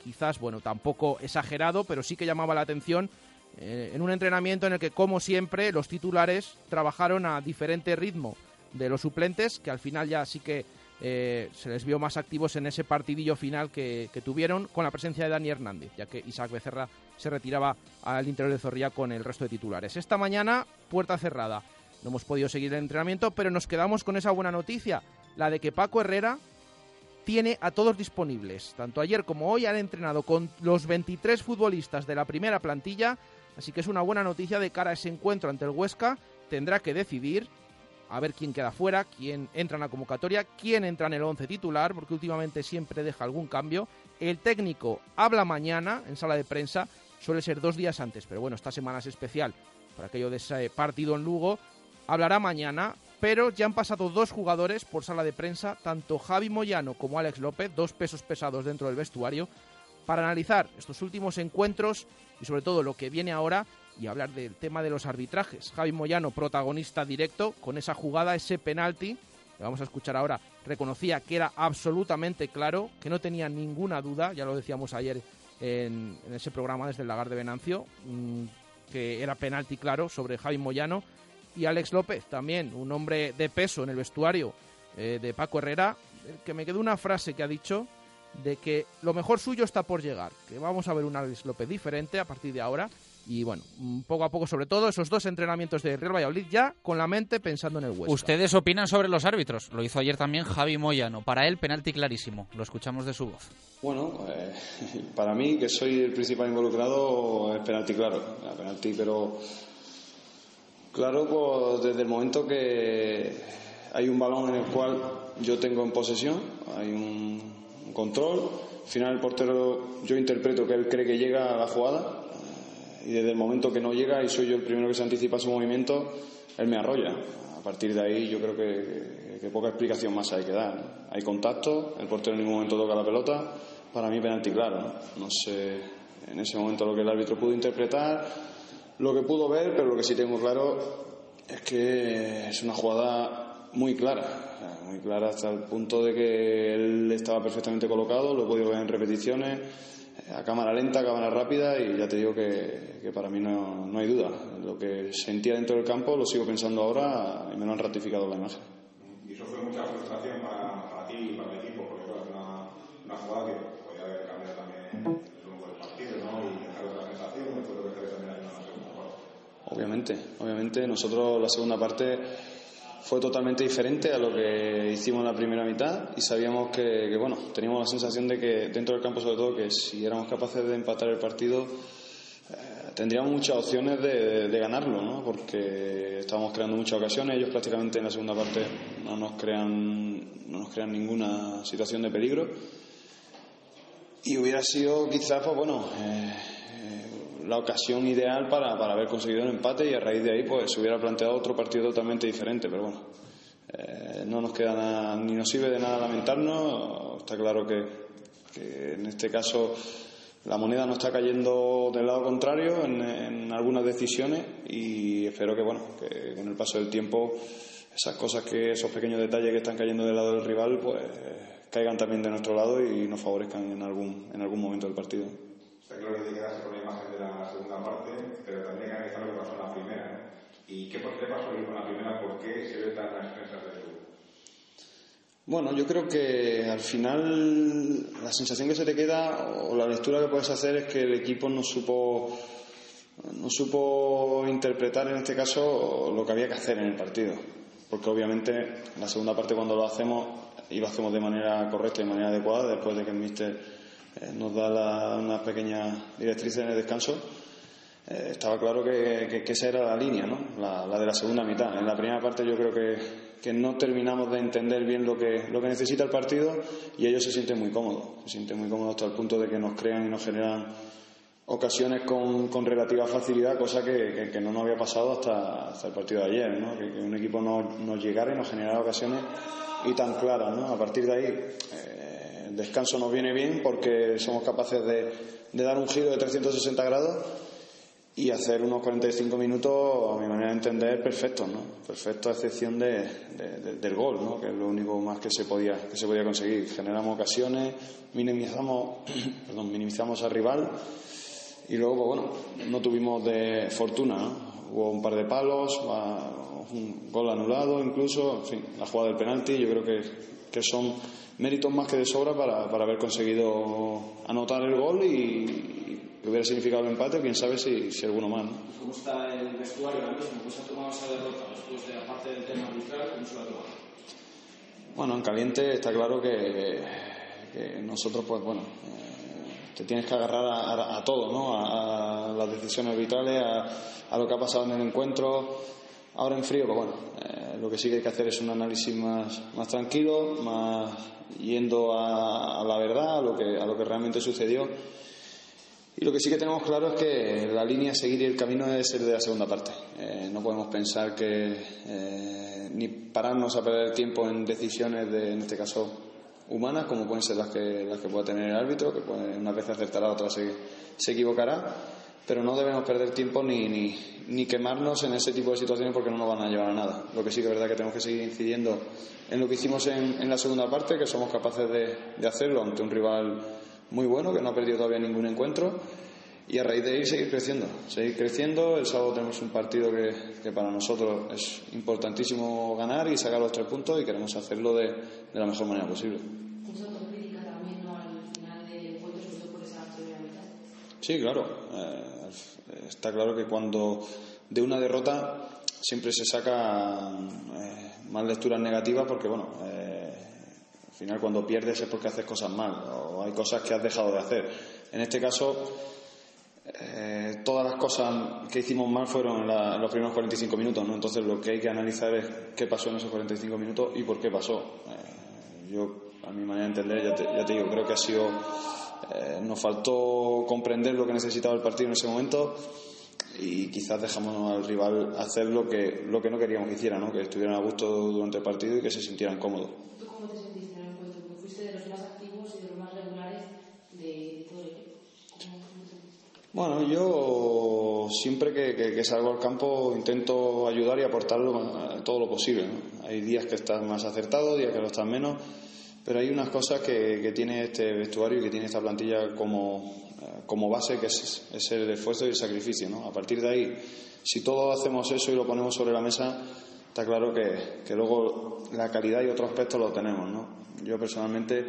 quizás, bueno, tampoco exagerado, pero sí que llamaba la atención eh, en un entrenamiento en el que, como siempre, los titulares trabajaron a diferente ritmo de los suplentes, que al final ya sí que eh, se les vio más activos en ese partidillo final que, que, tuvieron con la presencia de Dani Hernández, ya que Isaac Becerra se retiraba al interior de Zorrilla con el resto de titulares. Esta mañana, puerta cerrada. No hemos podido seguir el entrenamiento, pero nos quedamos con esa buena noticia, la de que Paco Herrera tiene a todos disponibles. Tanto ayer como hoy han entrenado con los 23 futbolistas de la primera plantilla, así que es una buena noticia de cara a ese encuentro ante el Huesca. Tendrá que decidir a ver quién queda fuera, quién entra en la convocatoria, quién entra en el 11 titular, porque últimamente siempre deja algún cambio. El técnico habla mañana en sala de prensa, suele ser dos días antes, pero bueno, esta semana es especial por aquello de ese partido en Lugo. Hablará mañana, pero ya han pasado dos jugadores por sala de prensa, tanto Javi Moyano como Alex López, dos pesos pesados dentro del vestuario, para analizar estos últimos encuentros y sobre todo lo que viene ahora y hablar del tema de los arbitrajes. Javi Moyano, protagonista directo con esa jugada, ese penalti, que vamos a escuchar ahora, reconocía que era absolutamente claro, que no tenía ninguna duda, ya lo decíamos ayer en, ese programa desde el Lagar de Venancio, mmm, que era penalti claro sobre Javi Moyano. Y Alex López, también un hombre de peso en el vestuario eh, de Paco Herrera, que me quedó una frase que ha dicho de que lo mejor suyo está por llegar, que vamos a ver un Alex López diferente a partir de ahora. Y bueno, poco a poco sobre todo esos dos entrenamientos de Real Valladolid ya con la mente pensando en el Huesca. Ustedes opinan sobre los árbitros, lo hizo ayer también Javi Moyano, para él penalti clarísimo, lo escuchamos de su voz. Bueno, eh, para mí que soy el principal involucrado es penalti claro, penalti pero claro pues desde el momento que hay un balón en el cual yo tengo en posesión, hay un, un control, al final el portero yo interpreto que él cree que llega a la jugada y desde el momento que no llega y soy yo el primero que se anticipa su movimiento, él me arrolla. A partir de ahí yo creo que, poca explicación más hay que dar. Hay contacto, el portero en ningún momento toca la pelota, para mí penalti claro. no sé en ese momento lo que el árbitro pudo interpretar, lo que pudo ver, pero lo que sí tengo claro es que es una jugada muy clara, muy clara hasta el punto de que él estaba perfectamente colocado, lo he podido ver en repeticiones a cámara lenta, a cámara rápida y ya te digo que, que para mí no, no, hay duda. Lo que sentía dentro del campo lo sigo pensando ahora y me lo han ratificado la imagen. Y eso fue mucha frustración para, para ti y para el equipo, porque es una, una jugada que podía haber cambiado también el rumbo del partido ¿no? y dejar otra sensación después de lo que también la segunda parte. Obviamente, obviamente nosotros la segunda parte fue totalmente diferente a lo que hicimos en la primera mitad y sabíamos que, bueno, teníamos la sensación de que dentro del campo sobre todo que si éramos capaces de empatar el partido eh, tendríamos muchas opciones de, ganarlo, ¿no? Porque estábamos creando muchas ocasiones, ellos prácticamente en la segunda parte no nos crean, no nos crean ninguna situación de peligro y hubiera sido quizás, pues bueno, eh, la ocasión ideal para, para, haber conseguido un empate y a raíz de ahí pues se hubiera planteado otro partido totalmente diferente, pero bueno, eh, no nos queda nada, ni nos sirve de nada lamentarnos, está claro que, en este caso la moneda no está cayendo del lado contrario en, en, algunas decisiones y espero que bueno, que con el paso del tiempo esas cosas que, esos pequeños detalles que están cayendo del lado del rival pues caigan también de nuestro lado y nos favorezcan en algún, en algún momento del partido. Está claro que quedarse con la imagen de la segunda parte, pero también hay que analizar lo que pasó en la primera. ¿Y qué, qué pasó con la primera? ¿Por qué se ve tan defensas de su? Bueno, yo creo que al final la sensación que se te queda o la lectura que puedes hacer es que el equipo no supo no supo interpretar en este caso lo que había que hacer en el partido. Porque obviamente en la segunda parte cuando lo hacemos y lo hacemos de manera correcta y de manera adecuada, después de que el míster eh, nos da la, una pequeña directriz en el descanso, eh, estaba claro que, que, que, esa era la línea, ¿no? La, la, de la segunda mitad. En la primera parte yo creo que, que, no terminamos de entender bien lo que, lo que necesita el partido y ellos se sienten muy cómodos, se sienten muy cómodos hasta el punto de que nos crean y nos generan ocasiones con, con relativa facilidad, cosa que, no nos había pasado hasta, hasta el partido de ayer, ¿no? que, un equipo no, nos llegara y nos generara ocasiones y tan claras. ¿no? A partir de ahí, eh, descanso nos viene bien porque somos capaces de, dar un giro de 360 grados y hacer unos 45 minutos, a mi manera de entender, perfectos, ¿no? Perfectos a excepción de, de- de- del gol, ¿no? Que es lo único más que se podía, que se podía conseguir. Generamos ocasiones, minimizamos, perdón, minimizamos al rival y luego, pues bueno, no tuvimos de fortuna, ¿no? Hubo un par de palos, un gol anulado incluso, la jugada del penalti, yo creo que, que son méritos más que de sobra para, para haber conseguido anotar el gol y, que hubiera significado el empate, quién sabe si, si alguno más. ¿no? ¿Cómo está el vestuario ahora mismo? ¿Cómo se ha tomado esa derrota después de, aparte del tema arbitral, cómo se lo ha tomado? Bueno, en caliente está claro que, que nosotros, pues bueno, eh, te tienes que agarrar a, a- a todo, ¿no? A, a las decisiones arbitrales, a, a lo que ha pasado en el encuentro. Ahora en frío, pues bueno, eh, lo que sí que hay que hacer es un análisis más, más tranquilo, más yendo a, a la verdad, a lo, que, a lo que realmente sucedió. Y lo que sí que tenemos claro es que la línea a seguir y el camino es el de la segunda parte. Eh, no podemos pensar que eh, ni pararnos a perder tiempo en decisiones de, en este caso, humanas, como pueden ser las que, las que pueda tener el árbitro, que puede, una vez acertará, otra se, se equivocará. Pero no debemos perder tiempo ni, ni, ni quemarnos en ese tipo de situaciones porque no nos van a llevar a nada. Lo que sí que es verdad que tenemos que seguir incidiendo en lo que hicimos en, en la segunda parte, que somos capaces de, de hacerlo ante un rival muy bueno, que no ha perdido todavía ningún encuentro. Y a raíz de ahí seguir creciendo, seguir creciendo. El sábado tenemos un partido que, que para nosotros es importantísimo ganar y sacar los tres puntos y queremos hacerlo de, de la mejor manera posible. Sí, claro. Eh, está claro que cuando de una derrota siempre se sacan eh, más lecturas negativas porque, bueno, eh, al final cuando pierdes es porque haces cosas mal o hay cosas que has dejado de hacer. En este caso, eh, todas las cosas que hicimos mal fueron la- en los primeros 45 minutos, ¿no? Entonces lo que hay que analizar es qué pasó en esos 45 minutos y por qué pasó. Eh, yo, a mi manera de entender, ya te, ya te digo, creo que ha sido... eh, nos faltó comprender lo que necesitaba el partido en ese momento y quizás dejamos al rival hacer lo que, lo que no queríamos que hiciera, ¿no? que estuvieran a gusto durante el partido y que se sintieran cómodos. ¿Tú cómo te sentiste en el encuentro? Porque fuiste de los más activos y de los más regulares de, todo el equipo. Bueno, yo siempre que, que- que salgo al campo intento ayudar y aportar todo lo posible. ¿no? Hay días que estás más acertado, días que lo estás menos, pero hay unas cosas que, tiene este vestuario y que tiene esta plantilla como, eh, como base, que es, es el esfuerzo y el sacrificio. ¿no? A partir de ahí, si todos hacemos eso y lo ponemos sobre la mesa, está claro que, que luego la calidad y otros aspectos lo tenemos. ¿no? Yo personalmente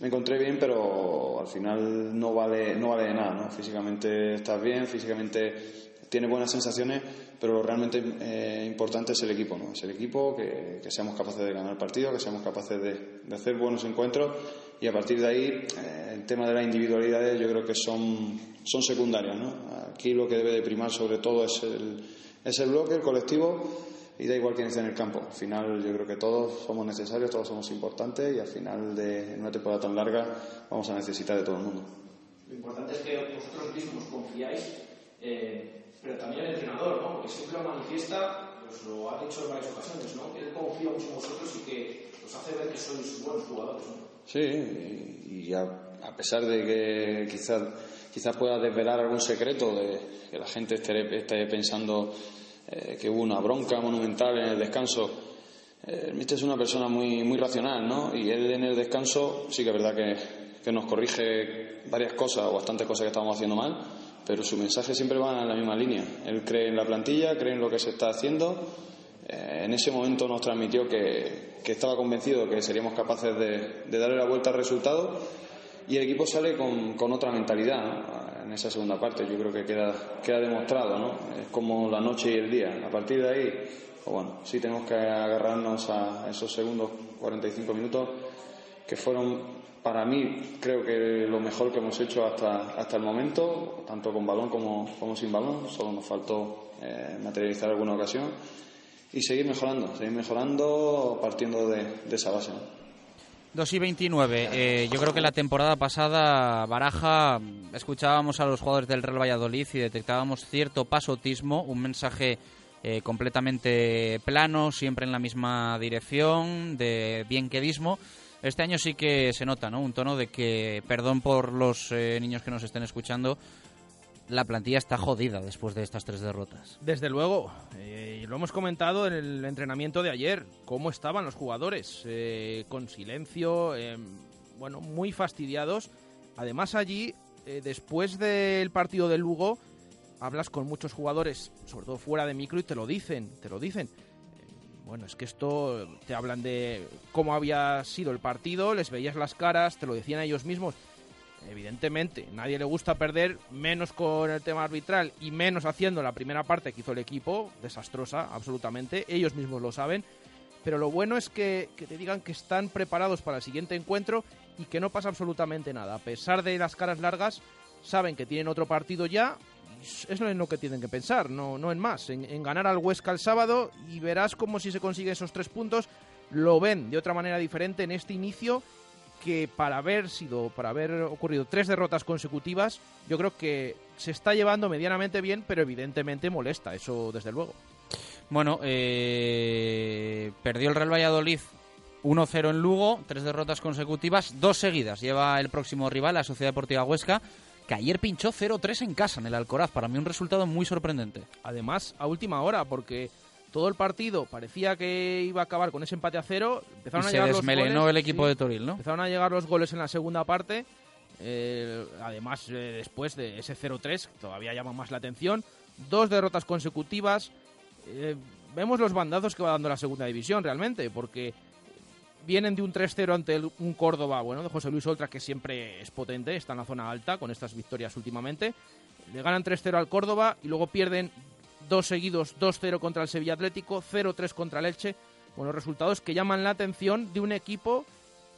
me encontré bien, pero al final no vale, no vale de nada, ¿no? Físicamente estás bien, físicamente tienes buenas sensaciones, pero lo realmente eh, importante es el equipo, ¿no? Es el equipo, que, que seamos capaces de ganar el partido, que seamos capaces de, de hacer buenos encuentros y a partir de ahí eh, el tema de las individualidades yo creo que son, son secundarias, ¿no? Aquí lo que debe de primar sobre todo es el, es el bloque, el colectivo y da igual quién esté en el campo. Al final yo creo que todos somos necesarios, todos somos importantes y al final de en una temporada tan larga vamos a necesitar de todo el mundo. Lo importante es que vosotros mismos confiáis, eh, pero también el entrenador, ¿no? Porque siempre lo manifiesta, os lo ha dicho en varias ocasiones, ¿no? Que él confía mucho en vosotros y que os hace ver que sois buenos jugadores, ¿no? Sí, y, a, a pesar de que quizás quizás pueda desvelar algún secreto de que la gente esté, esté pensando eh, que hubo una bronca monumental en el descanso. Eh, es una persona muy, muy racional, ¿no? Y él en el descanso sí que es verdad que, que nos corrige varias cosas o bastantes cosas que estamos haciendo mal, pero su mensaje siempre va en la misma línea. Él cree en la plantilla, cree en lo que se está haciendo. Eh, en ese momento nos transmitió que, que estaba convencido que seríamos capaces de, de darle la vuelta al resultado y el equipo sale con, con otra mentalidad ¿no? en esa segunda parte. Yo creo que queda, queda demostrado, ¿no? Es como la noche y el día. A partir de ahí, pues bueno, sí tenemos que agarrarnos a esos segundos 45 minutos que fueron para mí creo que lo mejor que hemos hecho hasta, hasta el momento, tanto con balón como, como sin balón. Solo nos faltó eh, materializar alguna ocasión y seguir mejorando, seguir mejorando partiendo de, esa base. ¿no? 2 y 29. Eh, yo creo que la temporada pasada, Baraja, escuchábamos a los jugadores del Real Valladolid y detectábamos cierto pasotismo, un mensaje eh, completamente plano, siempre en la misma dirección, de bienquedismo. Este año sí que se nota, ¿no? Un tono de que, perdón por los eh, niños que nos estén escuchando, la plantilla está jodida después de estas tres derrotas. Desde luego, eh, lo hemos comentado en el entrenamiento de ayer, cómo estaban los jugadores, eh, con silencio, eh, bueno, muy fastidiados. Además allí, eh, después del partido de Lugo, hablas con muchos jugadores, sobre todo fuera de micro, y te lo dicen, te lo dicen. Bueno, es que esto te hablan de cómo había sido el partido, les veías las caras, te lo decían ellos mismos. Evidentemente, nadie le gusta perder, menos con el tema arbitral y menos haciendo la primera parte que hizo el equipo, desastrosa, absolutamente. Ellos mismos lo saben. Pero lo bueno es que te digan que están preparados para el siguiente encuentro y que no pasa absolutamente nada. A pesar de las caras largas, saben que tienen otro partido ya. Es lo que tienen que pensar, no, no en más. En, en ganar al Huesca el sábado y verás como si se consiguen esos tres puntos, lo ven de otra manera diferente en este inicio que para haber sido, para haber ocurrido tres derrotas consecutivas, yo creo que se está llevando medianamente bien, pero evidentemente molesta, eso desde luego. Bueno, eh, perdió el Real Valladolid 1-0 en Lugo, tres derrotas consecutivas, dos seguidas. Lleva el próximo rival, la Sociedad Deportiva Huesca, que ayer pinchó 0-3 en casa, en el Alcoraz. Para mí un resultado muy sorprendente. Además, a última hora, porque todo el partido parecía que iba a acabar con ese empate a cero. Empezaron Y a se llegar los desmelenó goles, el equipo sí. de Toril, ¿no? Empezaron a llegar los goles en la segunda parte. eh, además, eh, después de ese 0-3, todavía llama más la atención. Dos derrotas consecutivas. Eh, vemos los bandazos que va dando la segunda división realmente, porque vienen de un 3-0 ante el- un Córdoba, bueno, de José Luis Oltra, que siempre es potente, está en la zona alta con estas victorias últimamente. Le ganan 3-0 al Córdoba y luego pierden dos seguidos, 2-0 contra el Sevilla Atlético, 0-3 contra el Elche. Bueno, resultados que llaman la atención de un equipo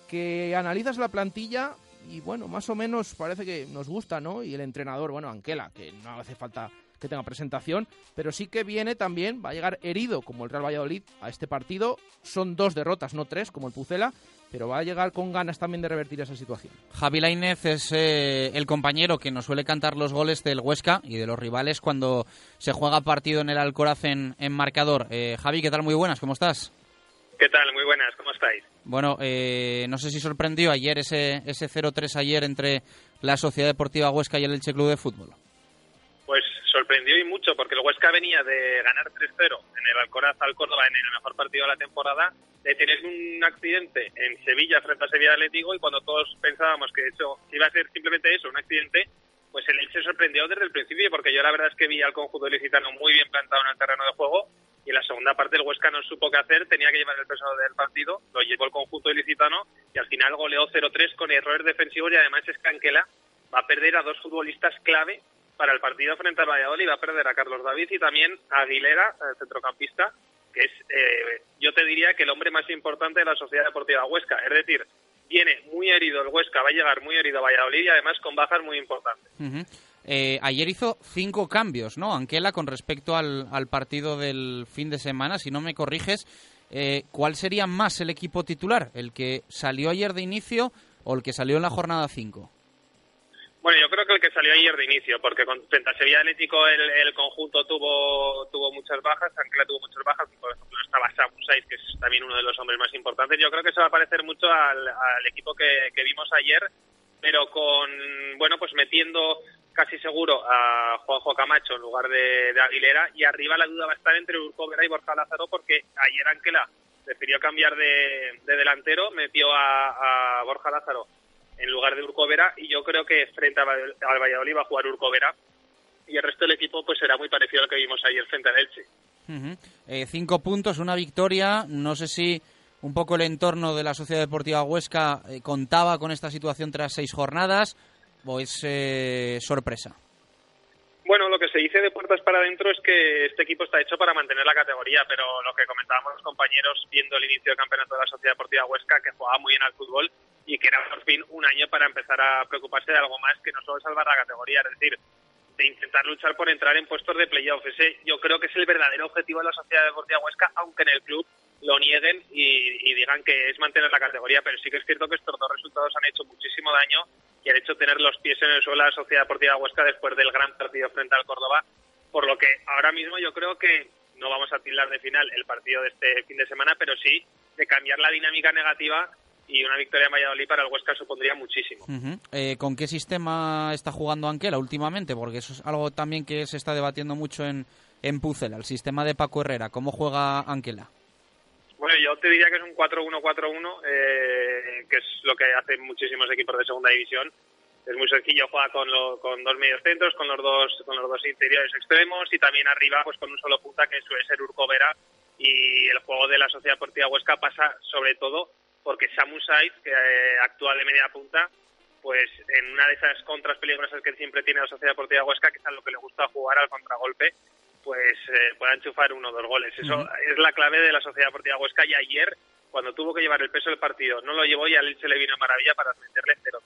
que analizas la plantilla y bueno, más o menos parece que nos gusta, ¿no? Y el entrenador, bueno, Anquela, que no hace falta que tenga presentación, pero sí que viene también, va a llegar herido como el Real Valladolid a este partido. Son dos derrotas, no tres, como el Pucela, pero va a llegar con ganas también de revertir esa situación. Javi Lainez es eh, el compañero que nos suele cantar los goles del Huesca y de los rivales cuando se juega partido en el Alcoraz en, en marcador. Eh, Javi, ¿qué tal? Muy buenas, ¿cómo estás? ¿Qué tal? Muy buenas, ¿cómo estáis? Bueno, eh, no sé si sorprendió ayer ese, ese 0-3 ayer entre la Sociedad Deportiva Huesca y el Elche Club de Fútbol. Sorprendió y mucho, porque el Huesca venía de ganar 3-0 en el Alcoraz al Córdoba en el mejor partido de la temporada, de tener un accidente en Sevilla frente a Sevilla Atlético y cuando todos pensábamos que eso iba a ser simplemente eso, un accidente, pues el Elche sorprendió desde el principio, porque yo la verdad es que vi al conjunto licitano muy bien plantado en el terreno de juego y en la segunda parte el Huesca no supo qué hacer, tenía que llevar el peso del partido, lo llevó el conjunto ilicitano y al final goleó 0-3 con errores defensivos y además es que Anquela va a perder a dos futbolistas clave para el partido frente al Valladolid, va a perder a Carlos David y también a Aguilera, el centrocampista, que es, eh, yo te diría que el hombre más importante de la Sociedad Deportiva Huesca, es decir, viene muy herido el Huesca, va a llegar muy herido a Valladolid y además con bajas muy importantes. Eh, ayer hizo cinco cambios, ¿no? Anquela, con respecto al, partido del fin de semana, si no me corriges, eh, ¿cuál sería más el equipo titular? ¿El que salió ayer de inicio o el que salió en la jornada 5? Bueno, yo creo que el que salió ayer de inicio, porque con, frente Sevilla Atlético el, el conjunto tuvo tuvo muchas bajas, Ancla tuvo muchas bajas, por ejemplo estaba Samu Saiz, que es también uno de los hombres más importantes. Yo creo que se va a parecer mucho al, equipo que, vimos ayer, pero con, bueno, pues metiendo casi seguro a Juanjo Camacho en lugar de, de Aguilera y arriba la duda va a estar entre Urco Vera y Borja Lázaro porque ayer Anquela prefirió cambiar de, de delantero, metió a Borja Lázaro en lugar de Urco Vera y yo creo que frente al Valladolid va a jugar Urco Vera y el resto del equipo pues será muy parecido al que vimos ayer frente al Elche. Ujú. Eh, cinco puntos, una victoria. No sé si un poco el entorno de la Sociedad Deportiva Huesca eh, contaba con esta situación tras seis jornadas o es eh, sorpresa. Bueno, lo que se dice de puertas para adentro es que este equipo está hecho para mantener la categoría, pero lo que comentábamos los compañeros viendo el inicio del campeonato de la Sociedad Deportiva Huesca, que jugaba muy bien al fútbol y que era por fin un año para empezar a preocuparse de algo más que no solo salvar la categoría, es decir, de intentar luchar por entrar en puestos de playoff. Ese yo creo que es el verdadero objetivo de la Sociedad Deportiva Huesca, aunque en el club lo nieguen y, digan que es mantener la categoría, pero sí que es cierto que estos dos resultados han hecho muchísimo daño y han hecho tener los pies en el suelo a la Sociedad Deportiva Huesca después del gran partido frente al Córdoba, por lo que ahora mismo yo creo que no vamos a tildar de final el partido de este fin de semana, pero sí de cambiar la dinámica negativa y una victoria en Valladolid para el Huesca supondría muchísimo. Eh, ¿Con qué sistema está jugando Anquela últimamente? Porque eso es algo también que se está debatiendo mucho en, en Pucela, el sistema de Paco Herrera. ¿Cómo juega Anquela? Bueno, yo te diría que es un 4-1-4-1, eh, que es lo que hacen muchísimos equipos de segunda división. Es muy sencillo, juega con, lo- con dos medios centros, con los dos con los dos interiores extremos y también arriba pues con un solo punta que suele ser Urco Vera y el juego de la Sociedad Deportiva Huesca pasa sobre todo porque Samu Saiz, que eh, actúa de media punta, pues en una de esas contras peligrosas que siempre tiene la Sociedad Deportiva Huesca, que es a lo que le gusta jugar al contragolpe, pues eh, pueda enchufar uno o dos goles. Eso es la clave de la Sociedad Deportiva Huesca y ayer, cuando tuvo que llevar el peso del partido, no lo llevó y a él se le vino maravilla para meterle cero.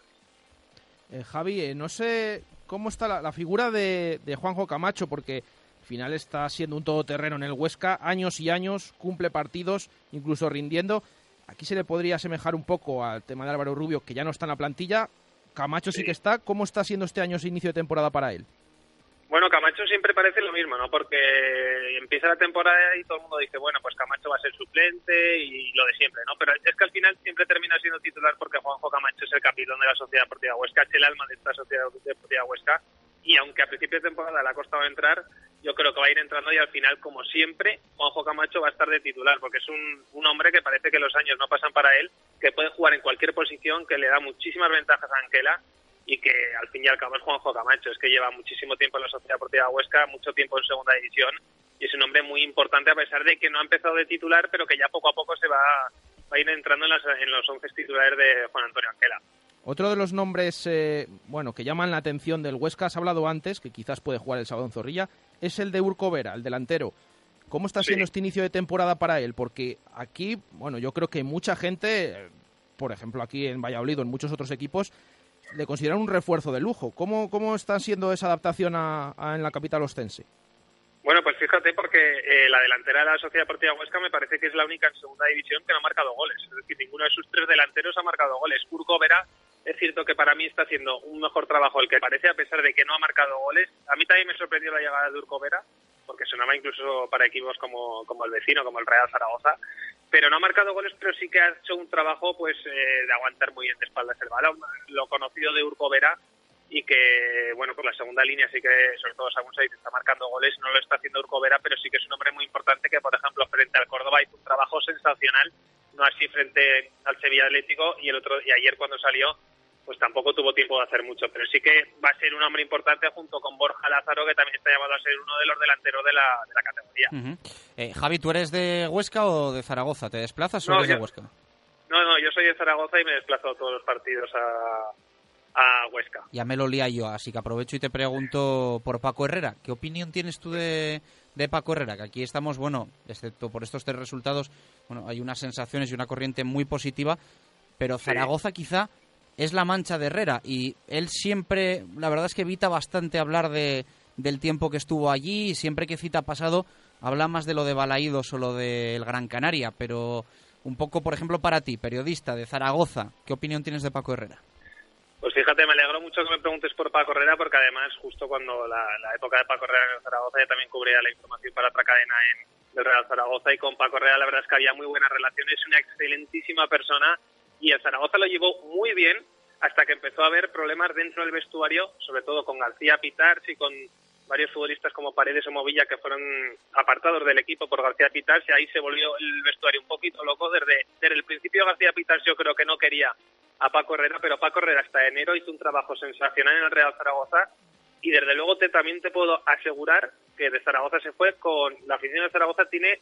Eh, Javi, eh, no sé cómo está la, la figura de, de Juanjo Camacho, porque al final está siendo un todoterreno en el Huesca, años y años, cumple partidos, incluso rindiendo. Aquí se le podría asemejar un poco al tema de Álvaro Rubio, que ya no está en la plantilla. Camacho sí, que está. ¿Cómo está siendo este año ese inicio de temporada para él? Bueno, Camacho siempre parece lo mismo, ¿no? Porque empieza la temporada y todo el mundo dice, bueno, pues Camacho va a ser suplente y lo de siempre, ¿no? Pero es que al final siempre termina siendo titular porque Juanjo Camacho es el capitán de la Sociedad Deportiva Huesca, es el alma de esta Sociedad Deportiva Huesca y aunque a principio de temporada le ha costado entrar, yo creo que va a ir entrando y al final, como siempre, Juanjo Camacho va a estar de titular porque es un, un hombre que parece que los años no pasan para él, que puede jugar en cualquier posición, que le da muchísimas ventajas a Anquela y que al fin y al cabo es Juanjo Camacho, es que lleva muchísimo tiempo en la Sociedad Deportiva Huesca, mucho tiempo en segunda división y es un hombre muy importante a pesar de que no ha empezado de titular, pero que ya poco a poco se va, va a ir entrando en, las- en los once titulares de Juan Antonio Anquela. Otro de los nombres eh, bueno, que llaman la atención del Huesca, has hablado antes, que quizás puede jugar el sábado en Zorrilla, es el de Urco Vera, el delantero. ¿Cómo está siendo este inicio de temporada para él? Porque aquí, bueno, yo creo que mucha gente, eh, por ejemplo aquí en Valladolid o en muchos otros equipos, le consideran un refuerzo de lujo. ¿Cómo, cómo está siendo esa adaptación a- en la capital ostense? Bueno, pues fíjate, porque eh, la delantera de la Sociedad Deportiva Huesca me parece que es la única en segunda división que no ha marcado goles. Es decir, ninguno de sus tres delanteros ha marcado goles. Urco Vera, es cierto que para mí está haciendo un mejor trabajo el que parece, a pesar de que no ha marcado goles. A mí también me sorprendió la llegada de Urco Vera, porque sonaba incluso para equipos como, como el vecino, como el Real Zaragoza. Pero no ha marcado goles, pero sí que ha hecho un trabajo pues eh, de aguantar muy bien de espaldas el balón. Lo conocido de Urco Vera y que, bueno, por la segunda línea sí que, sobre todo Sagun Saiz está marcando goles, no lo está haciendo Urco Vera, pero sí que es un hombre muy importante que, por ejemplo, frente al Córdoba hizo un trabajo sensacional, no así frente al Sevilla Atlético y el otro y ayer cuando salió pues tampoco tuvo tiempo de hacer mucho, pero sí que va a ser un hombre importante junto con Borja Lázaro, que también está llamado a ser uno de los delanteros de la, de la categoría. Ujú. Eh, Javi, ¿tú eres de Huesca o de Zaragoza? ¿Te desplazas o No, eres de Huesca? No, no, yo soy de Zaragoza y me desplazo todos los partidos a, a Huesca. Ya me lo lía yo, así que aprovecho y te pregunto por Paco Herrera. ¿Qué opinión tienes tú de, de Paco Herrera? Que aquí estamos, bueno, excepto por estos tres resultados, bueno, hay unas sensaciones y una corriente muy positiva, pero Zaragoza quizá es la mancha de Herrera y él siempre, la verdad es que evita bastante hablar de, del tiempo que estuvo allí y siempre que cita pasado habla más de lo de Balaídos o lo del Gran Canaria, pero un poco, por ejemplo, para ti, periodista de Zaragoza, ¿qué opinión tienes de Paco Herrera? Pues fíjate, me alegro mucho que me preguntes por Paco Herrera, porque además, justo cuando la, la época de Paco Herrera en Zaragoza, yo también cubría la información para otra cadena en el Real Zaragoza y con Paco Herrera la verdad es que había muy buenas relaciones, es una excelentísima persona y el Zaragoza lo llevó muy bien hasta que empezó a haber problemas dentro del vestuario, sobre todo con García Pitars y con varios futbolistas como Paredes o Movilla que fueron apartados del equipo por García Pitars y ahí se volvió el vestuario un poquito loco. Desde, desde el principio García Pitars yo creo que no quería a Paco Herrera, pero Paco Herrera hasta enero hizo un trabajo sensacional en el Real Zaragoza y desde luego te, también te puedo asegurar que de Zaragoza se fue con la afición de Zaragoza tiene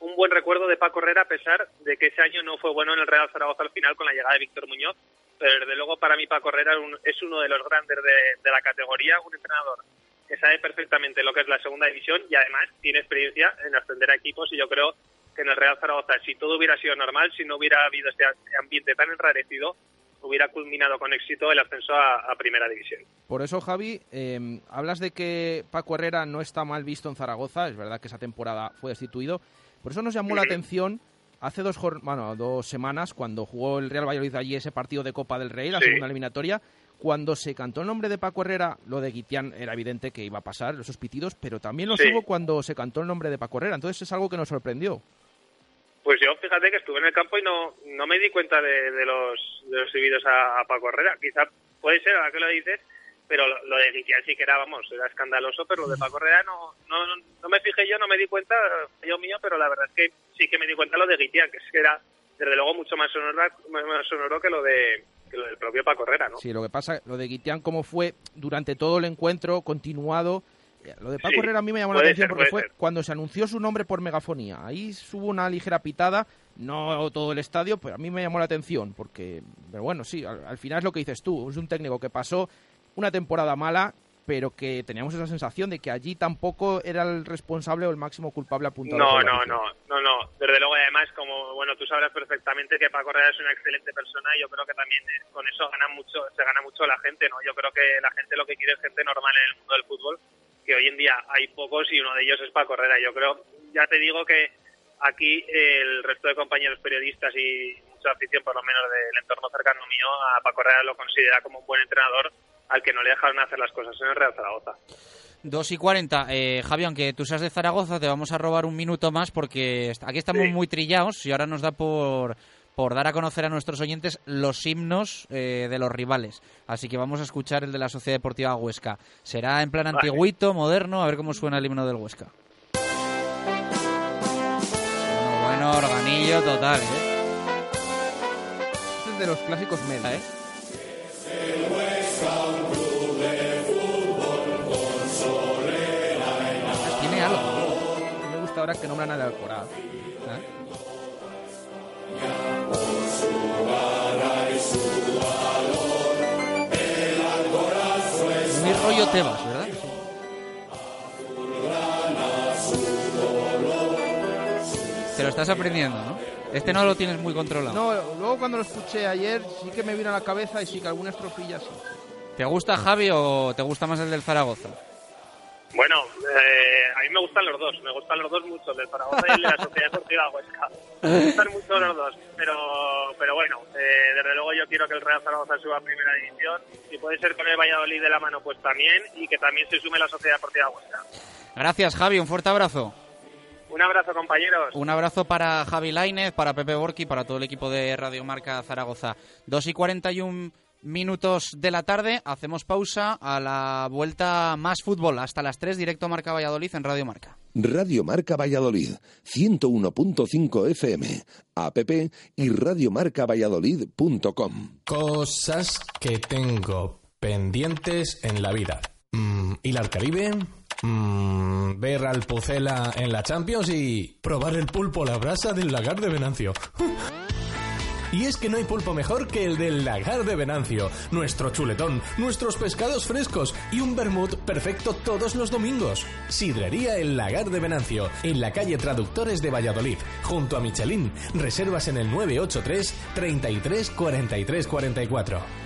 un buen recuerdo de Paco Herrera a pesar de que ese año no fue bueno en el Real Zaragoza al final con la llegada de Víctor Muñoz. Pero desde luego para mí Paco Herrera es un- es uno de los grandes de, la categoría, un entrenador que sabe perfectamente lo que es la segunda división y además tiene experiencia en ascender a equipos. Y yo creo que en el Real Zaragoza, si todo hubiera sido normal, si no hubiera habido este ambiente tan enrarecido, hubiera culminado con éxito el ascenso a, a Primera División. Por eso, Javi, eh, hablas de que Paco Herrera no está mal visto en Zaragoza, es verdad que esa temporada fue destituido, por eso nos llamó la atención hace dos, bueno, dos semanas cuando jugó el Real Valladolid allí ese partido de Copa del Rey, la Sí. segunda eliminatoria, Cuando se cantó el nombre de Paco Herrera, lo de Guitián era evidente que iba a pasar, esos pitidos, pero también lo Sí. hubo cuando se cantó el nombre de Paco Herrera. Entonces es algo que nos sorprendió. Pues yo, fíjate que estuve en el campo y no, no me di cuenta de, de los de los subidos a, a Paco Herrera. Quizá puede ser, ahora que lo dices, pero lo, lo de Guitián sí que era, vamos, era escandaloso, pero lo de Paco Herrera no, no, no, me fijé yo, no me di cuenta, yo mío, pero la verdad es que sí que me di cuenta lo de Guitián, que es que era, desde luego, mucho más sonoro, más sonoro que lo de que lo del propio Paco Herrera, ¿no? Sí, lo que pasa, lo de Guitián, como fue durante todo el encuentro, continuado. eh, Lo de Paco Sí, Herrera a mí me llamó la atención ser, porque fue ser. cuando se anunció su nombre por megafonía. Ahí hubo una ligera pitada, no todo el estadio, pero a mí me llamó la atención. porque Pero bueno, sí, al, al final es lo que dices tú. Es un técnico que pasó una temporada mala, pero que teníamos esa sensación de que allí tampoco era el responsable o el máximo culpable apuntado. No, no, no, no, no. Desde luego, y además, como bueno, tú sabrás perfectamente que Paco Herrera es una excelente persona y yo creo que también eh, con eso gana mucho, se gana mucho la gente, ¿no? Yo creo que la gente lo que quiere es gente normal en el mundo del fútbol, que hoy en día hay pocos y uno de ellos es Paco Herrera. Yo creo, ya te digo que aquí eh, el resto de compañeros periodistas y mucha afición, por lo menos del entorno cercano mío, a Paco Herrera lo considera como un buen entrenador al que no le dejaron hacer las cosas en el Real Zaragoza. 2 y 40. Eh, Javi, aunque tú seas de Zaragoza, te vamos a robar un minuto más porque aquí estamos Sí. muy trillados y ahora nos da por, por dar a conocer a nuestros oyentes los himnos eh, de los rivales. Así que vamos a escuchar el de la Sociedad Deportiva Huesca. Será en plan Vale. antiguito, moderno, a ver cómo suena el himno del Huesca. Bueno, bueno, organillo total, ¿eh? Este es de los clásicos media. ¿eh? Ahora que nombran al Alcoraz. ¿eh? Muy rollo Tebas, ¿verdad? Te lo estás aprendiendo, ¿no? Este no lo tienes muy controlado. No, luego cuando lo escuché ayer sí que me vino a la cabeza y sí que alguna estrofilla sí. ¿Te gusta Javi o te gusta más el del Zaragoza? Bueno, eh, a mí me gustan los dos, me gustan los dos mucho, el del Zaragoza y el de la Sociedad Deportiva Huesca. Me gustan mucho los dos, pero, pero bueno, eh, desde luego yo quiero que el Real Zaragoza suba a primera división, si puede ser con el Valladolid de la mano, pues también, y que también se sume la Sociedad Deportiva Huesca. Gracias, Javi. Un fuerte abrazo. Un abrazo, compañeros. Un abrazo para Javi Lainez, para Pepe Borqui, para todo el equipo de Radio Marca Zaragoza. 2 y 41 minutos de la tarde. Hacemos pausa a la vuelta más fútbol. Hasta las 3, directo Marca Valladolid en Radio Marca. Radio Marca Valladolid, 101.5 FM, app y radiomarcavalladolid.com. Cosas que tengo pendientes en la vida. Mm, ¿Ir al Caribe? Mm, ver al Pucela en la Champions y probar el pulpo a la brasa del lagar de Venancio. Y es que no hay pulpo mejor que el del lagar de Venancio, nuestro chuletón, nuestros pescados frescos y un vermut perfecto todos los domingos. Sidrería El Lagar de Venancio, en la calle Traductores de Valladolid, junto a Michelin. Reservas en el 983 33 43 44.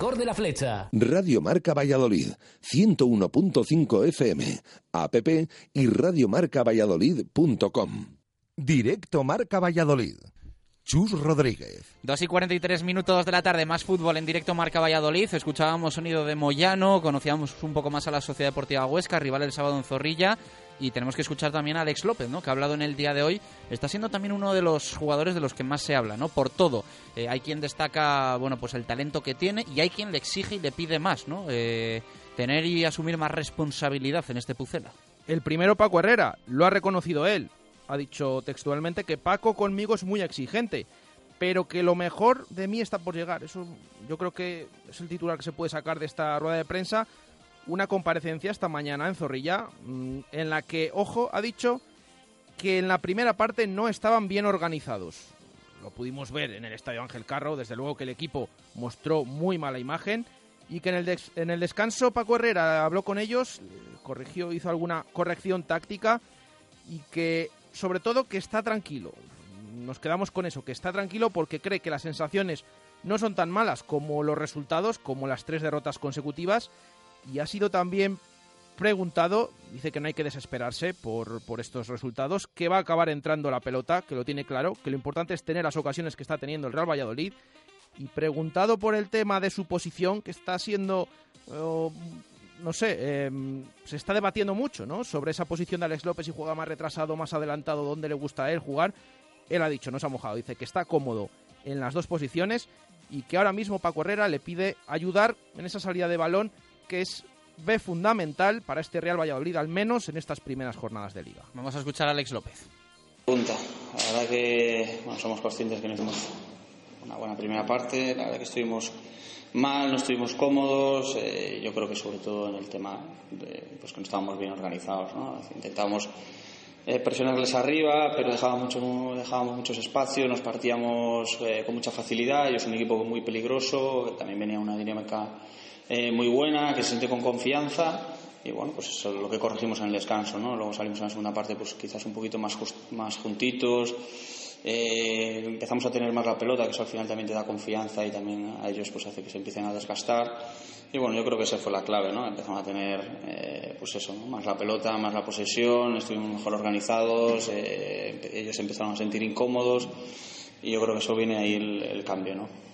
Hipercor de la Flecha. Radio Marca Valladolid, 101.5 FM, app y radiomarcavalladolid.com. Directo Marca Valladolid. Chus Rodríguez. 2 y 43 minutos de la tarde, más fútbol en directo Marca Valladolid. Escuchábamos sonido de Moyano, conocíamos un poco más a la Sociedad Deportiva Huesca, rival el sábado en Zorrilla. Y tenemos que escuchar también a Alex López, ¿no? que ha hablado en el día de hoy. Está siendo también uno de los jugadores de los que más se habla, ¿no? por todo. Eh, hay quien destaca bueno, pues el talento que tiene y hay quien le exige y le pide más. ¿no? Eh, tener y asumir más responsabilidad en este Pucela. El primero Paco Herrera, lo ha reconocido él. Ha dicho textualmente que Paco conmigo es muy exigente, pero que lo mejor de mí está por llegar. Eso yo creo que es el titular que se puede sacar de esta rueda de prensa. Una comparecencia esta mañana en Zorrilla, mm, en la que, ojo, ha dicho que en la primera parte no estaban bien organizados. Lo pudimos ver en el Estadio Ángel Carro, desde luego que el equipo mostró muy mala imagen y que en el, en el descanso Paco Herrera habló con ellos, corrigió, hizo alguna corrección táctica y que sobre todo que está tranquilo. Nos quedamos con eso, que está tranquilo porque cree que las sensaciones no son tan malas como los resultados, como las tres derrotas consecutivas y ha sido también preguntado, dice que no hay que desesperarse por, por, estos resultados, que va a acabar entrando la pelota, que lo tiene claro, que lo importante es tener las ocasiones que está teniendo el Real Valladolid y preguntado por el tema de su posición, que está siendo, eh, no sé, em, se está debatiendo mucho, ¿no? Sobre esa posición de Alex López, si juega más retrasado, más adelantado, dónde le gusta a él jugar. Él ha dicho, no se ha mojado, dice que está cómodo en las dos posiciones y que ahora mismo Paco Herrera le pide ayudar en esa salida de balón que es ve fundamental para este Real Valladolid, al menos en estas primeras jornadas de liga. Vamos a escuchar a Alex López. Pregunta. La verdad que bueno, somos conscientes que no hicimos una buena primera parte. La verdad que estuvimos mal, no estuvimos cómodos. Eh, yo creo que sobre todo en el tema de pues que no estábamos bien organizados. ¿no? Intentábamos eh, presionarles arriba, pero dejábamos, mucho, dejábamos muchos espacios, nos partíamos eh, con mucha facilidad. Ellos un equipo muy peligroso, también venía una dinámica eh, muy buena, que se siente con confianza. Y bueno, pues eso es lo que corregimos en el descanso, ¿no? Luego salimos en la segunda parte, pues quizás un poquito más, más juntitos, eh, empezamos a tener más la pelota, que eso al final también te da confianza y también a ellos pues hace que se empiecen a desgastar. Y bueno, yo creo que esa fue la clave, ¿no? Empezamos a tener, eh, pues eso, más la pelota, más la posesión, estuvimos mejor organizados, ellos empezaron a sentir incómodos y yo creo que eso viene ahí el, el cambio, ¿no?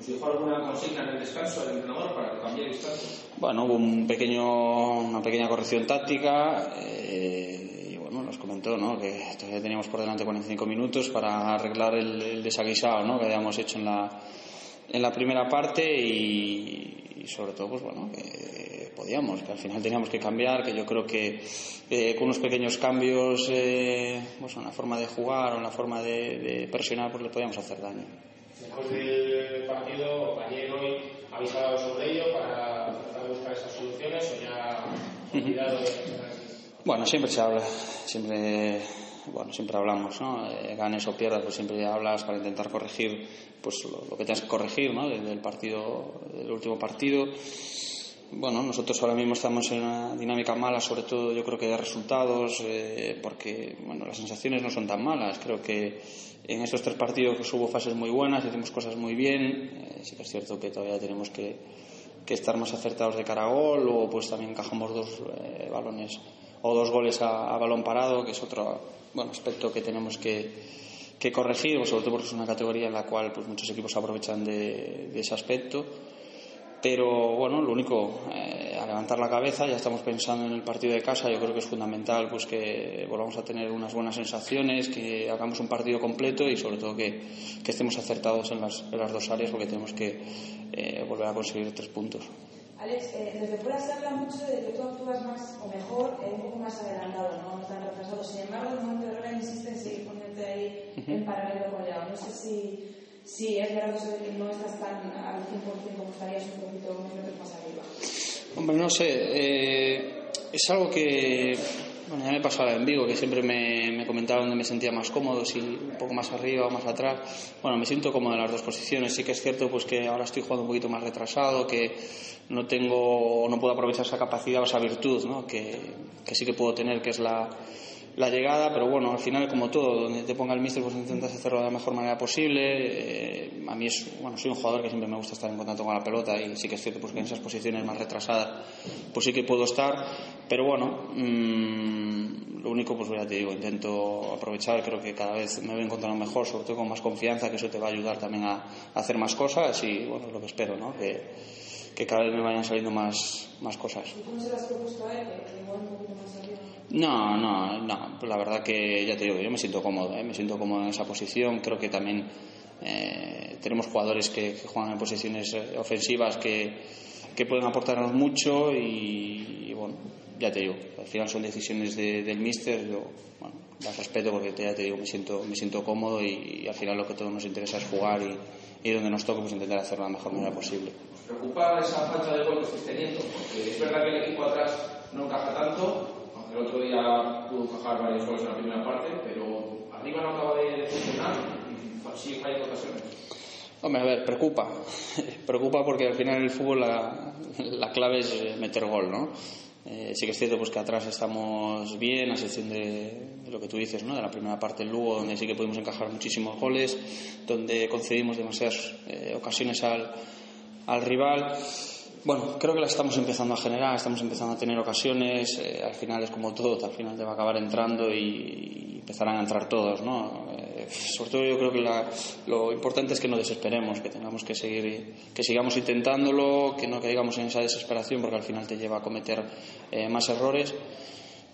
¿Os dijo alguna consigna en el descanso del entrenador para que cambiéis tanto? Bueno, hubo un pequeño, una pequeña corrección táctica. Eh, y bueno, nos comentó ¿no? que todavía teníamos por delante 45 minutos para arreglar el, desaguisado ¿no? que habíamos hecho en la, en la primera parte y, y sobre todo, pues bueno, que podíamos, que al final teníamos que cambiar, que yo creo que eh, con unos pequeños cambios eh, pues en la forma de jugar o en la forma de, de presionar, pues le podíamos hacer daño. Después del partido, ayer hoy, ¿habéis hablado sobre ello para tratar de buscar esas soluciones o ya olvidado de Bueno, siempre se habla, siempre, bueno, siempre hablamos, ¿no? Eh, ganes o pierdas, pues siempre hablas para intentar corregir pues lo, lo que tengas que corregir, ¿no? Desde el partido, del último partido. Bueno, nosotros ahora mismo estamos en una dinámica mala, sobre todo yo creo que de resultados, eh, porque bueno, las sensaciones no son tan malas. Creo que en estos tres partidos pues, hubo fases muy buenas, hicimos cosas muy bien. Eh, sí que es cierto que todavía tenemos que, estar más acertados de cara a gol, o pues también encajamos dos eh, balones o dos goles a, balón parado, que es otro bueno, aspecto que tenemos que, que corregir, pues, sobre todo porque es una categoría en la cual pues, muchos equipos aprovechan de ese aspecto pero bueno, lo único, eh, a levantar la cabeza, ya estamos pensando en el partido de casa, yo creo que es fundamental pues que volvamos a tener unas buenas sensaciones, que hagamos un partido completo y sobre todo que, que estemos acertados en las, en las, dos áreas porque tenemos que eh, volver a conseguir tres puntos. Alex, eh, desde fuera se habla mucho de que tú actúas más o mejor, eh, un poco más adelantado, no tan retrasado. Sin embargo, el momento de ahora insiste en seguir poniéndote ahí en paralelo con Leao. No sé si sí, es verdad que no estás tan al 100% como estarías un poquito más arriba. Hombre, no sé, eh, es algo que bueno, ya me pasó en Vigo, que siempre me, me comentaban dónde me sentía más cómodo, si un poco más arriba o más atrás. Bueno, me siento cómodo en las dos posiciones. Sí que es cierto pues que ahora estoy jugando un poquito más retrasado, que no tengo, no puedo aprovechar esa capacidad o esa virtud, ¿no? que, que sí que puedo tener, que es la, la llegada, pero bueno, al final, como todo, donde te ponga el míster, pues intentas hacerlo de la mejor manera posible. Eh, a mí es, bueno, soy un jugador que siempre me gusta estar en contacto con la pelota y sí que es cierto pues, que en esas posiciones más retrasadas, pues sí que puedo estar, pero bueno, mmm, lo único, pues ya te digo, intento aprovechar, creo que cada vez me voy encontrando mejor, sobre todo con más confianza, que eso te va a ayudar también a, a hacer más cosas y bueno, es lo que espero, ¿no? Que, que cada vez me vayan saliendo más, más cosas. ¿Y cómo se las más. No, no, no. La verdad que ya te digo, yo me siento cómodo, ¿eh? me siento cómodo en esa posición. Creo que también eh, tenemos jugadores que, que juegan en posiciones eh, ofensivas que, que pueden aportarnos mucho y, y, bueno, ya te digo, al final son decisiones de- del míster. Yo bueno, las respeto porque ya te digo, me siento, me siento cómodo y, y al final lo que todos nos interesa es jugar y, y donde nos toque pues intentar hacerlo de la mejor manera posible. ¿Os preocupa esa falta de gol que estáis teniendo? Porque es verdad que el equipo atrás no encaja tanto, el otro día pudo encajar varios goles en la primera parte, pero arriba no acaba de funcionar y sigue fallando ocasiones. Hombre, a ver, preocupa. preocupa porque al final en el fútbol la, la clave es eh, meter gol, ¿no? Eh, sí que es cierto pues, que atrás estamos bien, a excepción de, de lo que tú dices, ¿no? De la primera parte del Lugo, donde sí que pudimos encajar muchísimos goles, donde concedimos demasiadas eh, ocasiones al, al rival. Bueno, creo que la estamos empezando a generar, estamos empezando a tener ocasiones. eh, al final es como todo, al final te va a acabar entrando y, empezarán a entrar todos, ¿no? Eh, sobre todo yo creo que la- lo importante es que no desesperemos, que tengamos que seguir, que sigamos intentándolo, que no caigamos en esa desesperación, porque al final te lleva a cometer eh, más errores.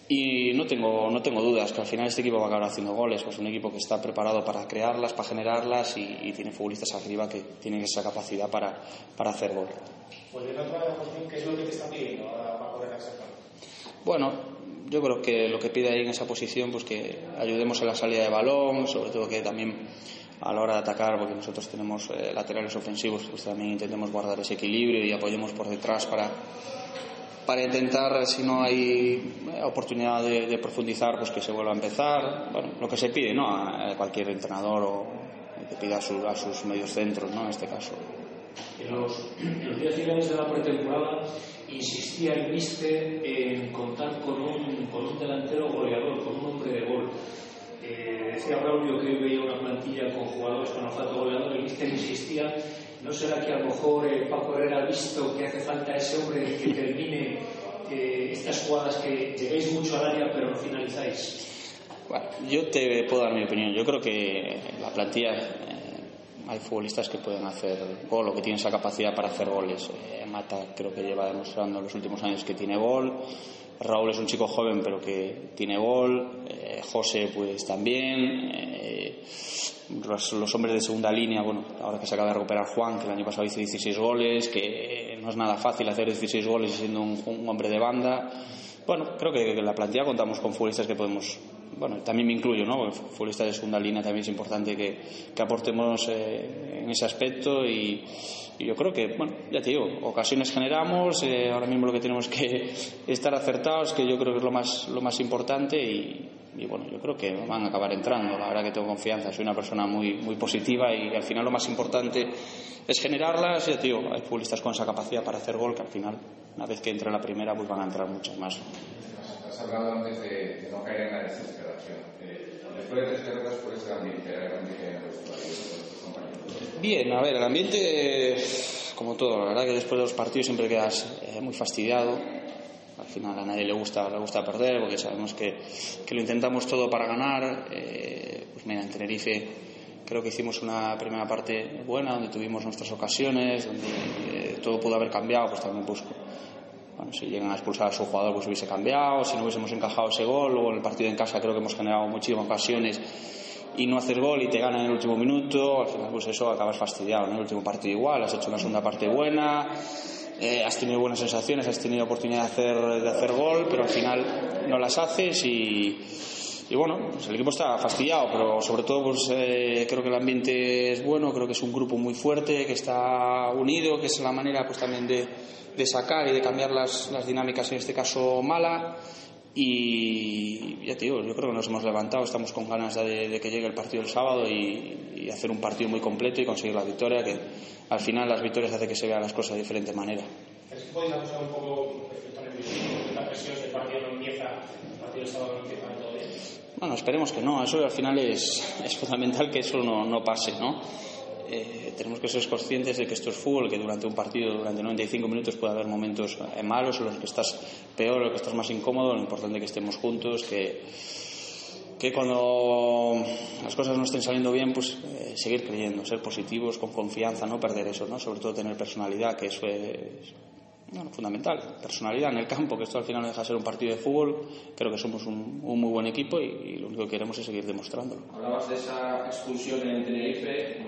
Y no tengo, no tengo dudas que al final este equipo va a acabar haciendo goles, pues un equipo que está preparado para crearlas, para generarlas y, tiene futbolistas arriba que tienen esa capacidad para, para hacer Pues ¿qué es lo que está pidiendo ahora para poder? Bueno, yo creo que lo que pide ahí en esa posición, pues que ayudemos en la salida de balón, sobre todo que también a la hora de atacar, porque nosotros tenemos eh, laterales ofensivos, pues también intentemos guardar ese equilibrio y apoyemos por detrás para, para intentar, si no hay eh, oportunidad de, profundizar, pues que se vuelva a empezar. Bueno, lo que se pide, ¿no? A, cualquier entrenador o que pida a, a sus medios centros, ¿no? En este caso. En los, en los días finales de la pretemporada insistía el míster en contar con un, con un delantero goleador, con un hombre de gol. Eh, decía Braulio que veía una plantilla con jugadores con olfato goleador, el míster insistía, ¿no será que a lo mejor eh, Paco Herrera ha visto que hace falta ese hombre que termine eh, estas jugadas que llegáis mucho al área pero no finalizáis? Bueno, yo te puedo dar mi opinión. Yo creo que la plantilla hay futbolistas que pueden hacer gol o que tienen esa capacidad para hacer goles. Eh, Mata creo que lleva demostrando en los últimos años que tiene gol. Raúl es un chico joven pero que tiene gol. Eh, José pues también. Eh, los, hombres de segunda línea, bueno, ahora que se acaba de recuperar Juan, que el año pasado hizo 16 goles, que no es nada fácil hacer 16 goles siendo un, un hombre de banda. Bueno, creo que en la plantilla contamos con futbolistas que podemos, bueno, también me incluyo, ¿no? Porque Futbolistas de segunda línea también es importante que, que aportemos eh, en ese aspecto y, yo creo que, bueno, ya te digo, ocasiones generamos, eh, ahora mismo lo que tenemos que estar acertados, que yo creo que es lo más, lo más importante y, bueno, yo creo que van a acabar entrando. La verdad que tengo confianza, soy una persona muy, muy positiva y al final lo más importante es generarlas. Ya te digo, hay futbolistas con esa capacidad para hacer gol que al final, una vez que entre la primera, pues van a entrar muchas más. Has hablado antes de, de no caer en la desesperación. Eh, después de tres derrotas, ¿cuál es el ambiente? El ambiente que hay en tus compañeros. Bien, a ver, el ambiente, como todo, la verdad que después de los partidos siempre quedas eh, muy fastidiado. Al final a nadie le gusta, le gusta perder porque sabemos que, que lo intentamos todo para ganar. Eh, pues mira, en Tenerife creo que hicimos una primera parte buena donde tuvimos nuestras ocasiones, donde eh, todo pudo haber cambiado, pues también busco. Bueno, si llegan a expulsar a su jugador, pues hubiese cambiado. Si no hubiésemos encajado ese gol, luego en el partido en casa creo que hemos generado muchísimas ocasiones y no haces gol y te ganan en el último minuto, al final pues eso acabas fastidiado. En el último partido igual, has hecho una segunda parte buena, eh, has tenido buenas sensaciones, has tenido oportunidad de hacer, de hacer gol, pero al final no las haces y, y bueno, pues el equipo está fastidiado, pero sobre todo pues eh, creo que el ambiente es bueno, creo que es un grupo muy fuerte, que está unido, que es la manera pues también de, de sacar y de cambiar las, las dinámicas, en este caso mala. Y ya te digo, yo creo que nos hemos levantado, estamos con ganas de, de que llegue el partido el sábado y, y hacer un partido muy completo y conseguir la victoria, que al final las victorias hacen que se vean las cosas de diferente manera. ¿Es que podéis acusar un poco efecto nerviosismo, la presión si el partido no empieza, el partido del sábado no empieza todo bien? Bueno, esperemos que no, eso al final es, es fundamental que eso no, no pase, ¿no? Eh, tenemos que ser conscientes de que esto es fútbol, que durante un partido, durante 95 minutos puede haber momentos eh, malos en los que estás peor, en los que estás más incómodo, lo importante es que estemos juntos, que, que cuando las cosas no estén saliendo bien, pues eh, seguir creyendo, ser positivos, con confianza, no perder eso, ¿no? Sobre todo tener personalidad, que eso es fundamental. Personalidad en el campo, que esto al final no deja de ser un partido de fútbol. Creo que somos un, muy buen equipo y, y, lo único que queremos es seguir demostrándolo. Hablabas de esa expulsión en Tenerife,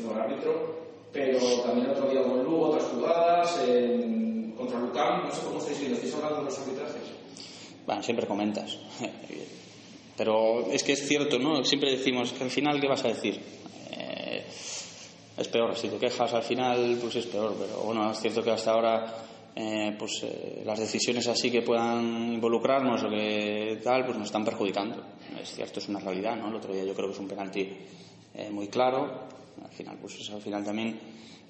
hizo el árbitro, pero también otro día con Lugo, otras jugadas, contra Lucam, no sé cómo estáis viendo, ¿estáis hablando de los arbitrajes? Bueno, siempre comentas. Pero es que es cierto, ¿no? Siempre decimos que al final, ¿qué vas a decir? Eh, es peor. Si te quejas al final, pues es peor. Pero bueno, es cierto que hasta ahora, eh, pues eh, las decisiones así que puedan involucrarnos o que tal, pues nos están perjudicando. Es cierto, es una realidad, ¿no? El otro día yo creo que es un penalti eh, muy claro. Al final, pues al final también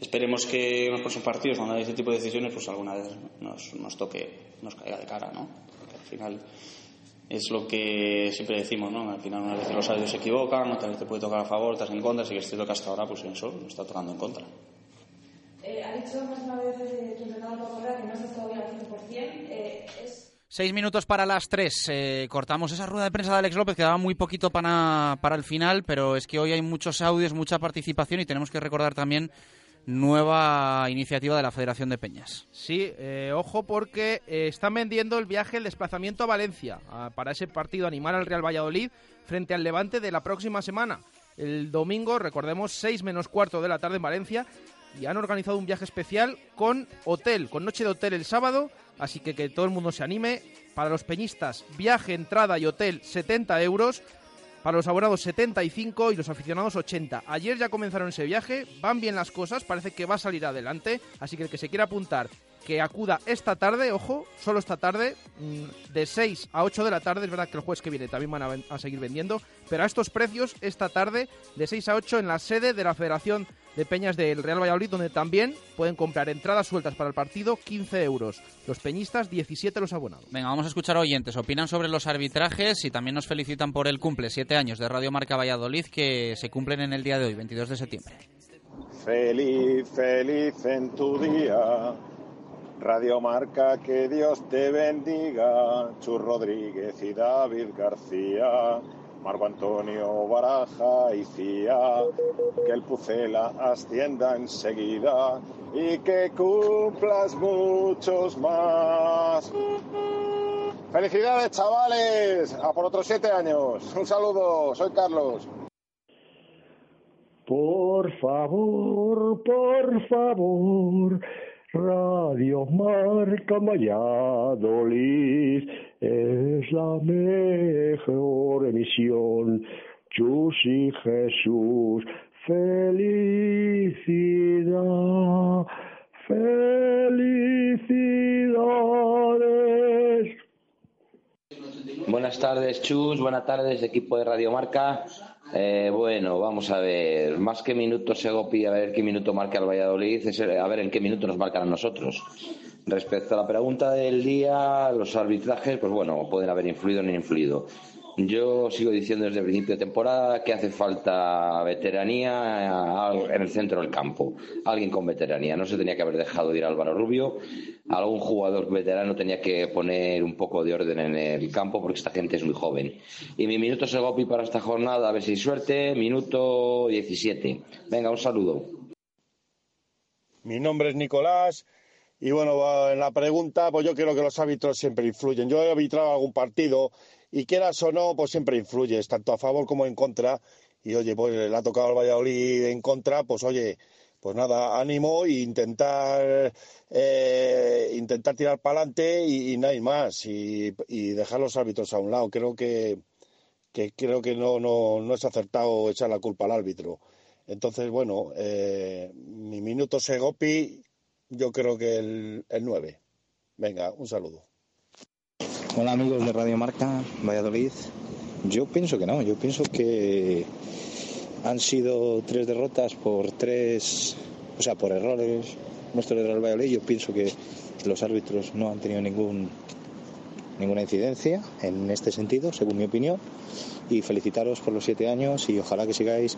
esperemos que en los próximos partidos, cuando hay ese tipo de decisiones, pues alguna vez nos, nos toque, nos caiga de cara, ¿no? Porque al final es lo que siempre decimos, ¿no? Al final, una vez los árbitros se equivocan, otra vez te puede tocar a favor, otras en contra, así que es cierto que hasta ahora, pues eso nos está tocando en contra. Eh, ha dicho más una vez eh, tu entrenador que no estado bien al 100%. Eh, es... Seis minutos para las tres. Eh, cortamos esa rueda de prensa de Alex López, quedaba muy poquito para, para el final, pero es que hoy hay muchos audios, mucha participación y tenemos que recordar también nueva iniciativa de la Federación de Peñas. Sí, eh, ojo porque eh, están vendiendo el viaje, el desplazamiento a Valencia para ese partido animar al Real Valladolid frente al Levante de la próxima semana. El domingo, recordemos, 6 menos cuarto de la tarde en Valencia y han organizado un viaje especial con hotel, con noche de hotel el sábado, así que que todo el mundo se anime. Para los peñistas, viaje, entrada y hotel 70 euros. Para los abonados 75 y los aficionados 80. Ayer ya comenzaron ese viaje, van bien las cosas, parece que va a salir adelante, así que el que se quiera apuntar, que acuda esta tarde, ojo, solo esta tarde, mm, de 6 a 8 de la tarde, es verdad que el jueves que viene también van a, a seguir vendiendo, pero a estos precios esta tarde, de 6 a 8 en la sede de la Federación de Peñas del Real Valladolid, donde también pueden comprar entradas sueltas para el partido, 15 euros. Los peñistas, 17 los abonados. Venga, vamos a escuchar a oyentes. Opinan sobre los arbitrajes y también nos felicitan por el cumple, siete años de Radio Marca Valladolid, que se cumplen en el día de hoy, 22 de septiembre. Feliz, feliz en tu día. Radio Marca, que Dios te bendiga. Chus Rodríguez y David García. Marco Antonio Baraja y Cía, que el Pucela ascienda enseguida y que cumplas muchos más. Felicidades chavales, a por otros siete años. Un saludo, soy Carlos. Por favor, por favor, Radio Marca Valladolid es la mejor emisión. Chus y Jesús, felicidad, felicidades. Buenas tardes, Chus. Buenas tardes, equipo de Radio Marca. Eh, bueno, vamos a ver, más que minutos Segopi, a ver qué minuto marca el Valladolid, a ver en qué minuto nos marcan a nosotros. Respecto a la pregunta del día, los arbitrajes, pues bueno, pueden haber influido o no influido. Yo sigo diciendo desde el principio de temporada que hace falta veteranía en el centro del campo. Alguien con veteranía. No se tenía que haber dejado de ir Álvaro Rubio. Algún jugador veterano tenía que poner un poco de orden en el campo porque esta gente es muy joven. Y mi minuto Segopi para esta jornada, a ver si hay suerte, minuto 17. Venga, un saludo. Mi nombre es Nicolás. Y bueno, en la pregunta, pues yo creo que los árbitros siempre influyen. Yo he arbitrado algún partido y quieras o no, pues siempre influyes, tanto a favor como en contra. Y oye, pues le ha tocado al Valladolid en contra, pues oye, pues nada, ánimo e intentar, eh, intentar tirar para adelante y, y, nada más. Y, dejar los árbitros a un lado. Creo que, que creo que no, no, no es acertado echar la culpa al árbitro. Entonces, bueno, eh, mi minuto Segopi, yo creo que el, el 9. Venga, un saludo. Hola amigos de Radio Marca, Valladolid. Yo pienso que no, yo pienso que han sido tres derrotas por tres, o sea, por errores nuestros del Real Valladolid. Yo pienso que los árbitros no han tenido ningún ninguna incidencia en este sentido, según mi opinión. Y felicitaros por los siete años y ojalá que sigáis,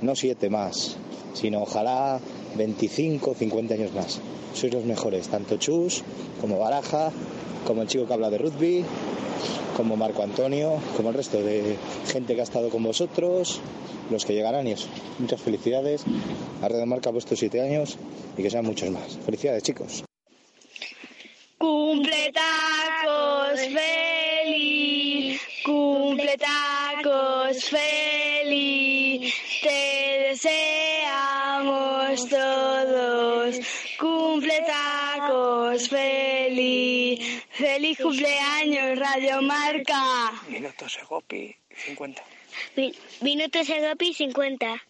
no siete más, sino ojalá 25, 50 años más. Sois los mejores, tanto Chus como Baraja, como el chico que habla de rugby, como Marco Antonio, como el resto de gente que ha estado con vosotros, los que llegarán y eso. Muchas felicidades. A Red Marca puesto 7 años y que sean muchos más. Felicidades, chicos. Cumple tacos feliz, cumple tacos feliz, feliz, feliz cumpleaños Radio Marca. Minutos Egopi, 50. Minutos Egopi 50.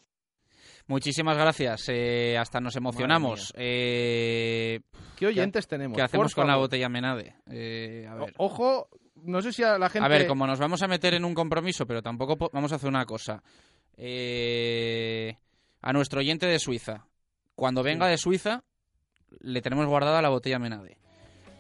Muchísimas gracias. eh, hasta nos emocionamos. Eh, ¿Qué oyentes tenemos? ¿Qué hacemos con la botella Menade? Eh, a ver. Ojo, no sé si a la gente... A ver, como nos vamos a meter en un compromiso, pero tampoco po- vamos a hacer una cosa. Eh, a nuestro oyente de Suiza, cuando venga de Suiza, le tenemos guardada la botella Menade.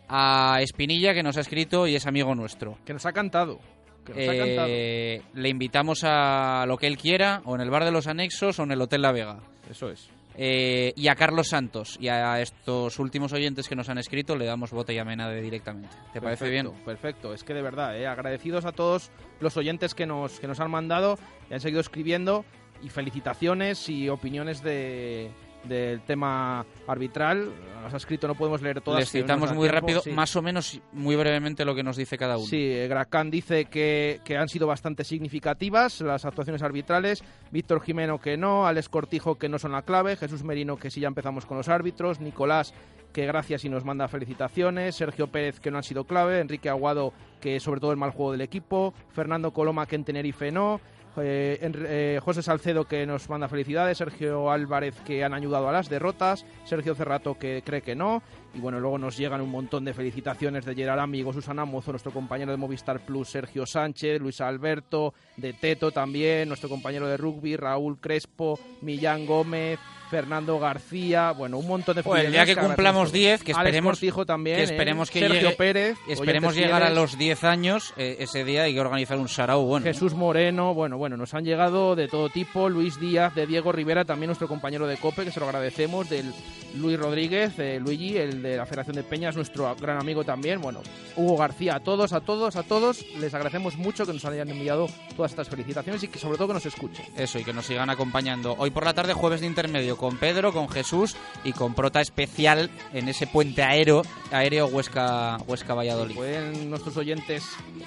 A Espinilla, que nos ha escrito y es amigo nuestro. Que nos ha cantado. Que nos ha cantado. Eh, le invitamos a lo que él quiera, o en el bar de los anexos o en el Hotel La Vega. Eso es. Eh, y a Carlos Santos y a estos últimos oyentes que nos han escrito le damos botella Menade directamente. ¿Te parece bien? Perfecto, Perfecto, es que de verdad, eh, agradecidos a todos los oyentes que nos, que nos han mandado y han seguido escribiendo y felicitaciones y opiniones de, del tema arbitral. Nos ha escrito, no podemos leer todas. Les citamos muy tiempo, rápido, sí. más o menos muy brevemente lo que nos dice cada uno. Sí, eh, Gracán dice que, que han sido bastante significativas las actuaciones arbitrales. Víctor Jimeno que no, Alex Cortijo que no son la clave, Jesús Merino que sí ya empezamos con los árbitros, Nicolás que gracias y nos manda felicitaciones, Sergio Pérez que no han sido clave, Enrique Aguado que sobre todo el mal juego del equipo, Fernando Coloma que en Tenerife no, eh, eh, José Salcedo que nos manda felicidades, Sergio Álvarez que han ayudado a las derrotas, Sergio Cerrato que cree que no, y bueno, luego nos llegan un montón de felicitaciones de Gerard Amigo, Susana Mozo, nuestro compañero de Movistar Plus, Sergio Sánchez, Luis Alberto, de Teto también, nuestro compañero de rugby, Raúl Crespo, Millán Gómez, Fernando García, bueno, un montón de Pues el día que cumplamos todos. 10, que esperemos también, que ¿eh? esperemos que Sergio llegue- Pérez, esperemos llegar a los 10 años eh, ese día hay que organizar un sarau bueno. Jesús Moreno, bueno, bueno, nos han llegado de todo tipo, Luis Díaz, de Diego Rivera, también nuestro compañero de COPE, que se lo agradecemos, del Luis Rodríguez, de Luigi, el de la Federación de Peñas, nuestro gran amigo también, bueno, Hugo García, a todos, a todos, a todos, les agradecemos mucho que nos hayan enviado todas estas felicitaciones y que sobre todo que nos escuchen. Eso, y que nos sigan acompañando. Hoy por la tarde, jueves de intermedio, con Pedro, con Jesús y con prota especial en ese puente aéreo, aéreo Huesca, Huesca Valladolid. Pueden nuestros oyentes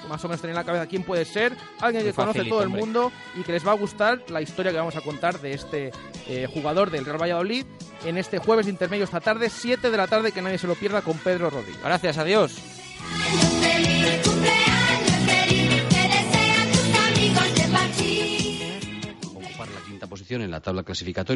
más o menos tener en la cabeza quién puede ser, alguien que conoce todo el hombre. mundo y que les va a gustar la historia que vamos a contar de este eh, jugador del Real Valladolid en este jueves de intermedio esta tarde, 7 de la tarde, que nadie se lo pierda con Pedro Rodríguez. Gracias, adiós. ocupar la quinta posición en la tabla clasificatoria.